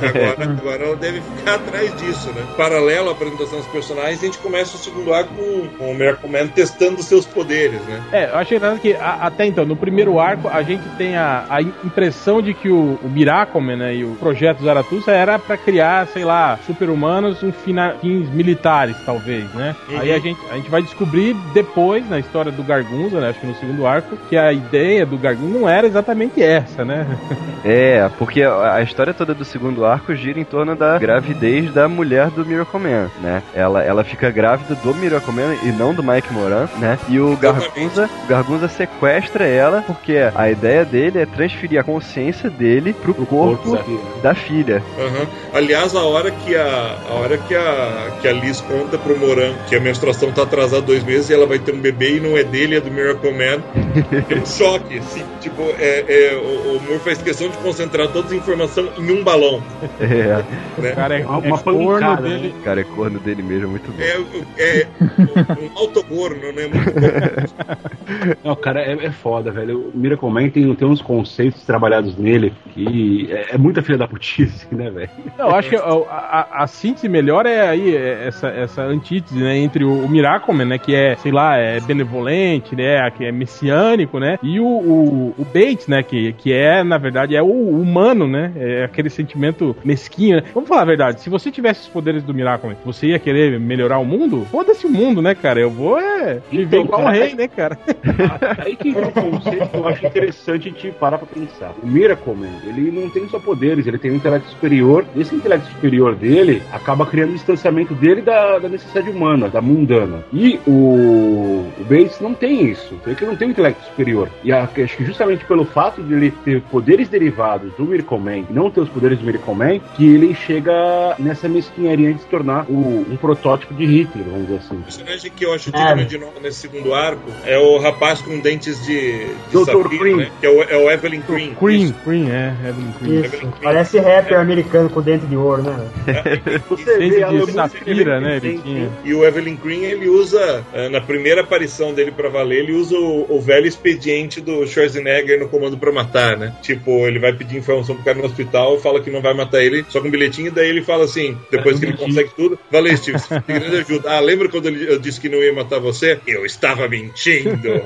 S8: Agora, agora ela deve ficar atrás disso, né? Paralelo à apresentação dos personagens, a gente começa o segundo arco com, com o Miracle Man testando os seus poderes, né?
S6: É, eu achei que a- até então, no primeiro arco, a gente tem a, a impressão de que o, o Miracleman né, e o projeto Zaratustra era pra criar, sei lá, super-humanos com fins militares, talvez, né?
S8: Uhum.
S6: Aí a gente, a gente vai descobrir depois, na história do Gargunza, né, acho que no segundo arco, que a ideia do Gargunza não era exatamente essa, né?
S5: É, porque a história toda do segundo arco gira em torno da gravidez da mulher do Miracle Man, né? Ela, ela fica grávida do Miracle Man e não do Mike Moran, né? E o. Gargunza, o Gargunza sequestra ela porque a ideia dele é transferir a consciência dele pro, corpo,
S4: Corpo da-
S5: da filha.
S8: Aham. Aliás, a hora que a, a hora que a, que a Liz conta pro Moran que a menstruação tá atrasada dois meses e ela vai ter um bebê e não é dele, é do Miracle Man, é um choque. Assim, tipo, é, é, o, o Moore faz questão de concentrar toda a informação em um balão.
S5: É,
S8: Né?
S6: O cara é,
S4: Uma-
S6: é
S4: uma
S6: corno
S4: pancada,
S6: dele.
S5: o cara é corno dele mesmo, é muito bom.
S8: É, é um autocorno, né? Muito bom.
S4: Não, cara, é, é foda, velho. O Miracle Man tem, tem uns conceitos trabalhados nele que é, é muita filha da putice, né, velho?
S6: Não, eu acho que a, a- a síntese melhor é aí é essa, essa antítese, né, entre o, o Miracleman, né, que é, sei lá, é benevolente, né, que é messiânico, né, e o, o, o Bates, né, que, que é, na verdade, é o humano, né, é aquele sentimento mesquinho. né? Vamos falar a verdade, se você tivesse os poderes do Miracleman, você ia querer melhorar o mundo? Foda-se o mundo, né, cara, eu vou é, viver
S4: Então,
S6: igual um
S4: cara,
S6: rei, né, cara.
S4: Aí que entra um conceito que eu acho interessante a gente parar pra pensar. O Miracle Man, ele não tem só poderes, ele tem um intelecto superior. Esse intelecto superior dele acaba criando um distanciamento dele da, da necessidade humana, da mundana. E o, o Bates não tem isso. Ele que não tem um intelecto superior. E acho que justamente pelo fato de ele ter poderes derivados do Miracle Man e não ter os poderes do Miracle Man, que ele chega nessa mesquinharia de se tornar o- um protótipo de Hitler, vamos dizer assim.
S8: O personagem que eu acho
S3: É.
S8: digno de novo nesse segundo arco é o rapaz com dentes de, de
S4: Dr. Cream.
S8: né? Que é o, é o Evelyn Cream.
S6: Cream. Cream, é, Evelyn Cream.
S3: Isso. Parece rapper americano com dente de ouro, né?
S4: Você
S6: Dente
S4: a
S6: de né, ele tinha.
S8: E o Evelyn Green, ele usa, eh, na primeira aparição dele pra valer, ele usa o, o velho expediente do Schwarzenegger no Comando pra Matar, né? Tipo, ele vai pedir informação pro cara no hospital, fala que não vai matar ele, só com um bilhetinho, daí ele fala assim, depois que ele consegue tudo, valeu, Steve, você tem grande ajuda. Ah, lembra quando ele- eu disse que não ia matar você? Eu estava mentindo.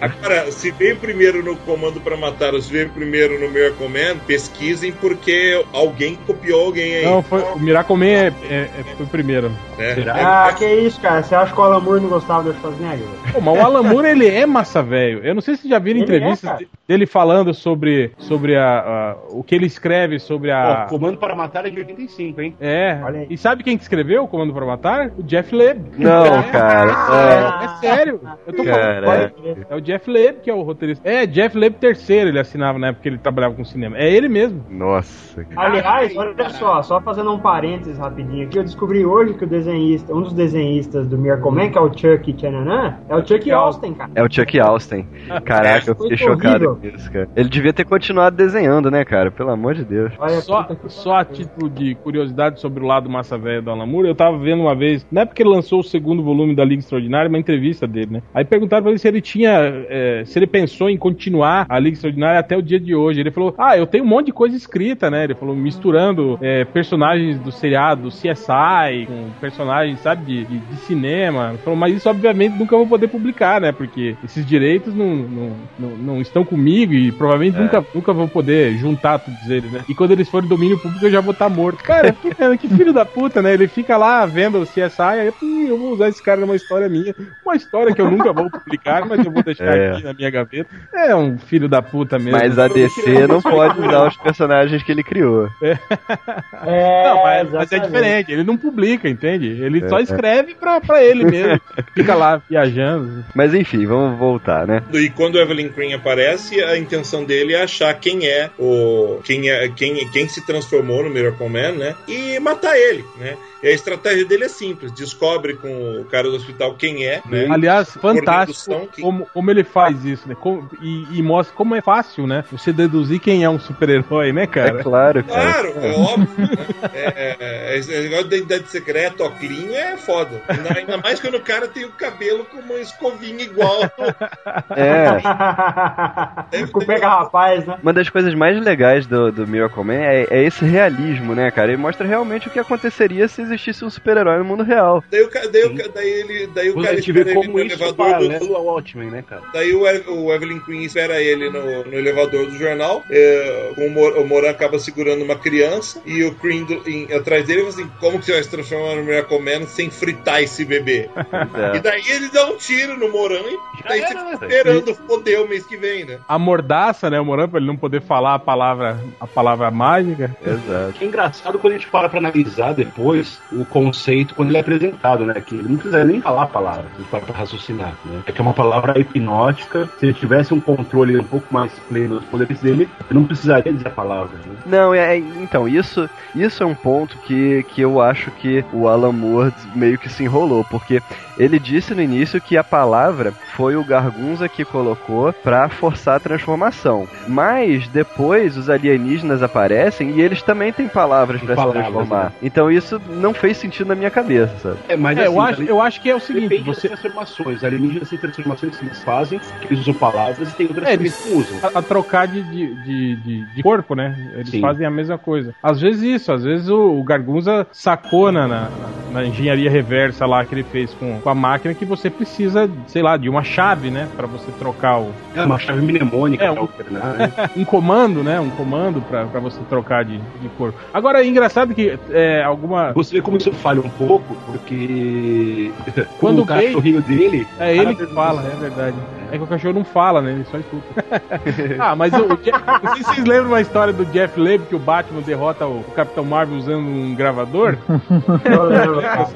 S8: Agora, se veio primeiro no Comando pra Matar, ou se veio primeiro no Miracle Man, pesquisem porque alguém copiou alguém aí.
S6: Não, foi, o Miracleman é, é, é, foi o primeiro.
S8: né?
S3: Ah, que isso, cara. Você acha que o Alan Moore não gostava do Schwarzenegger?
S6: Pô, mas o Alan Moore, ele é massa velho. Eu não sei se vocês já viram
S3: Ele
S6: entrevistas
S3: é,
S6: dele falando sobre, sobre a, a- o que ele escreve sobre a...
S4: Ó, Comando para Matar é de 85, hein?
S6: É, e sabe quem que escreveu o Comando para Matar? O Jeff Leb.
S5: Não,
S6: É,
S5: cara.
S6: É, é sério. Eu tô
S5: Cara.
S6: falando. É o Jeff Leb que é o roteirista. É, Jeff Leb terceiro ele assinava na época que ele trabalhava com cinema. É ele mesmo.
S5: Nossa, cara.
S3: Aliás, olha só, só fazendo um parênteses rapidinho aqui, eu descobri hoje que o desenhista, um dos desenhistas do Miracle Man, que é o Chuck Tchananã, é o Chuck Austin, cara.
S5: É o Chuck Austin. Caraca, eu fiquei chocado com isso, cara. Ele devia ter continuado desenhando, né, cara? Pelo amor de Deus.
S3: Olha,
S6: Só, só a título de curiosidade sobre o lado massa velho do Alan Moore, eu tava vendo uma vez, não é porque ele lançou o segundo volume da Liga Extraordinária, uma entrevista dele, né? Aí perguntaram pra ele se ele tinha, é, se ele pensou em continuar a Liga Extraordinária até o dia de hoje. Ele falou, ah, eu tenho um monte de coisa escrita, né? Ele falou, misturando é, personagens do seriado, do CSI, com personagens, sabe, de, de, de cinema. Ele falou, mas isso obviamente nunca vou poder publicar, né? Porque esses direitos não, não, não, não estão comigo e provavelmente
S5: É.
S6: nunca, nunca vou poder juntar todos eles, né? E quando eles forem domínio público eu já vou estar morto. Cara, que, que filho da puta, né? Ele fica lá vendo o CSI, aí "Hum, eu vou usar esse cara numa história minha. Uma história que eu nunca vou publicar, mas eu vou deixar
S5: É.
S6: aqui na minha gaveta. É um filho da puta mesmo.
S5: Mas a DC não pode usar os personagens que ele criou.
S3: É,
S6: Não, mas, mas é diferente, ele não publica, entende? Ele
S5: É,
S6: só
S5: é.
S6: Escreve pra, pra ele mesmo. Fica lá viajando.
S5: Mas enfim, vamos voltar, né?
S8: E quando o Evelyn Green aparece, a intenção dele é achar quem é o quem é quem, quem se transformou no Miracle Man, né? E matar ele, né? E a estratégia dele é simples, descobre com o cara do hospital quem é, né?
S6: Aliás, fantástico
S8: que-
S6: como, como ele faz isso, né? Como- e, e mostra como é fácil, né? Você deduzir quem é um super-herói, né,
S5: É
S6: cara?
S5: claro, cara.
S8: Claro, é óbvio. né? É, é, esse negócio de identidade secreta, óculinho, é foda. Ainda, ainda mais quando o cara tem o cabelo com uma escovinha igual.
S5: É.
S3: Com pega rapaz, né?
S5: Uma das coisas mais legais do, do Miracle Man é, é esse realismo, né, cara? Ele mostra realmente o que aconteceria se existisse um super-herói no mundo real.
S8: Daí o, daí o, daí ele, daí o
S4: Você
S8: cara espera ele no
S4: é
S8: elevador do,
S4: paralelo ao Watchmen, né, cara?
S8: Daí o, o Evelyn Queen espera ele no, no elevador do jornal. é, o, Mor o Moran acaba segurando uma criança. E o Cream do- em- atrás dele fala assim: Como que você vai se transformar no Miracle Man sem fritar esse bebê?
S5: É.
S8: E daí ele dá um tiro no Moran e daí
S4: Já
S8: fica
S4: né,
S8: esperando foder o mês que vem, né?
S6: A mordaça, né? O Moran, pra ele não poder falar a palavra, a palavra mágica.
S5: Exato.
S4: Que é engraçado quando a gente para pra analisar depois o conceito quando ele é apresentado, né? Que ele não precisa nem falar a palavra, gente para pra raciocinar, né? É que é uma palavra hipnótica. Se ele tivesse um controle um pouco mais pleno dos poderes dele, ele não precisaria dizer a palavra, né?
S5: Não, é, é- então, isso, isso é um ponto que, que eu acho que o Alan Moore meio que se enrolou, porque ele disse no início que a palavra foi o Gargunza que colocou pra forçar a transformação. Mas depois os alienígenas aparecem e eles também têm palavras pra se transformar.
S4: né?
S5: Então isso não fez sentido na minha cabeça, sabe?
S4: É, mas
S6: É, eu,
S4: assim,
S6: acho, eu acho que é o seguinte,
S4: Depende
S6: você,
S4: das transformações. Alienígenas têm transformações que eles fazem, que eles usam palavras, e tem outras
S6: É,
S4: que eles usam.
S6: a, a trocar de, de, de, de- de corpo, né? Eles
S4: Sim.
S6: fazem a mesma coisa. Às vezes isso, às vezes o, o Gargunza sacou na, na, na engenharia reversa lá que ele fez com, com a máquina que você precisa, sei lá, de uma chave, né? Pra você trocar o,
S4: É uma chave mnemônica
S6: É,
S4: pra
S6: um-
S4: alternar, né?
S6: um comando, né? Um comando pra, pra você trocar de, de corpo. Agora, é engraçado que é, alguma.
S4: Você vê como isso falha um pouco, porque
S6: Quando
S4: o cachorrinho dele.
S6: É ele que fala, é verdade. É que o cachorro não fala, né? Ele só escuta. ah, mas o, o Jeff, não sei se vocês lembram uma história do Jeff Leb que o Batman derrota o Capitão Marvel usando um gravador.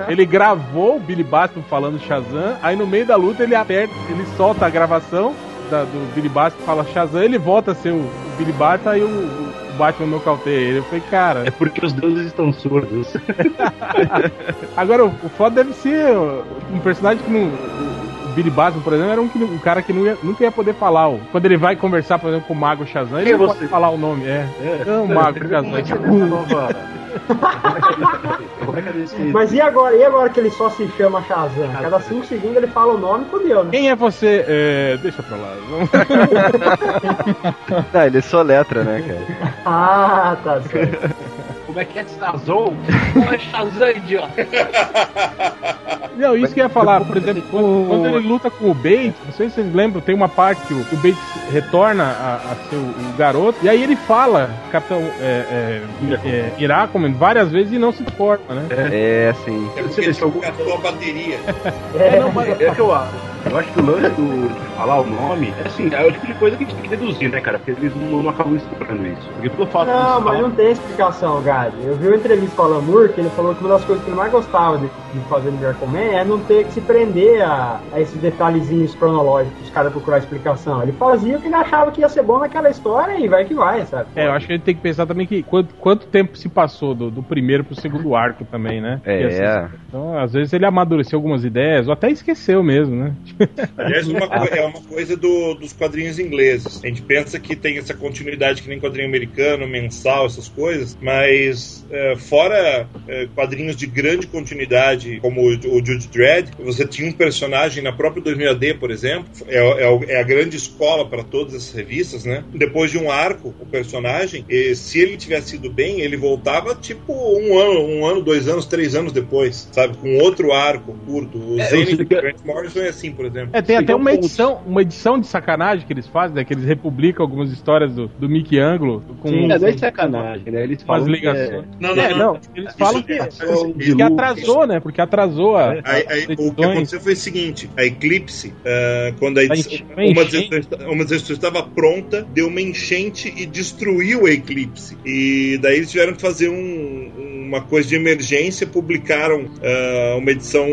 S6: Ele gravou o Billy Baston falando Shazam, aí no meio da luta ele aperta, ele solta a gravação da- do Billy Baston fala Shazam, ele volta a ser o, o Billy Baston, aí o, o Batman nocauteia ele. Eu falei, cara,
S4: É porque os deuses estão surdos.
S6: Agora, o, o foda deve ser um personagem que não. Billy Batson, por exemplo, era um, que- um cara que não ia- nunca ia poder falar. ó. Quando ele vai conversar, por exemplo, com o Mago Shazam, ele
S4: é
S6: não
S4: você?
S6: pode falar o nome. É, é o Mago Shazam.
S4: É que é?
S3: Mas e agora? E agora que ele só se chama Shazam? Cada 5 segundos ele fala o nome e fodeu, né?
S6: Quem é você? É, deixa pra lá.
S5: Ah, ele soletra, né, cara?
S3: Ah, tá certo.
S4: Como é que é Shazam? Não é Shazam, idiota.
S6: Não, isso que eu ia falar, por exemplo, quando, quando ele luta com o Bates, não sei se vocês lembram, tem uma parte que o, que o Bates retorna a, a ser o, o garoto, e aí ele fala, Capitão é, é, é, Iracomen, várias vezes e não se importa, né?
S5: É, assim.
S8: É porque ele catou a bateria.
S4: É, não, mas é que eu acho. Eu acho que o lance do, de falar o nome, é assim, é o tipo de coisa que a gente tem que deduzir, né, cara? Porque eles não, não acabam explorando isso. Porque pelo fato
S3: Não, mas não tem explicação, Gad. Eu vi uma entrevista com o Alan Moore que ele falou que uma das coisas que ele mais gostava de, de fazer no Miracle Man é não ter que se prender a, a esses detalhezinhos cronológicos, os caras procurar explicação. Ele fazia o que ele achava que ia ser bom naquela história e vai que vai, sabe?
S6: É, eu acho que a gente tem que pensar também que quanto, quanto tempo se passou do, do primeiro pro segundo arco também, né?
S5: É.
S6: Assim, então, às vezes ele amadureceu algumas ideias, ou até esqueceu mesmo, né?
S8: Aliás, uma co- é uma coisa do- dos quadrinhos ingleses. A gente pensa que tem essa continuidade que nem quadrinho americano, mensal, essas coisas, mas é, fora é, quadrinhos de grande continuidade, como o, o Judge Dredd, você tinha um personagem na própria 2000 AD, por exemplo, é, é é a grande escola para todas essas revistas, né? Depois de um arco, o personagem, e se ele tivesse ido bem, ele voltava tipo um ano, um ano, dois anos, três anos depois, sabe? Com outro arco curto. O
S4: É,
S8: Zenith
S4: que-
S8: Grant Morrison é assim, por exemplo.
S6: É, tem
S4: Sim,
S6: até
S4: é um
S6: uma edição, uma edição de sacanagem que eles fazem, né? Que eles republicam algumas histórias do, do Mickey Anglo com,
S4: É, não é sacanagem, né? Eles falam que
S6: ligações.
S8: Não, não,
S6: É,
S8: não.
S6: não, eles falam que,
S8: Isso-
S6: que, que atrasou, né? Porque atrasou a,
S8: Aí- aí,
S6: as
S8: o que aconteceu foi o seguinte: a Eclipse, ah, quando a edição,
S6: enche-
S8: uma, das edições, uma das edições estava pronta, deu uma enchente e destruiu a Eclipse. E daí eles tiveram que fazer um- uma coisa de emergência, publicaram ah, uma edição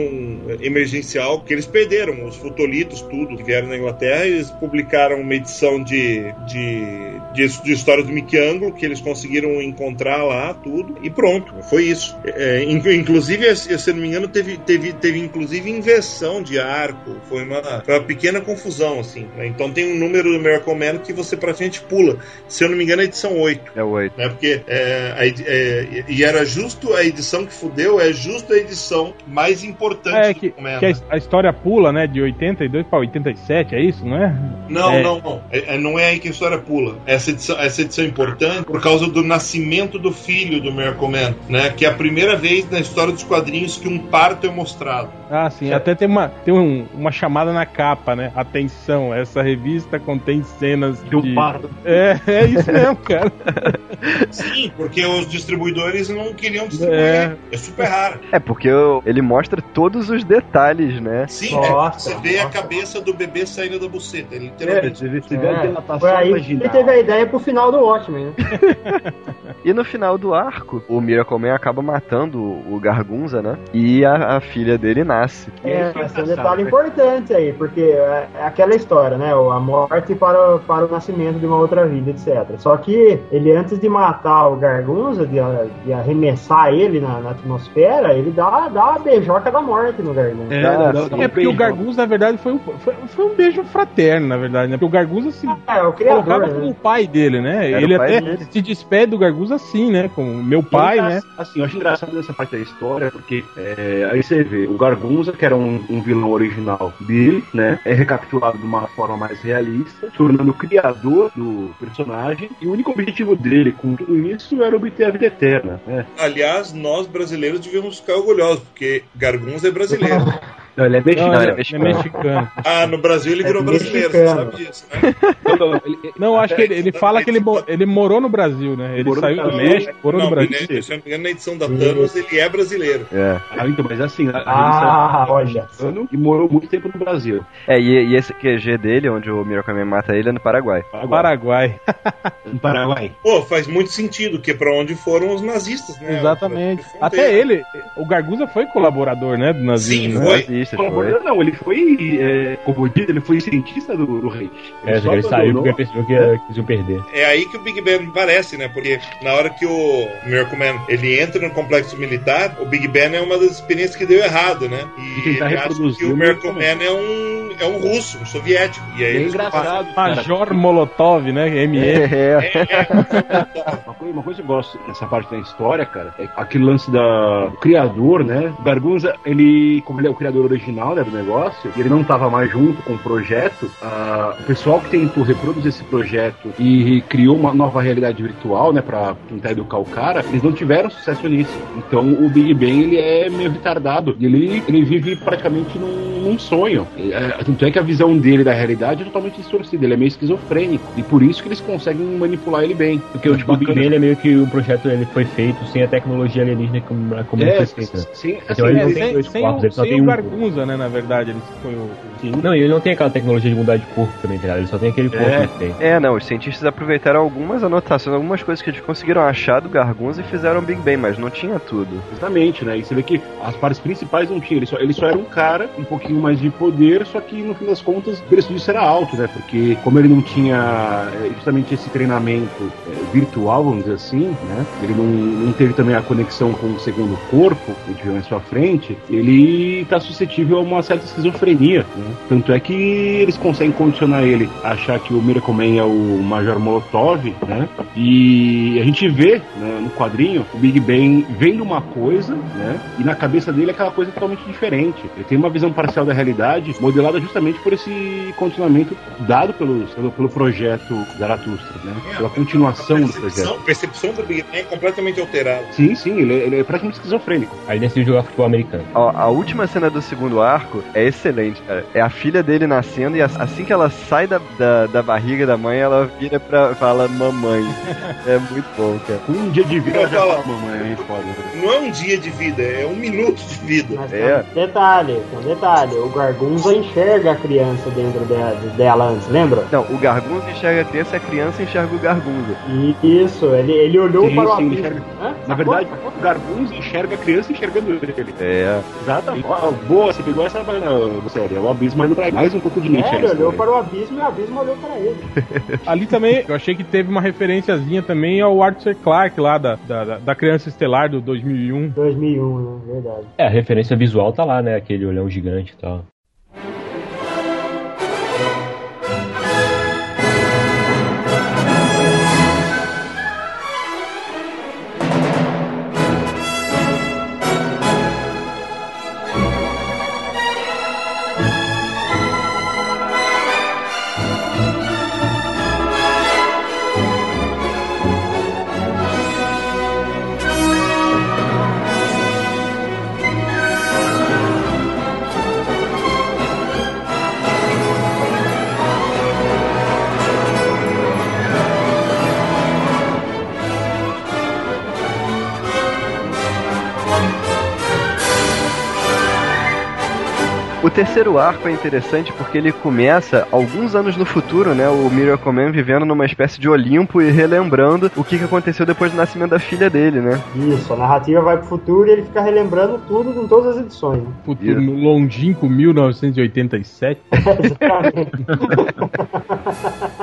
S8: emergencial que eles perderam, os fotolitos, tudo que vieram na Inglaterra, eles publicaram uma edição de, de, de, de histórias do Mickey Anglo que eles conseguiram encontrar lá, tudo, e pronto, foi isso. É, in- inclusive, se eu não me engano, teve, teve, teve inclusive inversão de arco, foi uma, foi uma pequena confusão, assim. né? Então tem um número do Miracle Man que você praticamente pula. Se eu não me engano, é a edição 8
S5: É o 8.
S8: né? Porque é, a é, e era justo a edição que fudeu, é justo a edição mais importante
S6: É,
S8: do
S6: que,
S8: Command.
S6: que a, a história pula, né? De 82 pra 87, é isso, não é?
S8: Não,
S6: é.
S8: não, não. É- é- não é aí que a história pula. Essa edição, essa edição é importante por causa do nascimento do filho do Miracle Man, né? Que é a primeira vez na história dos quadrinhos que um parto é mostrado.
S6: Ah, sim. Até tem uma, tem um- uma chamada na capa, né? Atenção, essa revista contém cenas de.
S4: De parto.
S6: É, é isso mesmo, cara.
S8: Sim, porque os distribuidores não queriam distribuir.
S6: É.
S8: É, super raro.
S5: É, porque ele mostra todos os detalhes, né?
S8: Sim,
S3: Nossa,
S8: é, vê a cabeça do bebê saindo da buceta, literalmente.
S4: Vê a
S3: É,
S4: dilatação
S3: foi aí ele teve a ideia pro final do Watchmen, né?
S5: E no final do arco, o Miracle Man acaba matando o Gargunza, né? E a, a filha dele nasce.
S3: É,
S4: é
S3: esse é um detalhe importante aí, porque é é aquela história, né? A morte para, o- para o nascimento de uma outra vida, etc. Só que ele, antes de matar o Gargunza, de, de arremessar ele na, na atmosfera, ele dá, dá a beijoca da morte no Gargunza.
S4: É, dá- dá
S6: É
S4: um
S6: porque o
S4: beijão.
S6: Na verdade, foi um, foi, foi um beijo fraterno, na verdade, né? Porque o Garguz se
S3: É, o criador,
S6: colocava como
S3: né?
S6: o pai dele, né?
S5: Era
S6: ele até
S5: dele.
S6: se despede do Garguz assim, né? Como meu pai, né?
S4: Assim, eu acho engraçado nessa parte da história, porque é, aí você vê o Gargunza, que era um, um vilão original dele, né? É recapitulado de uma forma mais realista, se tornando o criador do personagem, e o único objetivo dele com tudo isso era obter a vida eterna, né?
S8: Aliás, nós brasileiros devíamos ficar orgulhosos, porque Gargunza é brasileiro.
S4: Não, ele é
S6: Não,
S4: mexicano.
S6: ele
S5: é
S6: é
S5: mexicano.
S6: mexicano.
S8: Ah, no Brasil ele
S3: É
S8: virou brasileiro, você
S3: mexicano.
S8: sabe disso, né?
S4: Não, não, ele-
S6: Não, acho que ele, ele fala que ele, mo- ele morou no Brasil, né? Ele
S4: Morou no
S6: saiu do
S4: Brasil.
S6: México, morou no
S8: Não,
S6: Brasil.
S8: né, se eu não me engano, na edição da Thanos ele é brasileiro.
S5: É.
S4: Ah, então, mas assim, a, a
S3: Ah, olha.
S4: mexicano e morou muito tempo no Brasil.
S5: É, e, e esse QG dele, onde o Miracle Man mata ele, é no Paraguai.
S6: Paraguai.
S4: No Paraguai.
S8: Pô, faz muito sentido, que é pra onde foram os nazistas, né?
S6: Exatamente. Até ele, o Garguza foi colaborador, né? Do nazismo.
S8: Sim,
S6: né?
S8: foi.
S5: Foi.
S4: Não, ele foi, é, ele foi cientista do, do rei.
S2: É, só que ele saiu porque ele percebeu que, ia- que iam perder.
S8: É aí que o Big Ben aparece, né? Porque na hora que o Miracle Man ele entra no complexo militar, o Big Ben é uma das experiências que deu errado, né?
S4: E
S8: E ele acha que o Miracle
S4: Miracle
S8: Man é um, é um russo, um soviético. E aí
S4: É engraçado.
S6: Major Molotov, né? ME.
S5: É,
S8: passam-
S4: Uma coisa, uma coisa que eu gosto nessa parte da história, cara, é aquele lance da do criador, né? O Gargunza, ele, como ele é o criador original né, do negócio, e ele não estava mais junto com o projeto, ah, o pessoal que tentou reproduzir esse projeto e criou uma nova realidade virtual, né, pra tentar educar o cara, eles não tiveram sucesso nisso. Então o Big Ben, ele é meio retardado. E ele, ele vive praticamente num, num sonho. É, tanto é que a visão dele da realidade é totalmente distorcida, ele é meio esquizofrênico. E por isso que eles conseguem manipular ele bem.
S2: Porque o, tipo, o Big Ben ele é meio que o projeto ele foi feito sem a tecnologia alienígena como, como ele
S4: É,
S2: foi feito. né?
S4: sim,
S2: Então
S4: assim,
S2: ele
S6: É,
S2: não tem
S6: sem,
S2: dois
S6: sem
S2: corpos,
S6: o,
S2: ele só
S6: sem
S2: tem
S6: o
S2: um.
S6: Gargunza, né? Na verdade, ele foi o.
S2: Não, e ele não tem aquela tecnologia de mudar de corpo também, tá ligado? Ele só tem aquele corpo
S4: É.
S2: que tem.
S5: É, não, os cientistas aproveitaram algumas anotações, algumas coisas que eles conseguiram achar do Gargunza e fizeram Big Bang, mas não tinha tudo.
S4: Exatamente, né? E você vê que as partes principais não tinha. Ele só, ele só era um cara, um pouquinho mais de poder, só que no fim das contas o preço disso era alto, né? Porque como ele não tinha é, justamente esse treinamento é, virtual, vamos dizer assim, né? Ele não, não teve também a conexão com o segundo corpo, que gente viu mais pra frente, ele está suscetível a uma certa esquizofrenia, né? Tanto é que eles conseguem condicionar ele a achar que o Miracle Man é o Major Molotov, né? E a gente vê né, no quadrinho o Big Ben vendo uma coisa, né? E na cabeça dele é aquela coisa totalmente diferente. Ele tem uma visão parcial da realidade, modelada justamente por esse continuamento dado pelos, pelo, pelo projeto Zaratustra, né? Pela continuação do projeto.
S8: percepção, percepção do Big Man é completamente alterada.
S4: Sim, sim, ele, é- ele é praticamente esquizofrênico.
S2: Aí decidiu jogar futebol americano.
S5: A, a última cena do segundo arco é excelente, cara. É a filha dele nascendo e as- assim que ela sai da, da, da barriga da mãe, ela vira pra fala mamãe. É muito bom, cara.
S4: Um dia de vida,
S8: Eu
S4: ela já fala, mamãe, é foda.
S8: Não é um dia de vida, é um minuto de vida.
S3: Mas
S5: É.
S3: tem um detalhe, tem um detalhe. O Gargunza enxerga a criança dentro dela, dela antes, lembra?
S5: Não, o Gargunza enxerga a criança e a criança enxerga o Gargunza.
S3: Isso, ele, ele olhou
S4: Sim,
S3: para o
S4: sim,
S3: abismo.
S4: enxerga. Na verdade, o Garbunz enxerga a criança enxergando ele.
S5: É.
S4: Exatamente. Boa, você pegou essa série. É o abismo indo pra mais um pouco de Nietzsche.
S3: É, ele olhou para o abismo e o abismo olhou para ele.
S6: Ali também, eu achei que teve uma referenciazinha também ao Arthur Clarke lá, da, da, da Criança Estelar do 2001.
S3: 2001, né? Verdade.
S2: É, a referência visual tá lá, né? Aquele olhão gigante e tal.
S5: Terceiro arco é interessante porque ele começa alguns anos no futuro, né? O Miracle Man vivendo numa espécie de Olimpo e relembrando o que, aconteceu depois do nascimento da filha dele, né?
S3: Isso, a narrativa vai pro futuro e ele fica relembrando tudo em todas as edições. né?
S6: Futuro longínquo 1987.
S3: Exatamente.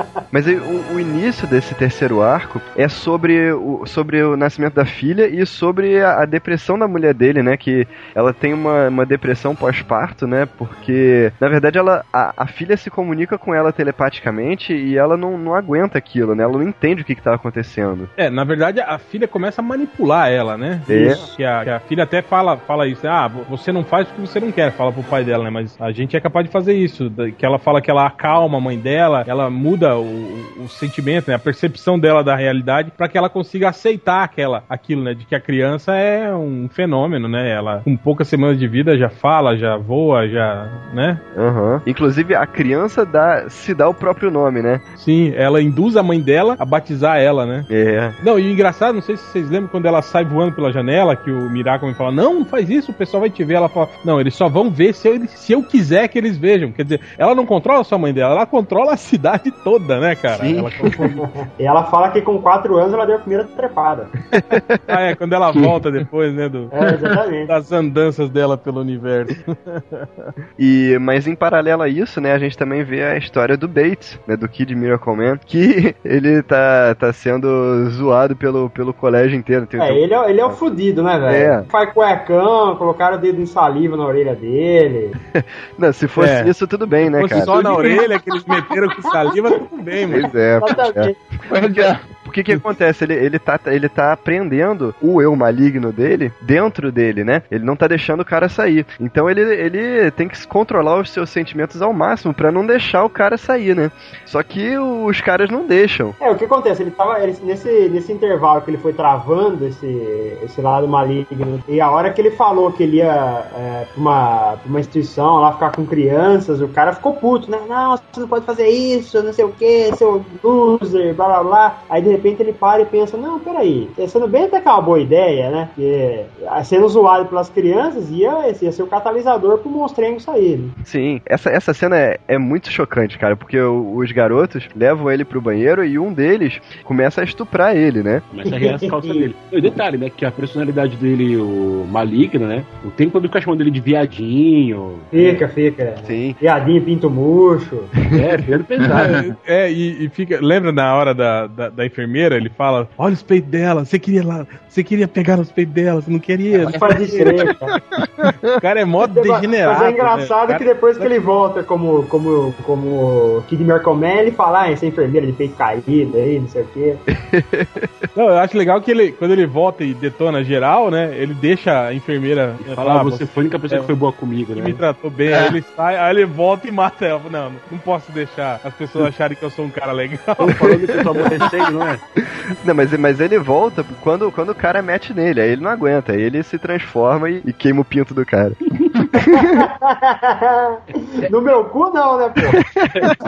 S5: Mas o, o início desse terceiro arco é sobre o, sobre o nascimento da filha e sobre a, a depressão da mulher dele, né? Que ela tem uma, uma depressão pós-parto, né? Porque, na verdade, ela a, a filha se comunica com ela telepaticamente e ela não, não aguenta aquilo, né? Ela não entende o que, que tá acontecendo.
S6: É, na verdade a filha começa a manipular ela, né?
S5: É.
S6: Isso. Que a, que a filha até fala, fala isso, ah, você não faz porque você não quer, fala pro pai dela, né? Mas a gente é capaz de fazer isso. Que ela fala que ela acalma a mãe dela, ela muda o, o- o sentimento, né? A percepção dela da realidade para que ela consiga aceitar aquela, aquilo, né? De que a criança é um fenômeno, né? Ela com poucas semanas de vida já fala, já voa, já, né?
S5: Aham. Inclusive, a criança dá, se dá o próprio nome, né?
S6: Sim, ela induz a mãe dela a batizar ela, né?
S5: É.
S6: Não, e engraçado, não sei se vocês lembram quando ela sai voando pela janela, que o Miracle fala, não, não faz isso, o pessoal vai te ver. Ela fala, não, eles só vão ver se eu, se eu quiser que eles vejam. Quer dizer, ela não controla só a mãe dela, ela controla a cidade toda, né, cara?
S5: Sim.
S6: Ela
S3: E ela fala que com 4 anos ela deu a primeira trepada.
S6: ah, é, quando ela volta depois, né, do,
S3: É, exatamente.
S6: das andanças dela pelo universo.
S5: E, mas em paralelo a isso, né, a gente também vê a história do Bates, né, do Kid Miracle Man, que ele tá, tá sendo zoado pelo, pelo colégio inteiro. Tem-
S3: É,
S5: tem-
S3: ele é, ele é o fudido, né, velho?
S5: É.
S3: Faz cuecão, colocaram o dedo em saliva na orelha dele.
S5: Não, se fosse
S6: É.
S5: isso, tudo bem, né,
S6: Fosse
S5: cara?
S6: só na orelha que eles meteram com saliva, tudo bem, mano.
S5: Pois é, pois é. O que acontece? Ele, ele, tá, ele tá prendendo o eu maligno dele dentro dele, né? Ele não tá deixando o cara sair. Então ele, ele tem que controlar os seus sentimentos ao máximo pra não deixar o cara sair, né? Só que os caras não deixam.
S3: É, o que acontece? Ele tava ele- nesse, nesse intervalo que ele foi travando esse, esse lado maligno, e a hora que ele falou que ele ia é, pra, uma, pra uma instituição lá ficar com crianças, o cara ficou puto, né? Não, você não pode fazer isso, não sei o que, seu loser, blá blá blá. Aí de repente ele para e pensa: Não, peraí, pensando bem até que é uma boa ideia, né? Porque ah, sendo zoado pelas crianças ia, ia ser o catalisador pro monstrengo sair. Né?
S5: Sim, essa, essa cena é, é muito chocante, cara, porque o- os garotos levam ele pro banheiro e um deles começa a estuprar ele, né?
S4: Começa a rear as calças dele. E detalhe, né? Que a personalidade dele, o maligno, né? O tempo do ficar chamando ele de viadinho.
S3: Fica, fica.
S5: Sim.
S3: Viadinho, pinto murcho.
S4: É, Pedro pesado. né?
S6: É, e, e fica. Lembra na hora da, da, da enfermeira enfermeira, ele fala: Olha os peitos dela, você queria lá, você queria pegar nos peitos dela, você não queria.
S3: Pode crer, cara.
S6: O cara é mó degenerado.
S3: Mas é engraçado
S6: né?
S3: que depois que ele volta como, como, como Kid Mercoman, ele fala, ah, essa enfermeira de peito caído aí, não sei o quê.
S6: Não, eu acho legal que ele, quando ele volta e detona geral, né? Ele deixa a enfermeira
S4: Fala,
S6: falar,
S4: ah, você foi a única pessoa
S6: é,
S4: que foi boa comigo,
S6: que
S4: né?
S6: me tratou bem, aí ele sai, aí ele volta e mata ela. Não, não posso deixar as pessoas acharem que eu sou um cara legal.
S4: Falando que eu tô aborrecendo, não é?
S5: Não, mas, mas ele volta quando, quando o cara mete nele, aí ele não aguenta, aí ele se transforma e, e queima o pinto do cara.
S3: no meu cu não, né, pô?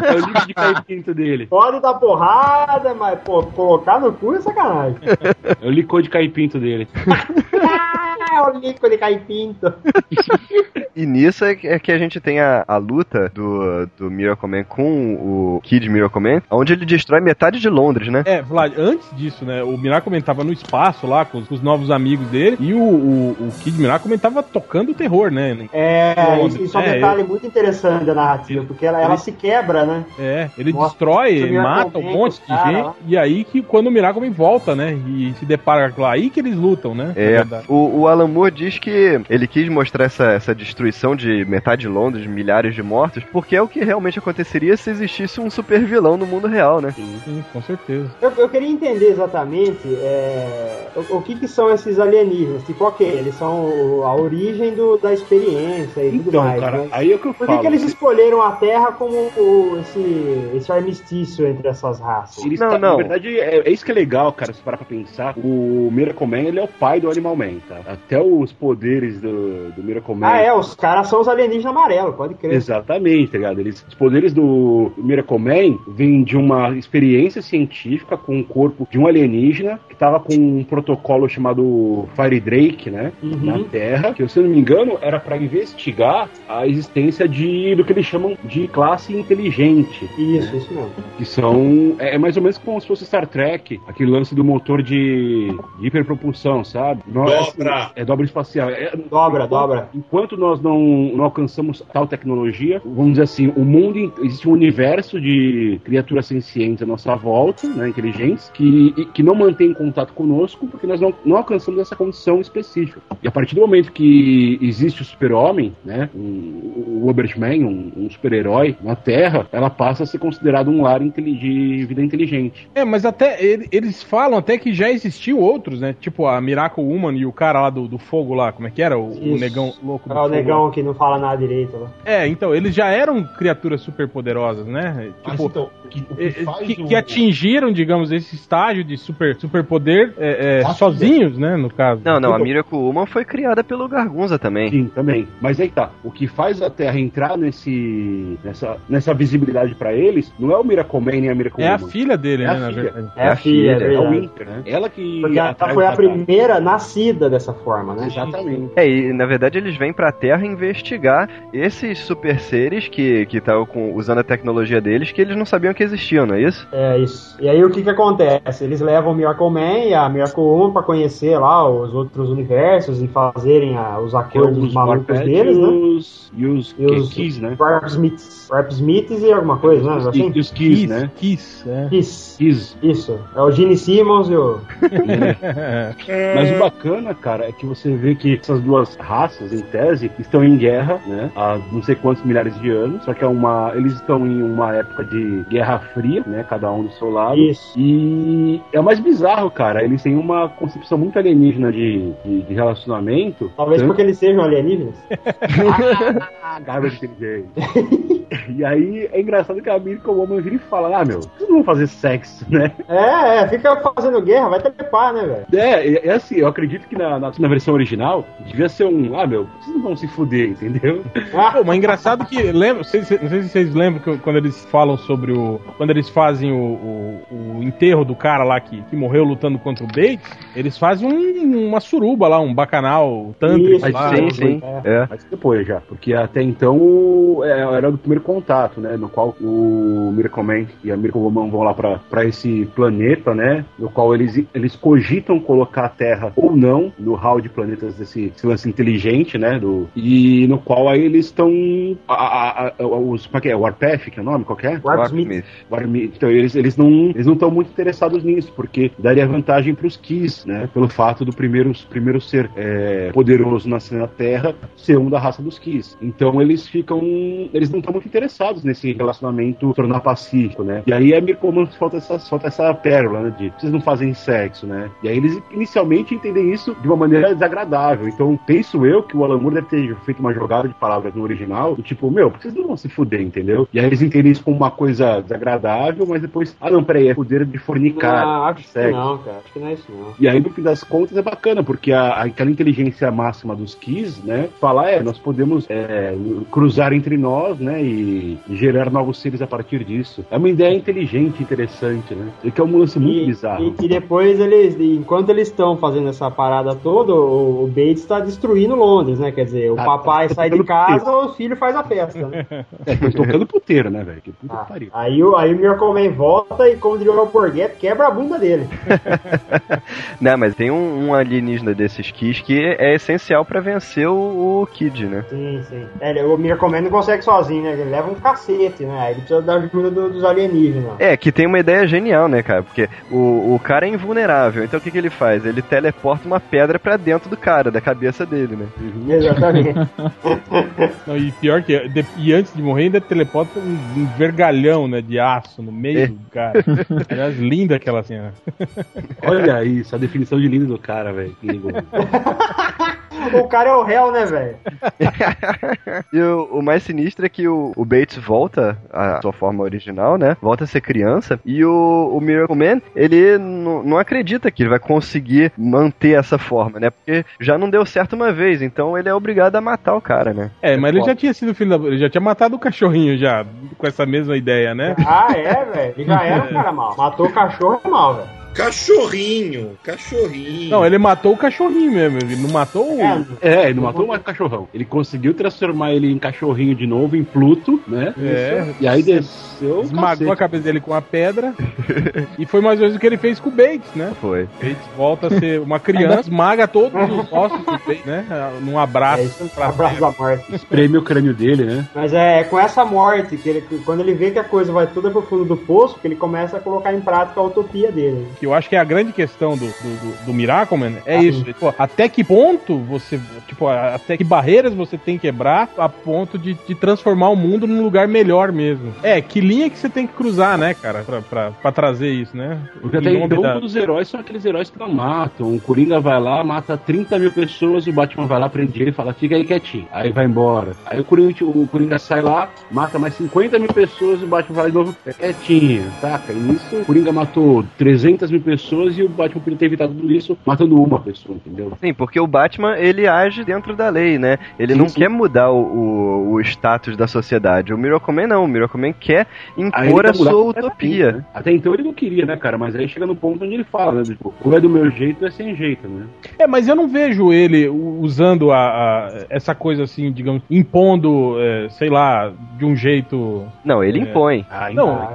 S4: É o livro de cair pinto dele.
S3: Pode dar porrada, mas, pô, colocar no cu é sacanagem.
S4: É o licor de cair pinto dele.
S3: É o líquido de caipinto.
S5: E nisso é que é que a gente tem a, a luta do, do Miracle Man com o Kid Miracle Man, onde ele destrói metade de Londres, né?
S6: É, Vlad, antes disso, né? O Miracle tava no espaço lá com os, com os novos amigos dele e o, o, o Kid Miracle tava tocando terror, né?
S3: É, isso, isso é um
S6: É,
S3: detalhe muito interessante da narrativa, porque ela, ela se quebra, né?
S6: É, ele
S3: Mostra
S6: destrói, mata um monte de
S3: os cara
S6: gente.
S3: lá.
S6: E aí que quando o Miracle volta, né? E se depara com lá, aí que eles lutam, né?
S5: É,
S6: verdade.
S5: o, o Alan Moore diz que ele quis mostrar essa, essa destruição de metade de Londres, milhares de mortos, porque é o que realmente aconteceria se existisse um super vilão no mundo real, né?
S6: Sim, com certeza.
S3: Eu, eu queria entender exatamente é, o, o que, que são esses alienígenas. Tipo, ok, eles são a origem do, da experiência e tudo
S4: Então,
S3: mais.
S4: cara,
S3: mas
S4: aí é o que eu
S3: por
S4: falo.
S3: que, eles escolheram a Terra como o- esse, esse armistício entre essas raças?
S4: Eles
S5: Não,
S4: tá-
S5: não.
S4: Na verdade, é, é isso que é legal, cara, se parar pra pensar. O Miracle Man, ele é o pai do Animal Man, tá? Até os poderes do, do Miracle Man.
S3: Ah, é, os caras são os alienígenas amarelos, pode crer.
S4: Exatamente, tá ligado? Eles, os poderes do Miracle Man vêm de uma experiência científica com corpo de um alienígena que tava com um protocolo chamado Fire Drake, né?
S3: Uhum.
S4: Na Terra, que se eu não me engano era pra investigar a existência de do que eles chamam de classe inteligente.
S3: Isso, isso mesmo.
S4: Que são. É, é mais ou menos como se fosse Star Trek, aquele lance do motor de, de hiperpropulsão, sabe? É assim,
S8: Dobra.
S4: É, dobra espacial. É-
S3: Dobra, dobra.
S4: Enquanto nós não, não alcançamos tal tecnologia, vamos dizer assim, o mundo, existe um universo de criaturas sencientes à nossa volta, né, que, que não mantém contato conosco porque nós não, não alcançamos essa condição específica. E a partir do momento que existe o super-homem, né, um, o Uberman, um, um super-herói na Terra, ela passa a ser considerada um lar de vida inteligente.
S6: É, mas até ele- eles falam até que já existiu outros, né? Tipo a Miracle Woman e o cara lá do, do fogo lá, como é que era? O, o negão louco do
S3: É o
S6: fogo.
S3: negão que não fala nada direito. Né?
S6: É, então, eles já eram criaturas super poderosas, né?
S1: Mas
S6: Tipo,
S1: então, o que, que
S6: que,
S1: o-
S6: que atingiram, digamos, esse estágio de super, superpoder é, é,
S1: Acho
S6: sozinhos, né? No caso.
S5: Não, não, a
S4: Então-
S5: Miracle Woman foi criada pelo Gargunza também.
S4: Sim, também. Mas aí tá. O que faz a Terra entrar nesse, nessa, nessa visibilidade pra eles não é o Miracle Man nem a Miracle
S6: É a
S4: Woman.
S6: filha dele,
S4: É
S6: né,
S4: a
S6: na
S4: filha.
S6: verdade.
S3: É a filha, é
S4: É o. Winter, né? Ela que.
S3: Porque ela foi a
S4: Terra.
S3: primeira nascida dessa forma, né?
S4: Exatamente.
S5: É, e na verdade eles vêm pra Terra investigar esses super seres que que estavam com- usando a tecnologia deles que eles não sabiam que existiam, não é isso?
S3: É isso. E aí o que que acontece? Eles levam o Miracle Man e a Miracle Woman pra conhecer lá os outros universos e fazerem a- os
S4: é
S3: acordos
S4: os
S3: malucos deles, né?
S4: os, e os,
S3: E os
S4: Keys, né?
S3: Warp Smiths. Warp Smiths e alguma coisa, né?
S4: Os,
S3: Assim?
S4: e os Keys, né?
S6: Kiss, é.
S3: Kiss.
S4: Keys.
S3: Isso. É o Gene Simmons e o.
S4: Mas o bacana, cara, é que você vê que essas duas raças, em tese, estão em guerra, né? Há não sei quantos milhares de anos. Só que é uma. Eles estão em uma época de guerra fria, né? Cada um do seu lado.
S3: Isso.
S4: E é o mais bizarro, cara. Eles têm uma concepção muito alienígena de, de, de relacionamento.
S3: Talvez
S4: Tanto-
S3: porque eles sejam alienígenas.
S4: Ah, garbage inteligente. e aí é engraçado que a Miracle Woman vira e fala: Ah, meu, vocês não vão fazer sexo, né?
S3: É, é, fica fazendo guerra, vai trepar, né, velho?
S4: É, é, é assim, eu acredito que na, na, na versão original devia ser um. Ah, meu, vocês não vão se fuder, entendeu?
S3: Ah,
S6: Pô, mas engraçado que lembra, não sei, se- não sei se vocês lembram que, quando eles falam sobre o. Quando eles fazem o, o, o enterro do cara lá que, que morreu lutando contra o Bates, eles fazem um- uma suruba lá, um bacanal tântrico
S3: Isso,
S6: lá.
S5: sim, sim. É.
S4: Mas depois já, porque até então o- é, era do primeiro contato, né? No qual o Miracle Man e a Miracle Woman vão lá pra, pra esse planeta, né? No qual eles, eles cogitam colocar a Terra ou não no hall de planetas desse esse lance inteligente, né? Do, e no qual aí eles estão. Os. Como é que é? Warpath, que é o nome? Qual que é?
S3: Warpsmith.
S4: Então, eles, eles não eles não estão muito interessados nisso, porque daria vantagem para os Kiss, né? Pelo fato do primeiro, primeiro ser é, poderoso na, na Terra ser um da raça dos Kiss. Então eles ficam. Eles não estão muito interessados nesse relacionamento tornar pacífico, né? E aí é meio falta essa, falta essa pérola, né? De vocês não fazem sexo, né? E aí eles inicialmente entendem isso de uma maneira desagradável. Então penso eu que o Alan Moore deve ter feito uma jogada de palavras no original, do tipo, meu, vocês não vão se fuder, entendeu? E aí eles entendem isso como uma coisa desagradável, mas depois, ah não, peraí, é poder de fornicar.
S3: Ah, acho que
S4: sexo.
S3: não, cara. Acho que não é isso, não.
S4: E aí, no fim das contas, é bacana, porque a, aquela inteligência máxima dos Kiss, né, fala, é, nós podemos é, cruzar entre nós, né, e gerar novos seres a partir disso. É uma ideia inteligente, interessante, né? E que é um lance muito
S3: E,
S4: bizarro.
S3: e- e depois eles, enquanto eles estão fazendo essa parada toda, o, o Bates está destruindo Londres, né? Quer dizer, o
S4: Tá-
S3: papai
S4: tá
S3: sai de casa,
S4: puteiro.
S3: o filho faz a festa, né?
S4: É, tocando puteiro, né, velho? Que puta
S3: Ah,
S4: que pariu.
S3: aí, o, aí o Miracle Man volta e, como diria o Alporguete, quebra a bunda dele.
S5: Não, mas tem um, um alienígena desses Kiss que é essencial pra vencer o, o Kid, né?
S3: Sim, sim. É, ele- o Miracle Man não consegue sozinho, né? Ele leva um cacete, né? Aí ele precisa da ajuda do- dos alienígenas.
S5: É, que tem uma ideia genial, né, cara? Porque o, o cara é invulnerável, então o que, que ele faz? Ele teleporta uma pedra pra dentro do cara, da cabeça dele, né?
S3: Exatamente.
S6: Não, e pior que. de- e antes de morrer, ainda teleporta um, um vergalhão, né? De aço no meio do cara. Aliás, linda aquela cena.
S4: Olha isso, a definição de lindo do cara, velho. Que lindo.
S3: o cara é o réu, né, velho?
S5: E o, o mais sinistro é que o, o Bates volta à sua forma original, né? Volta a ser criança. E o, o Miracle Man, ele não acredita que ele vai conseguir manter essa forma, né? Porque já não deu certo uma vez, então ele é obrigado a matar o cara, né?
S6: É, mas ele já tinha sido filho da. Ele já tinha matado o cachorrinho já, com essa mesma ideia, né?
S3: Ah, é, velho? Ele já era um cara mal. Matou o cachorro é mal, velho.
S8: Cachorrinho, cachorrinho.
S6: Não, ele matou o cachorrinho mesmo, ele não matou o.
S3: É,
S4: É, ele não matou mais cachorrão. Ele conseguiu transformar ele em cachorrinho de novo, em Pluto, né?
S6: É.
S4: E aí desceu. o
S6: Esmagou
S4: cacete.
S6: a cabeça dele com a pedra. e foi mais ou menos o que ele fez com o Bates, né?
S5: Foi.
S6: Bates volta a ser uma criança, esmaga todos os ossos do Bates, né? Num abraço.
S3: É isso,
S6: pra
S3: abraço da morte.
S4: Espreme o crânio dele, né?
S3: Mas é com essa morte que ele, quando ele vê que a coisa vai toda pro fundo do poço, que ele começa a colocar em prática a utopia dele.
S6: que eu acho que é a grande questão do, do, do, Miracleman é
S3: Ah,
S6: isso. Tipo, até que ponto você. Tipo, até que barreiras você tem que quebrar a ponto de, de transformar o mundo num lugar melhor mesmo. É, que linha que você tem que cruzar, né, cara, pra, pra, pra trazer isso, né?
S4: Porque até então
S6: da-
S4: os heróis são aqueles heróis que não matam. O Coringa vai lá, mata 30 mil pessoas, o Batman vai lá, prende ele e fala, fica aí quietinho. Aí vai embora. Aí o Coringa, o Coringa sai lá, mata mais 50 mil pessoas, o Batman vai de novo, quietinho, saca? E nisso, o Coringa matou 300 mil pessoas e o Batman podia ter evitado tudo isso matando uma pessoa, entendeu?
S5: Sim, porque o Batman, ele age dentro da lei, né? Ele
S4: Sim,
S5: não
S4: sim.
S5: quer mudar o, o, o status da sociedade. O Miracle Man não. O Miracle Man quer impor a sua utopia.
S4: né? Até então ele não queria, né, cara? Mas aí chega no ponto onde ele fala, né? Tipo, ou é do meu jeito é sem jeito, né?
S6: É, mas eu não vejo ele usando a, a- essa coisa assim, digamos, impondo, é, sei lá, de um jeito.
S5: Não, ele
S6: É.
S5: impõe.
S4: Ah,
S6: Não,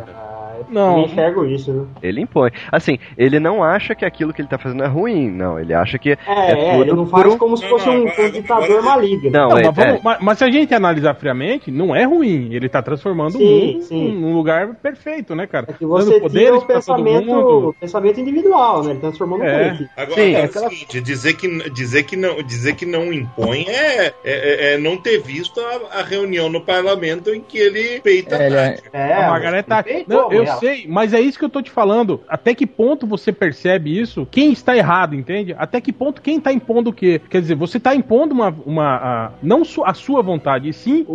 S6: Não.
S3: Eu enxergo isso, viu?
S5: Ele impõe. Assim, ele não acha que aquilo que ele tá fazendo é ruim. Não, ele acha que
S3: É, é,
S5: tudo
S3: ele não faz
S5: um-
S3: como se fosse
S8: não,
S3: um,
S8: agora-
S3: um ditador
S8: agora-
S3: maligno.
S5: Não,
S6: Não,
S5: é-
S6: mas, vamos-
S5: é.
S6: mas- mas se a gente analisar friamente, não é ruim. Ele tá transformando
S3: Sim,
S6: o mundo
S3: sim.
S6: num lugar perfeito, né, cara?
S3: É que você
S6: Dando
S3: tira o pensamento,
S6: mundo.
S3: pensamento individual, né? Ele transformou no
S6: É.
S3: coletivo.
S8: Agora,
S5: Sim,
S4: aquela-
S8: é o seguinte, dizer que, dizer, que não, dizer que não impõe é, é- é- é não ter visto a, a reunião no parlamento em que ele peita
S7: É, é-.
S3: É,
S6: a Margaret tá...
S3: respeitou,
S6: Não, eu
S3: ela.
S6: Sei, mas é isso que eu tô te falando. Até que ponto você percebe isso? Quem está errado, entende? Até que ponto quem tá impondo o quê? Quer dizer, você tá impondo uma. uma a- não a sua vontade, e sim o,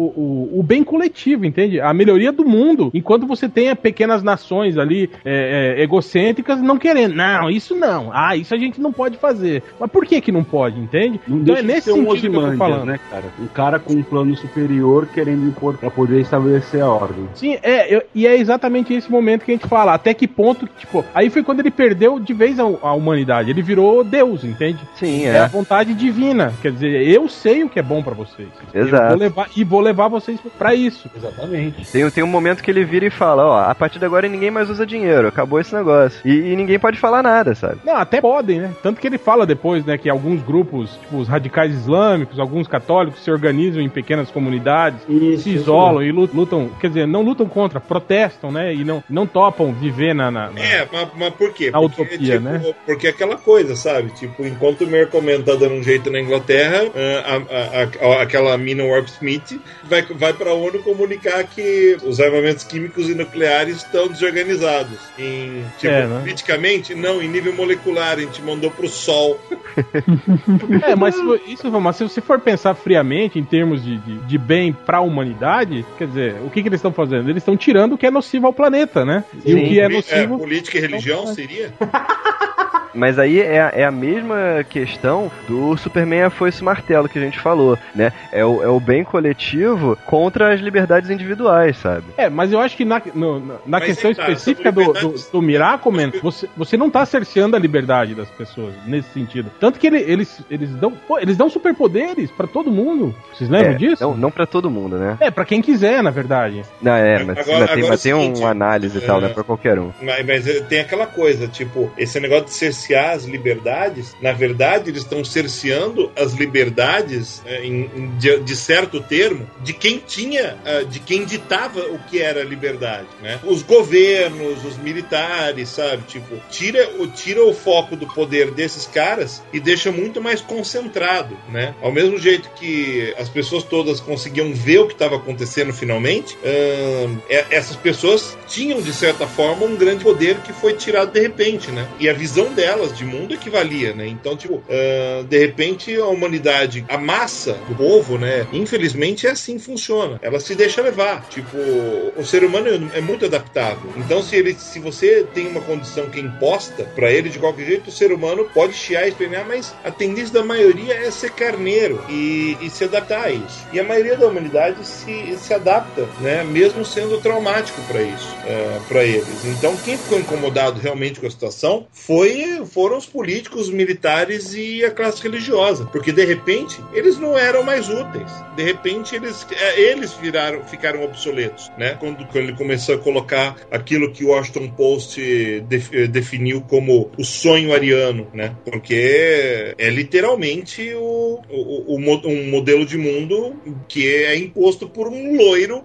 S6: o, o bem coletivo, entende? A melhoria do mundo. Enquanto você tenha pequenas nações ali é, é, egocêntricas não querendo. Não, isso não. Ah, isso a gente não pode fazer. Mas por que que não pode, entende?
S4: Não
S6: Então é nesse
S4: um
S6: sentido que eu tô falando.
S4: né, cara? Um cara com um plano superior querendo impor pra poder estabelecer a ordem.
S6: Sim, é, eu- e é exatamente esse momento momento que a gente fala, até que ponto, tipo, aí foi quando ele perdeu de vez a, a humanidade. Ele virou Deus, entende?
S5: Sim,
S6: É a vontade divina. Quer dizer, eu sei o que é bom pra vocês.
S5: Exato.
S6: vou levar, e vou levar vocês pra isso.
S4: Exatamente.
S5: Tem, tem um momento que ele vira e fala, ó, a partir de agora ninguém mais usa dinheiro, acabou esse negócio. E, e ninguém pode falar nada, sabe?
S6: Não, até podem, né? Tanto que ele fala depois, né, que alguns grupos, tipo os radicais islâmicos, alguns católicos se organizam em pequenas comunidades,
S3: Isso,
S6: se
S3: isso
S6: isolam e lu- lutam, quer dizer, não lutam contra, protestam, né? E não, não topam viver na. na- na-
S8: É, mas, mas por quê?
S6: A
S8: Porque,
S6: utopia,
S8: tipo,
S6: né?
S8: Porque é aquela coisa, sabe? Tipo, enquanto o Mercoman tá dando um jeito na Inglaterra, ah, a- a- a- aquela mina Warp Smith vai, vai pra ONU comunicar que os armamentos químicos e nucleares estão desorganizados. Em, tipo,
S6: É, né?
S8: politicamente, não, em nível molecular, a gente mandou pro Sol.
S6: É, mas se, isso, mas se você for pensar friamente em termos de, de, de bem pra humanidade, quer dizer, o que, que eles estão fazendo? Eles estão tirando o que é nocivo ao planeta, né? E o que é nocivo.
S8: política e religião seria?
S5: Mas aí é, a- é a mesma questão do Superman a foice e martelo que a gente falou, né? É o, é o bem coletivo contra as liberdades individuais, sabe?
S6: É, mas eu acho que na, no- na- questão
S8: é, tá,
S6: específica do, do, do Miracoman, você, você não tá cerceando a liberdade das pessoas nesse sentido. Tanto que ele- eles, eles dão pô, eles dão superpoderes pra todo mundo. Vocês lembram
S5: É,
S6: disso?
S5: Não, não para todo mundo, né?
S6: É, pra quem quiser, na verdade.
S5: Não, é, mas,
S8: Agora-
S5: mas tem,
S8: agora
S5: mas
S8: é
S5: tem
S8: o seguinte,
S5: uma análise e tal,
S8: é,
S5: não é pra qualquer um.
S8: Mas, mas tem aquela coisa, tipo, esse negócio de cercear as liberdades, na verdade, eles estão cerceando as liberdades, é, em- em- de, de certo termo, de quem tinha, ah, de quem ditava o que era liberdade, né? Os governos, os militares, sabe? Tipo, tira, o- tira o foco do poder desses caras e deixa muito mais concentrado, né? Ao mesmo jeito que as pessoas todas conseguiam ver o que estava acontecendo finalmente, é- essas pessoas tinham, de certa forma, um grande poder que foi tirado de repente, né? E a visão delas de mundo é que valia, né? Então, tipo, ahn, de repente a humanidade, a massa do povo, né? Infelizmente é assim funciona. Ela se deixa levar. Tipo, o ser humano é muito adaptável. Então, se ele, se você tem uma condição que é imposta pra ele de qualquer jeito, o ser humano pode chiar e espernear, mas a tendência da maioria é ser carneiro e, e se adaptar a isso. E a maioria da humanidade se, se adapta, né? Mesmo sendo traumático pra isso, é, para eles. Então, quem ficou incomodado realmente com a situação foi foram os políticos, os militares e a classe religiosa, porque de repente eles não eram mais úteis. De repente eles é, eles viraram ficaram obsoletos, né? Quando, quando ele começou a colocar aquilo que o Washington Post def- eh, definiu como o sonho ariano, né? Porque é literalmente o, o, o um modelo de mundo que é imposto por um loiro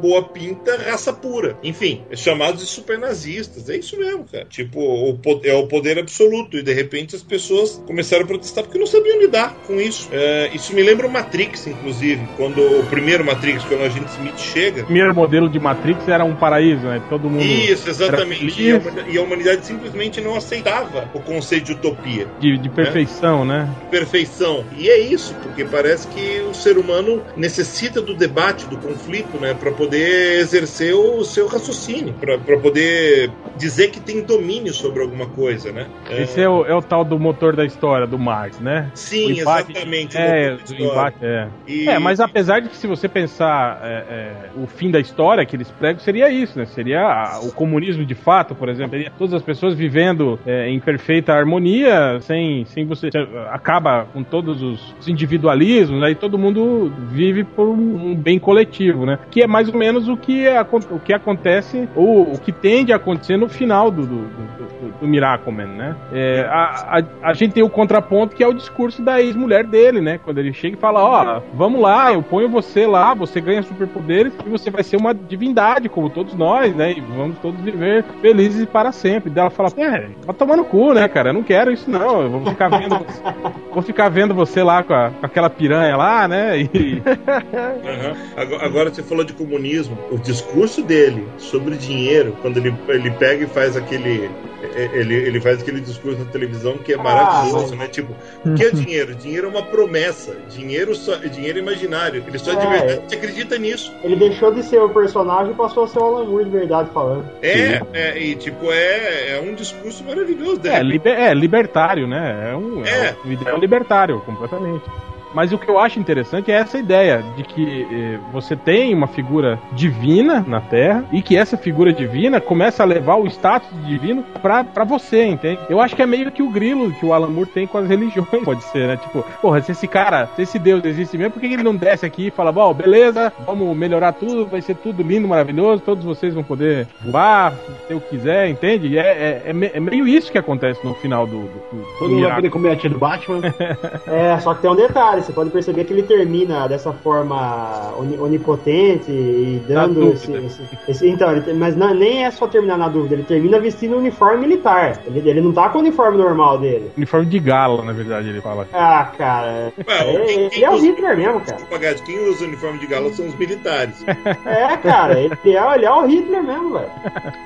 S8: boa pinta, raça pura. Enfim, é chamados de supernazistas. É isso mesmo, cara. Tipo, o, é o poder absoluto. E de repente as pessoas começaram a protestar porque não sabiam lidar com isso. É, isso me lembra o Matrix, inclusive. Quando o primeiro Matrix, quando o agente Smith chega.
S6: O primeiro modelo de Matrix era um paraíso, né? Todo mundo.
S8: Isso, exatamente.
S6: era
S8: E a, e a humanidade simplesmente não aceitava o conceito de utopia.
S6: De, de perfeição, né?
S8: perfeição. E é isso, porque parece que o ser humano necessita do debate, do conflito, né, para poder exercer o seu raciocínio, para poder dizer que tem domínio sobre alguma coisa, né?
S6: Esse é o, é o tal do motor da história do Marx, né?
S8: Sim,
S6: O embate-
S8: exatamente. o
S6: É,
S8: história.
S6: embate, é.
S8: E-
S6: É, mas apesar de que se você pensar é, é, o fim da história que eles pregam seria isso, né? Seria a- o comunismo de fato, por exemplo. Seria todas as pessoas vivendo é, em perfeita harmonia, sem, sem você... Acaba com todos os os individualismos, aí todo mundo vive por um, um bem coletivo, né? Que é mais ou menos o que, acon- o que acontece, ou o que tende a acontecer no final do, do, do, do, do Miracleman, né? É, a, a, a gente tem o contraponto que é o discurso da ex-mulher dele, né? Quando ele chega e fala, ó, vamos lá, eu ponho você lá, você ganha superpoderes e você vai ser uma divindade, como todos nós, né? E vamos todos viver felizes para sempre. Daí ela fala, é, vai tomar no cu, né, cara? Eu não quero isso não, eu vou ficar vendo você, vou ficar vendo você lá com, a- com aquela piranha lá, né? E,
S8: Aham. Agora, você falou de comunismo. O discurso dele sobre dinheiro, quando ele, ele pega e faz aquele. é, Ele, ele faz aquele discurso na televisão que é maravilhoso, né? Tipo, o que é dinheiro? Dinheiro é uma promessa. Dinheiro, só, dinheiro é imaginário. Ele só de
S3: É.
S8: verdade te acredita nisso.
S3: Ele deixou de ser o personagem e passou a ser o Alan Moore de verdade falando.
S8: É, é, e tipo, é, é um discurso maravilhoso. De
S6: é, liber- é, libertário, né? É um, é.
S8: É.
S6: um ideal libertário, completamente. Mas o que eu acho interessante é essa ideia de que eh, você tem uma figura divina na Terra e que essa figura divina começa a levar o status divino pra, pra você, entende? Eu acho que é meio que o grilo que o Alan Moore tem com as religiões, pode ser, né? Tipo, porra, se esse cara, se esse Deus existe mesmo, por que ele não desce aqui e fala, bom, beleza, vamos melhorar tudo, vai ser tudo lindo, maravilhoso, todos vocês vão poder voar, se eu quiser, entende? É, é, é, é meio isso que acontece no final do. do, do
S4: Todo mundo vai poder comer a tia do Batman.
S3: É, só que tem um detalhe, você pode perceber que ele termina dessa forma oni- onipotente e dando esse, esse- esse- Então, ele mas não, nem é só terminar na dúvida, ele termina vestindo um uniforme militar. Ele, ele não tá com o uniforme normal dele.
S6: Uniforme de gala, na verdade, ele fala.
S3: Ah, cara.
S8: Ué, quem-
S3: Ele,
S8: quem
S3: ele é o Hitler mesmo, cara.
S8: Pagado, quem usa uniforme de gala são os militares.
S3: É, cara, ele é, ele é o Hitler mesmo, velho.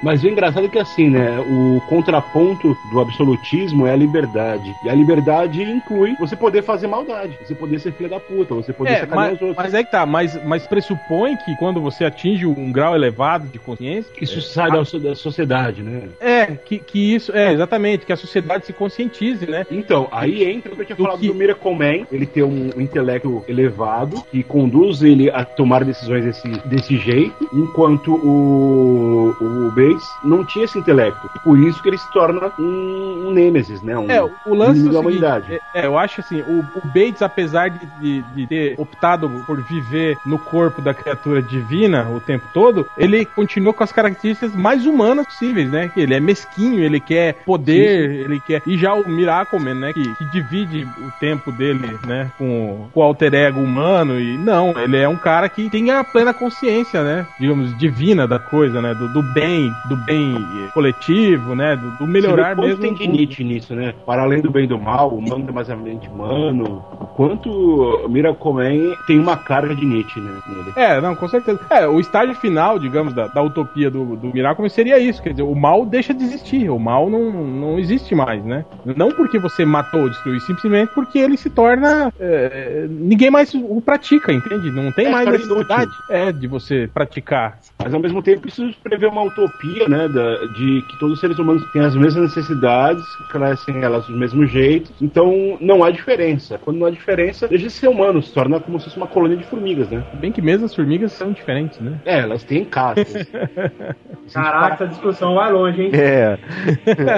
S4: Mas o engraçado é que assim, né? O contraponto do absolutismo é a liberdade. E a liberdade inclui você poder fazer maldade, você poder ser filho da puta, você poder
S6: É,
S4: sacanear
S6: mas,
S4: os outros.
S6: mas é que tá, mas, mas pressupõe que quando você atinge um grau elevado de consciência,
S4: Isso sai da, so- da sociedade, né?
S6: é, que, que isso, é, exatamente, que a sociedade se conscientize, né?
S4: Então, aí entra o que eu tinha
S6: Do
S4: falado
S6: que-
S4: do Miracle Man, ele tem um, um intelecto elevado que conduz ele a tomar decisões desse, desse jeito, enquanto o, o Bates não tinha esse intelecto. Por isso que ele se torna um, um Nêmesis, né? Um,
S6: É, o lance é
S4: da
S6: o seguinte,
S4: humanidade.
S6: é, é, eu acho assim, o, o Bates, apesar de, de, de ter optado por viver no corpo da criatura divina o tempo todo, ele continua com as características mais humanas possíveis, né? Que ele é mesquinho, ele quer poder, ele quer... E já o Miracleman, né? Que, que divide o tempo dele, né? Com, com o alter ego humano e... Não, ele é um cara que tem a plena consciência, né? Digamos, divina da coisa, né? Do, do bem, do bem coletivo, né? Do, do melhorar
S4: quanto
S6: mesmo...
S4: tem de. Nietzsche nisso, né? Para além do bem e do mal, o humano demasiadamente humano. O quanto o Miracle Man tem uma carga de Nietzsche né, nele.
S6: É, não, com certeza. É, o estágio final, digamos, da, da utopia do, do Miracle seria isso. Quer dizer, o mal deixa de existir. O mal não, não existe mais, né? Não porque você matou ou destruiu, simplesmente porque ele se torna. é, ninguém mais o pratica, entende? Não tem
S4: É,
S6: mais necessidade é, de você praticar.
S4: Mas ao mesmo tempo isso prevê uma utopia, né? da- de que todos os seres humanos têm as mesmas necessidades, crescem elas do mesmo jeito. Então não há diferença. Quando não há diferença, deixa de ser humano, se torna como se fosse uma colônia de formigas, né?
S6: Bem que mesmo as formigas são diferentes, né?
S4: É, elas têm castas.
S3: Caraca, essa discussão vai longe, hein?
S5: É.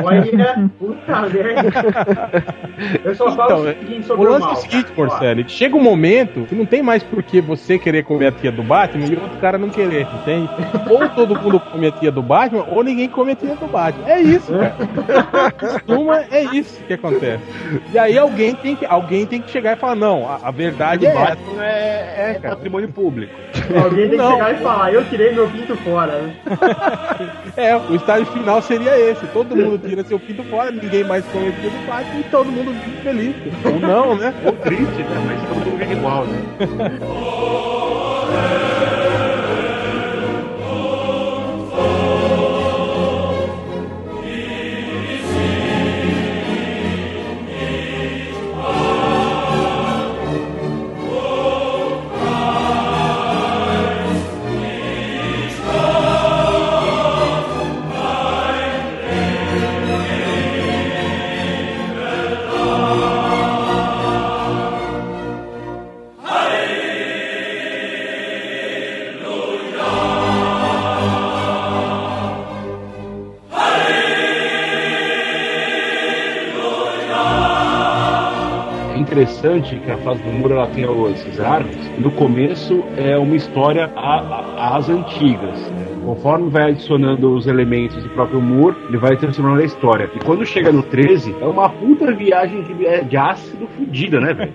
S3: Olha, puta merda. Eu só falo
S6: Então,
S3: o seguinte
S6: O
S3: sobre o,
S6: lance é
S3: mal.
S6: o seguinte. Porcelli, chega um momento que não tem mais por que você querer comer a tia do Batman e o outro cara não querer, entende? Ou todo mundo come a tia do Batman, ou ninguém come a tia do Batman. É isso, cara. Costuma, é isso que acontece. E aí alguém tem que, alguém tem que chegar e falar, não, a, a verdade é essa.
S4: Batman é, é patrimônio público.
S3: Alguém tem que
S6: Não.
S3: chegar e falar, eu tirei meu pinto fora. né?
S6: É, o estágio final seria esse. Todo mundo tira seu pinto fora, ninguém mais come tia do Batman e todo mundo vive feliz. Ou não, né?
S4: Ou triste, né? Mas todo mundo vive igual, né? interessante que a fase do muro ela tem esses arcos. No começo é uma história às antigas. né? Conforme vai adicionando os elementos do próprio Moore, ele vai transformando a história. E quando chega no 13, é uma puta viagem de, é, de ácido fodida, né, velho?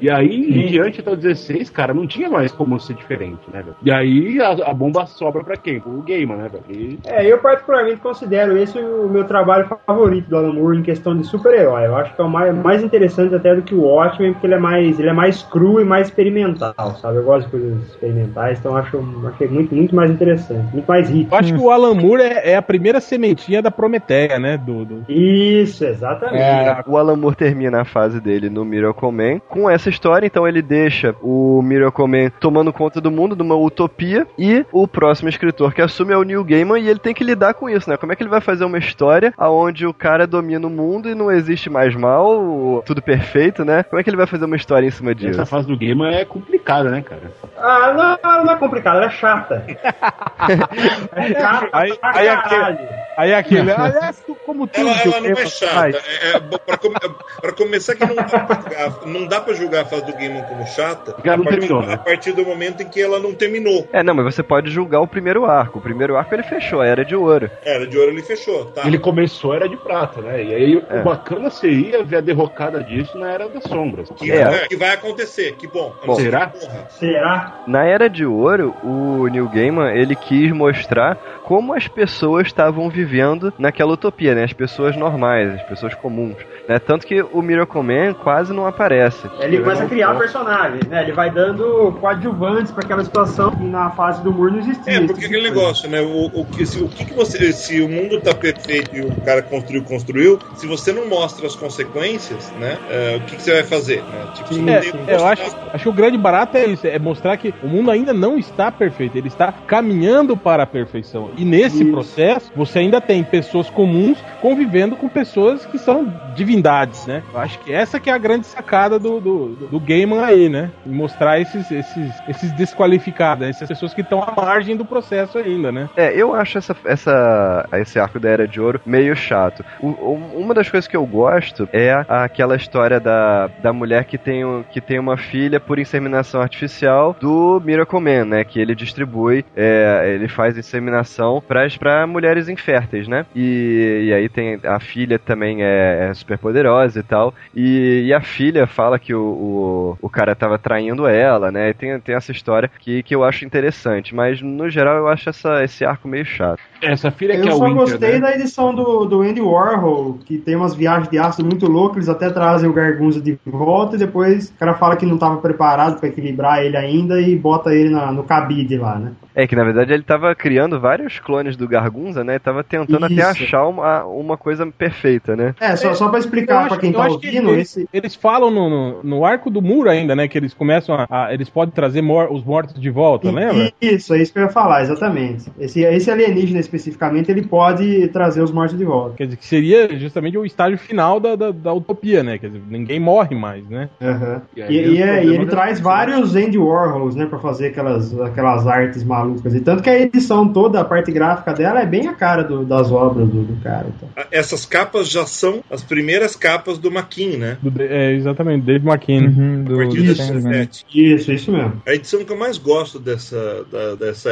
S4: E aí, em diante até o 16, cara, não tinha mais como ser diferente, né, velho? E aí a, a bomba sobra pra quem? Pro Gamer, né, velho? E
S3: É, eu particularmente considero esse o meu trabalho favorito do Alan Moore em questão de super-herói. Eu acho que é o mais, mais interessante até do que o Watchmen, porque ele é mais, ele é mais cru e mais experimental, sabe? Eu gosto de coisas experimentais, então acho, achei muito, muito mais interessante, muito mais rico.
S6: Eu acho que o Alan Moore é, é a primeira sementinha da Prometeia, né? Do, do-
S3: Isso, exatamente.
S6: É,
S5: O Alan Moore termina a fase dele no Miracle Man com essa história, então ele deixa o Miracle Man tomando conta do mundo, numa utopia, e o próximo escritor que assume é o Neil Gaiman, e ele tem que lidar com isso, né? Como é que ele vai fazer uma história onde o cara domina o mundo e não existe mais mal, tudo perfeito, perfeito, né? Como é que ele vai fazer uma história em cima disso?
S4: Essa fase do game é complicada, né, cara?
S3: Ah, não, não é complicado, ela é chata. é chata
S6: Aí- aí
S3: caralho.
S6: Aí aquele, aliás, tu- como tudo
S8: Ela,
S6: que
S8: ela não é chata.
S6: faz,
S8: É, é, pra, come- pra começar que não dá pra julgar, não dá pra julgar a fase do Game como chata
S4: ela não
S8: a, partir,
S4: terminou, né?
S8: a partir do momento em que ela não terminou.
S5: É, não, mas você pode julgar o primeiro arco. O primeiro arco ele fechou, a Era de Ouro.
S8: Era de ouro ele fechou, tá?
S4: Ele começou era de prata, né? E aí
S5: É.
S4: o bacana seria ver a derrocada disso na Era das Sombras.
S8: Que,
S5: É.
S8: é, que vai acontecer, que bom.
S5: Bom.
S4: Será?
S3: Será?
S5: Na Era de Ouro, o Neil Gaiman, ele quis mostrar como as pessoas estavam vivendo naquela utopia, né? As pessoas normais, as pessoas comuns, né? Tanto que o Miracle Man quase não aparece.
S3: Ele começa a criar personagens, né? Ele vai dando coadjuvantes pra aquela situação que na fase do muro não existia.
S8: É, porque
S3: tipo
S8: aquele negócio, né? O, o que, se, o que, que você. Se o mundo tá perfeito e o cara construiu, construiu, se você não mostra as consequências, né? é, o que, que você vai fazer? Né? Tipo, não
S6: É, é, eu acho, acho que o grande barato é isso, é mostrar que o mundo ainda não está perfeito, ele está caminhando para a perfeição. E nesse
S3: Isso.
S6: processo, você ainda tem pessoas comuns convivendo com pessoas que são divindades, né? Eu acho que essa que é a grande sacada do, do, do aí, né? E mostrar esses, esses, esses desqualificados, né? essas pessoas que estão à margem do processo ainda, né?
S5: É, eu acho essa, essa, esse arco da Era de Ouro meio chato. O- uma das coisas que eu gosto é aquela história da, da mulher que tem, que tem uma filha por inseminação artificial do Miracle Man, né? Que ele distribui, é, ele faz inseminação para mulheres inférteis, né? E, e aí tem a filha também é, é super poderosa e tal. E, e a filha fala que o, o, o cara tava traindo ela, né? E tem, tem essa história que, que eu acho interessante. Mas no geral eu acho essa, esse arco meio chato.
S4: Essa filha que
S3: Eu
S4: é o
S3: só
S4: Winter,
S3: gostei
S4: né?
S3: da edição do, do Andy Warhol, que tem umas viagens de ácido muito loucas, eles até trazem o Gargunza de volta e depois o cara fala que não estava preparado para equilibrar ele ainda e bota ele na- no cabide lá, né?
S5: É que na verdade ele tava criando vários clones do Gargunza, né? E tava tentando até
S3: Isso.
S5: achar uma, uma coisa perfeita, né?
S3: É, só, só para
S6: Eu
S3: explicar para quem
S6: eu
S3: tá
S6: acho que
S3: ouvindo,
S6: eles,
S3: esse,
S6: eles falam no, no, no arco do muro ainda, né? Que eles começam a. a- eles podem trazer mor- os mortos de volta, lembra?
S3: Isso, é isso que eu ia falar, exatamente. Esse, esse alienígena especificamente, ele pode trazer os mortos de volta.
S6: Quer dizer, que seria justamente o estágio final da, da, da utopia, né? Quer dizer, ninguém morre mais, né?
S3: Aham.
S4: E
S3: E,
S4: aí
S3: e é- e ele traz vários Andy Warhols, né, pra fazer aquelas, aquelas artes malucas. E tanto que a edição toda, a parte gráfica dela, é bem a cara do- das obras do, do cara. Então.
S8: Essas capas já são as primeiras capas do Maquin, né?
S6: Do- é, exatamente, Dave McKean.
S7: Uhum,
S8: A
S7: do,
S8: partir
S7: do
S8: do
S7: Sandman.
S8: 17.
S3: Isso, isso mesmo.
S8: A edição que eu mais gosto dessa, da- dessa